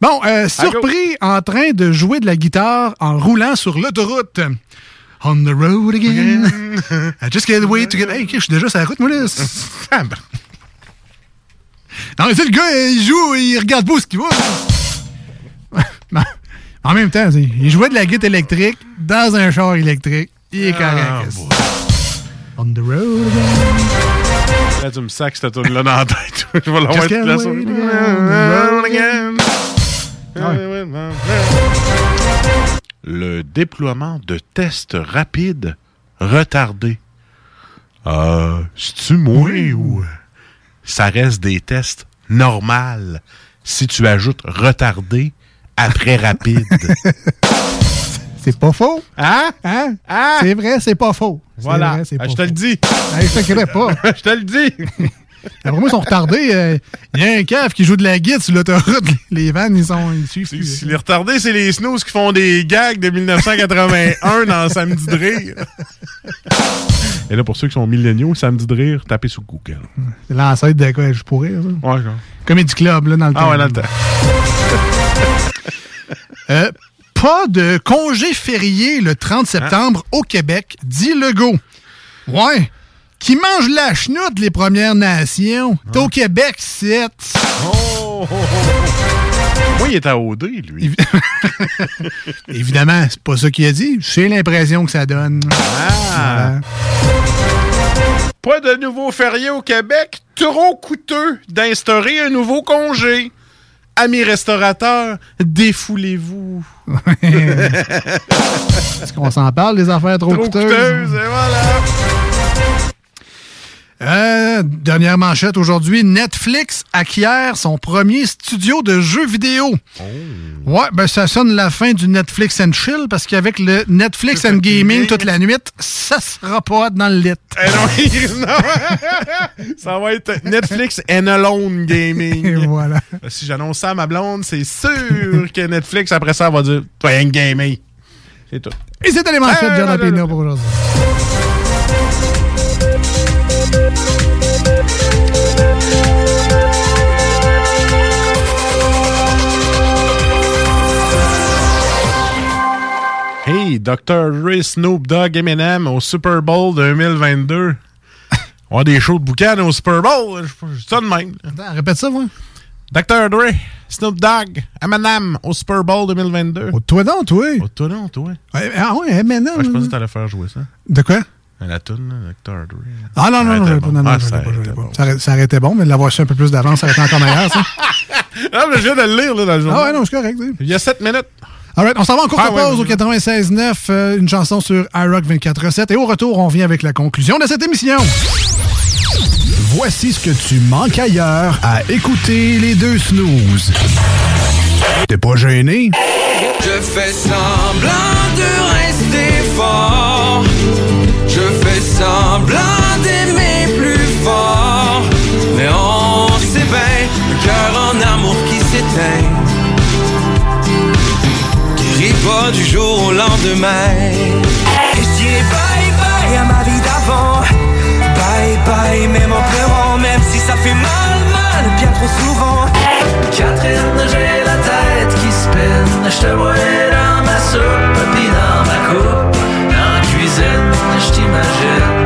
Bon, euh, surpris en train de jouer de la guitare en roulant sur l'autoroute. On the road again. I just can't wait to get. Hey, je suis déjà sur la route, moi, là. Non, mais tu sais, le gars, il joue, il regarde pas ce qu'il. Mais en même temps, il jouait de la guitare électrique dans un char électrique. Il est Ah, correct. On the road again. Là, tu me sacs cette tune là dans la tête. Je vais toute can't la Le déploiement de tests rapides retardés. Euh, c'est-tu moi ou ça reste des tests normales si tu ajoutes retardé après rapide? C'est pas faux. Hein? Hein? C'est vrai, c'est pas faux. Voilà. vrai, Ah, pas je te le dis. Hey, je te crée pas. je te le dis. Après moi, ils sont retardés. euh, Il y a un caf qui joue de la guitare sur l'autoroute. Les vannes, ils sont. Ils suivent. Si les retardés, c'est les snooze qui font des gags de 1981 dans Samedi de rire. Et là, pour ceux qui sont milléniaux, Samedi de rire, tapez sur Google. C'est l'ancêtre de quoi? Je pourrais, ça. Ouais, genre. Comedy Club, là, dans le Ah temps. ouais, dans le temps. Euh, pas de congé férié le 30 septembre au Québec, dit Legault. Ouais. Qui mange la chenoute, les Premières Nations. T'es au Québec, c'est. Oh, oh, oh. Moi, il est à OD, lui. Évidemment, c'est pas ça qu'il a dit. J'ai l'impression que ça donne. Ah. Pas de nouveau férié au Québec. Trop coûteux d'instaurer un nouveau congé. Amis restaurateurs, défoulez-vous. Est-ce qu'on s'en parle des affaires trop, Trop coûteuses? coûteuses, et voilà. Euh, dernière manchette aujourd'hui. Netflix acquiert son premier studio de jeux vidéo. Oh. Ouais, ben ça sonne la fin du Netflix and Chill parce qu'avec le Netflix and Gaming toute la nuit, ça sera pas dans le lit. Eh non, non. ça va être Netflix and Alone Gaming. Et voilà. Si j'annonce ça à ma blonde, c'est sûr que Netflix, après ça, va dire Toi, un gaming. C'est tout. Et c'était les manchettes de non, Pena pour aujourd'hui. Hey, Dr. Dre, Snoop Dogg, Eminem au Super Bowl 2022. On a des shows de boucan au Super Bowl. Je ça de même. Attends, répète ça, moi. Dr. Dre, Snoop Dogg, Eminem au Super Bowl 2022. Oh, toi donc, toi. Oh, toi donc, toi. Ouais, Ah ouais, Eminem. Je pensais que t'allais faire jouer ça. De quoi? La toune, Dr. Dre. Ah non, non, non, bon. non, non, Ah, ça arrêtait bon. Ça Ça bon, mais de l'avoir su un peu plus d'avance, ça aurait été encore meilleur, ça. Ah, mais je viens de le lire, là, dans le journal. Ah ouais, non, c'est correct. Il y a 7 minutes. All right, on s'en va en courte Ah ouais, pause au ouais. 96.9, euh, une chanson sur iRock 24.7. Et au retour, on vient avec la conclusion de cette émission. Voici ce que tu manques ailleurs à écouter les deux snooze. T'es pas gêné? Je fais semblant de rester fort. Je fais semblant d'aimer plus fort. Mais on sait bien, le cœur en amour qui s'éteint. Du jour au lendemain. Et je dirais bye bye à ma vie d'avant. Bye bye, même en pleurant, même si ça fait mal, mal, bien trop souvent. Catherine, j'ai la tête qui spinne. Je te vois dans ma soupe, puis dans ma coupe. Dans la cuisine, je t'imagine.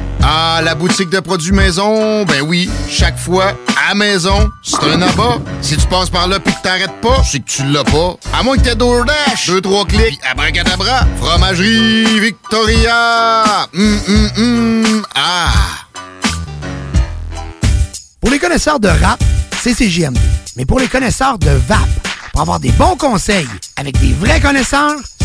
Ah, la boutique de produits maison, ben oui, chaque fois, à maison, c'est un abat. Si tu passes par là pis que t'arrêtes pas, c'est que tu l'as pas. À moins que t'aies DoorDash, deux, trois clics, pis abracadabra. Fromagerie Victoria! Hum, hum, hum, ah! Pour les connaisseurs de rap, c'est CJMD. Mais pour les connaisseurs de VAP, pour avoir des bons conseils avec des vrais connaisseurs,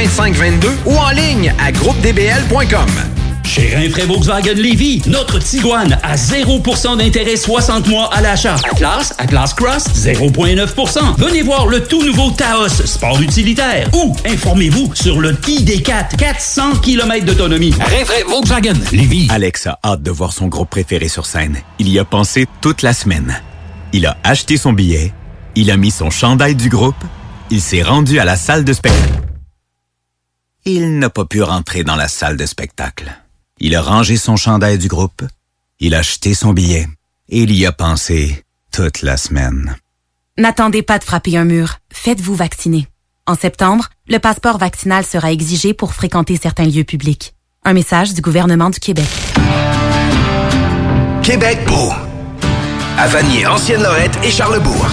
418-681-2522 ou en ligne à groupedbl.com. Chez Rinfraie Volkswagen Lévy, notre Tiguan à 0% d'intérêt 60 mois à l'achat. Atlas, Atlas Cross, 0,9%. Venez voir le tout nouveau Taos, sport utilitaire. Ou informez-vous sur le ID4, 400 km d'autonomie. Rinfraie Volkswagen Lévy. Alex a hâte de voir son groupe préféré sur scène. Il y a pensé toute la semaine. Il a acheté son billet, il a mis son chandail du groupe, il s'est rendu à la salle de spectacle. Il n'a pas pu rentrer dans la salle de spectacle. Il a rangé son chandail du groupe, il a acheté son billet et il y a pensé toute la semaine. N'attendez pas de frapper un mur. Faites-vous vacciner. En septembre, le passeport vaccinal sera exigé pour fréquenter certains lieux publics. Un message du gouvernement du Québec. Québec beau. À Vanier, Ancienne-Lorette et Charlebourg.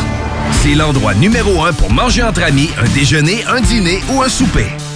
C'est l'endroit numéro un pour manger entre amis, un déjeuner, un dîner ou un souper.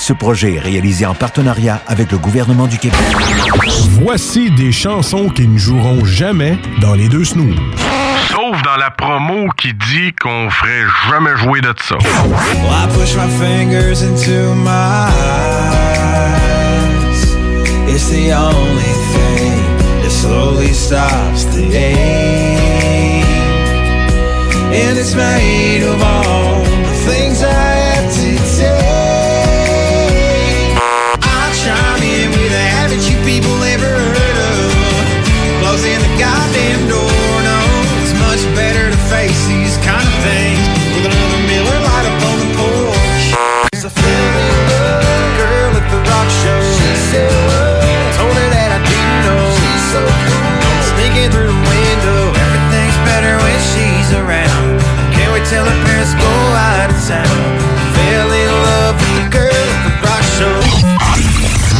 Ce projet est réalisé en partenariat avec le gouvernement du Québec. Voici des chansons qui ne joueront jamais dans les deux snooze. Sauf dans la promo qui dit qu'on ferait jamais jouer de ça. Well, I push my fingers into my eyes. It's the only thing that slowly stops the ache. And it's made of all the things I have to people ever heard of? Closing the goddamn door, no. It's much better to face these kind of things with another Miller light up on the porch. There's a feeling love girl at the rock show. She's so told her that I didn't know. She's so cool. Sneaking through the window, everything's better when she's around. Can't wait till her parents go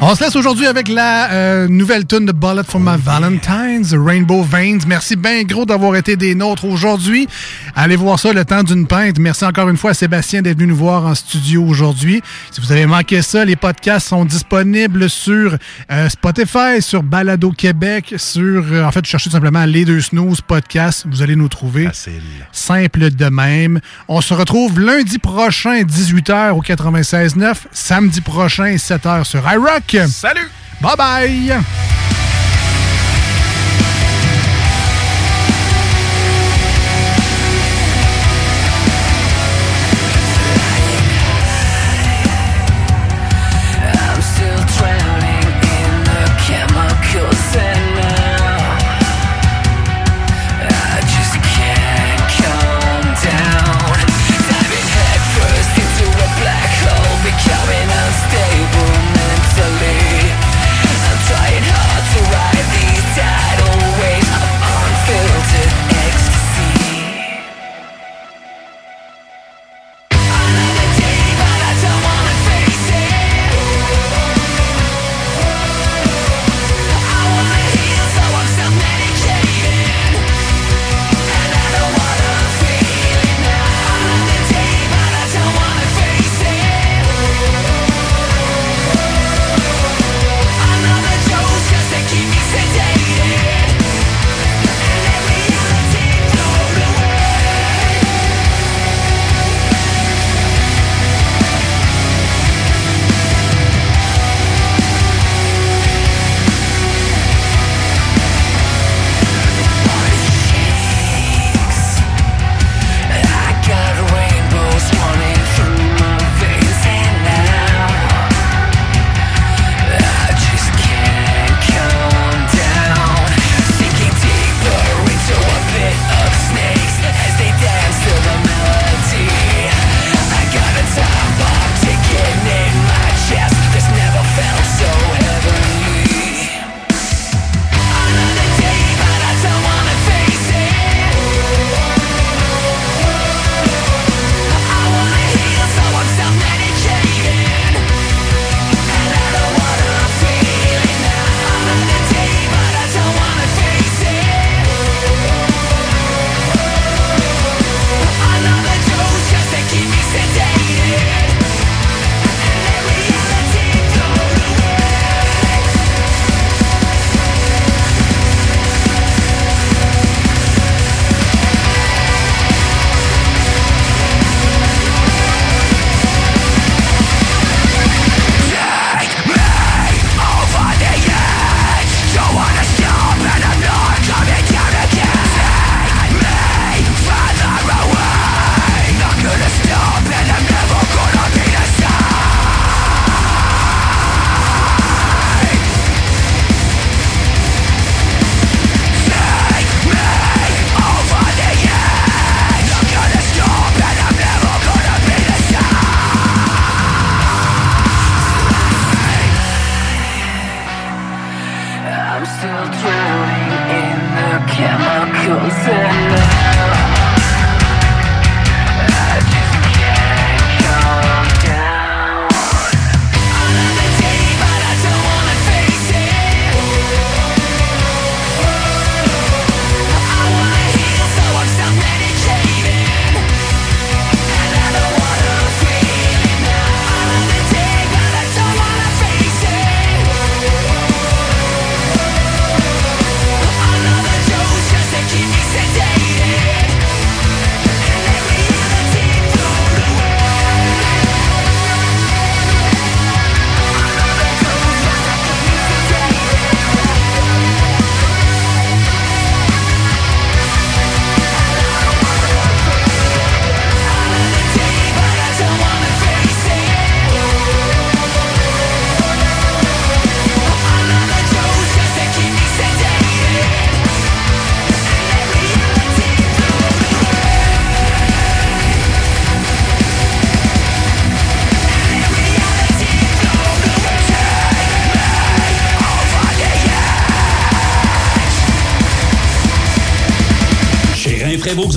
On se laisse aujourd'hui avec la euh, nouvelle tune de Bullet for My Valentine's, Rainbow Veins. Merci bien gros d'avoir été des nôtres aujourd'hui. Allez voir ça le temps d'une pinte. Merci encore une fois à Sébastien d'être venu nous voir en studio aujourd'hui. Si vous avez manqué ça, les podcasts sont disponibles sur euh, Spotify, sur Balado Québec, sur euh, en fait, cherchez tout simplement les deux snooze podcast. Vous allez nous trouver. Simple de même. On se retrouve lundi prochain, 18h au 96.9. Samedi prochain, 7h sur iRock. Salut! Bye bye!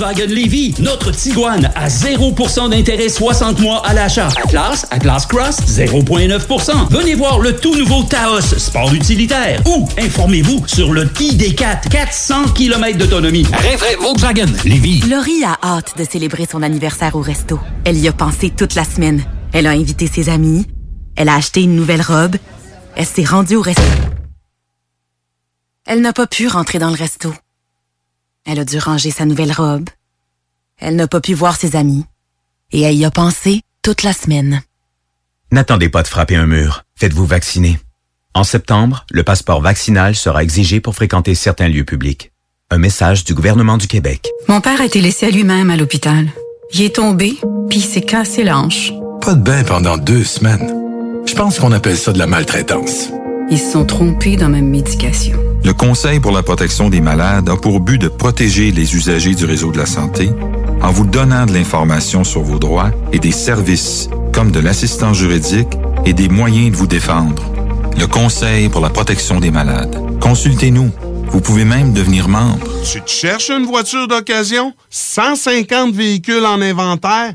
Volkswagen Lévy, notre Tiguan à 0% d'intérêt 60 mois à l'achat. Atlas, Atlas Cross, 0,9%. Venez voir le tout nouveau Taos, sport utilitaire. Ou informez-vous sur le ID4, 400 km d'autonomie. Rinfraie Volkswagen Lévy. Laurie a hâte de célébrer son anniversaire au resto. Elle y a pensé toute la semaine. Elle a invité ses amis. Elle a acheté une nouvelle robe. Elle s'est rendue au resto. Elle n'a pas pu rentrer dans le resto. Elle a dû ranger sa nouvelle robe. Elle n'a pas pu voir ses amis. Et elle y a pensé toute la semaine. N'attendez pas de frapper un mur. Faites-vous vacciner. En septembre, le passeport vaccinal sera exigé pour fréquenter certains lieux publics. Un message du gouvernement du Québec. Mon père a été laissé à lui-même à l'hôpital. Il est tombé, puis il s'est cassé la hanche. Pas de bain pendant deux semaines. Je pense qu'on appelle ça de la maltraitance. Ils se sont trompés dans ma médication. Le Conseil pour la protection des malades a pour but de protéger les usagers du réseau de la santé en vous donnant de l'information sur vos droits et des services comme de l'assistance juridique et des moyens de vous défendre. Le Conseil pour la protection des malades. Consultez-nous. Vous pouvez même devenir membre. Tu te cherches une voiture d'occasion? 150 véhicules en inventaire?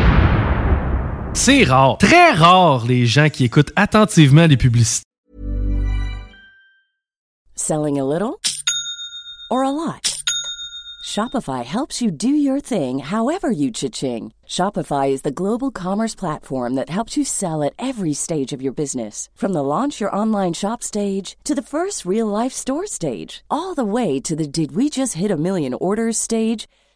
C'est rare, très rare, les gens qui écoutent attentivement les publicités. Selling a little or a lot? Shopify helps you do your thing however you cha-ching. Shopify is the global commerce platform that helps you sell at every stage of your business. From the launch your online shop stage to the first real life store stage, all the way to the did we just hit a million orders stage.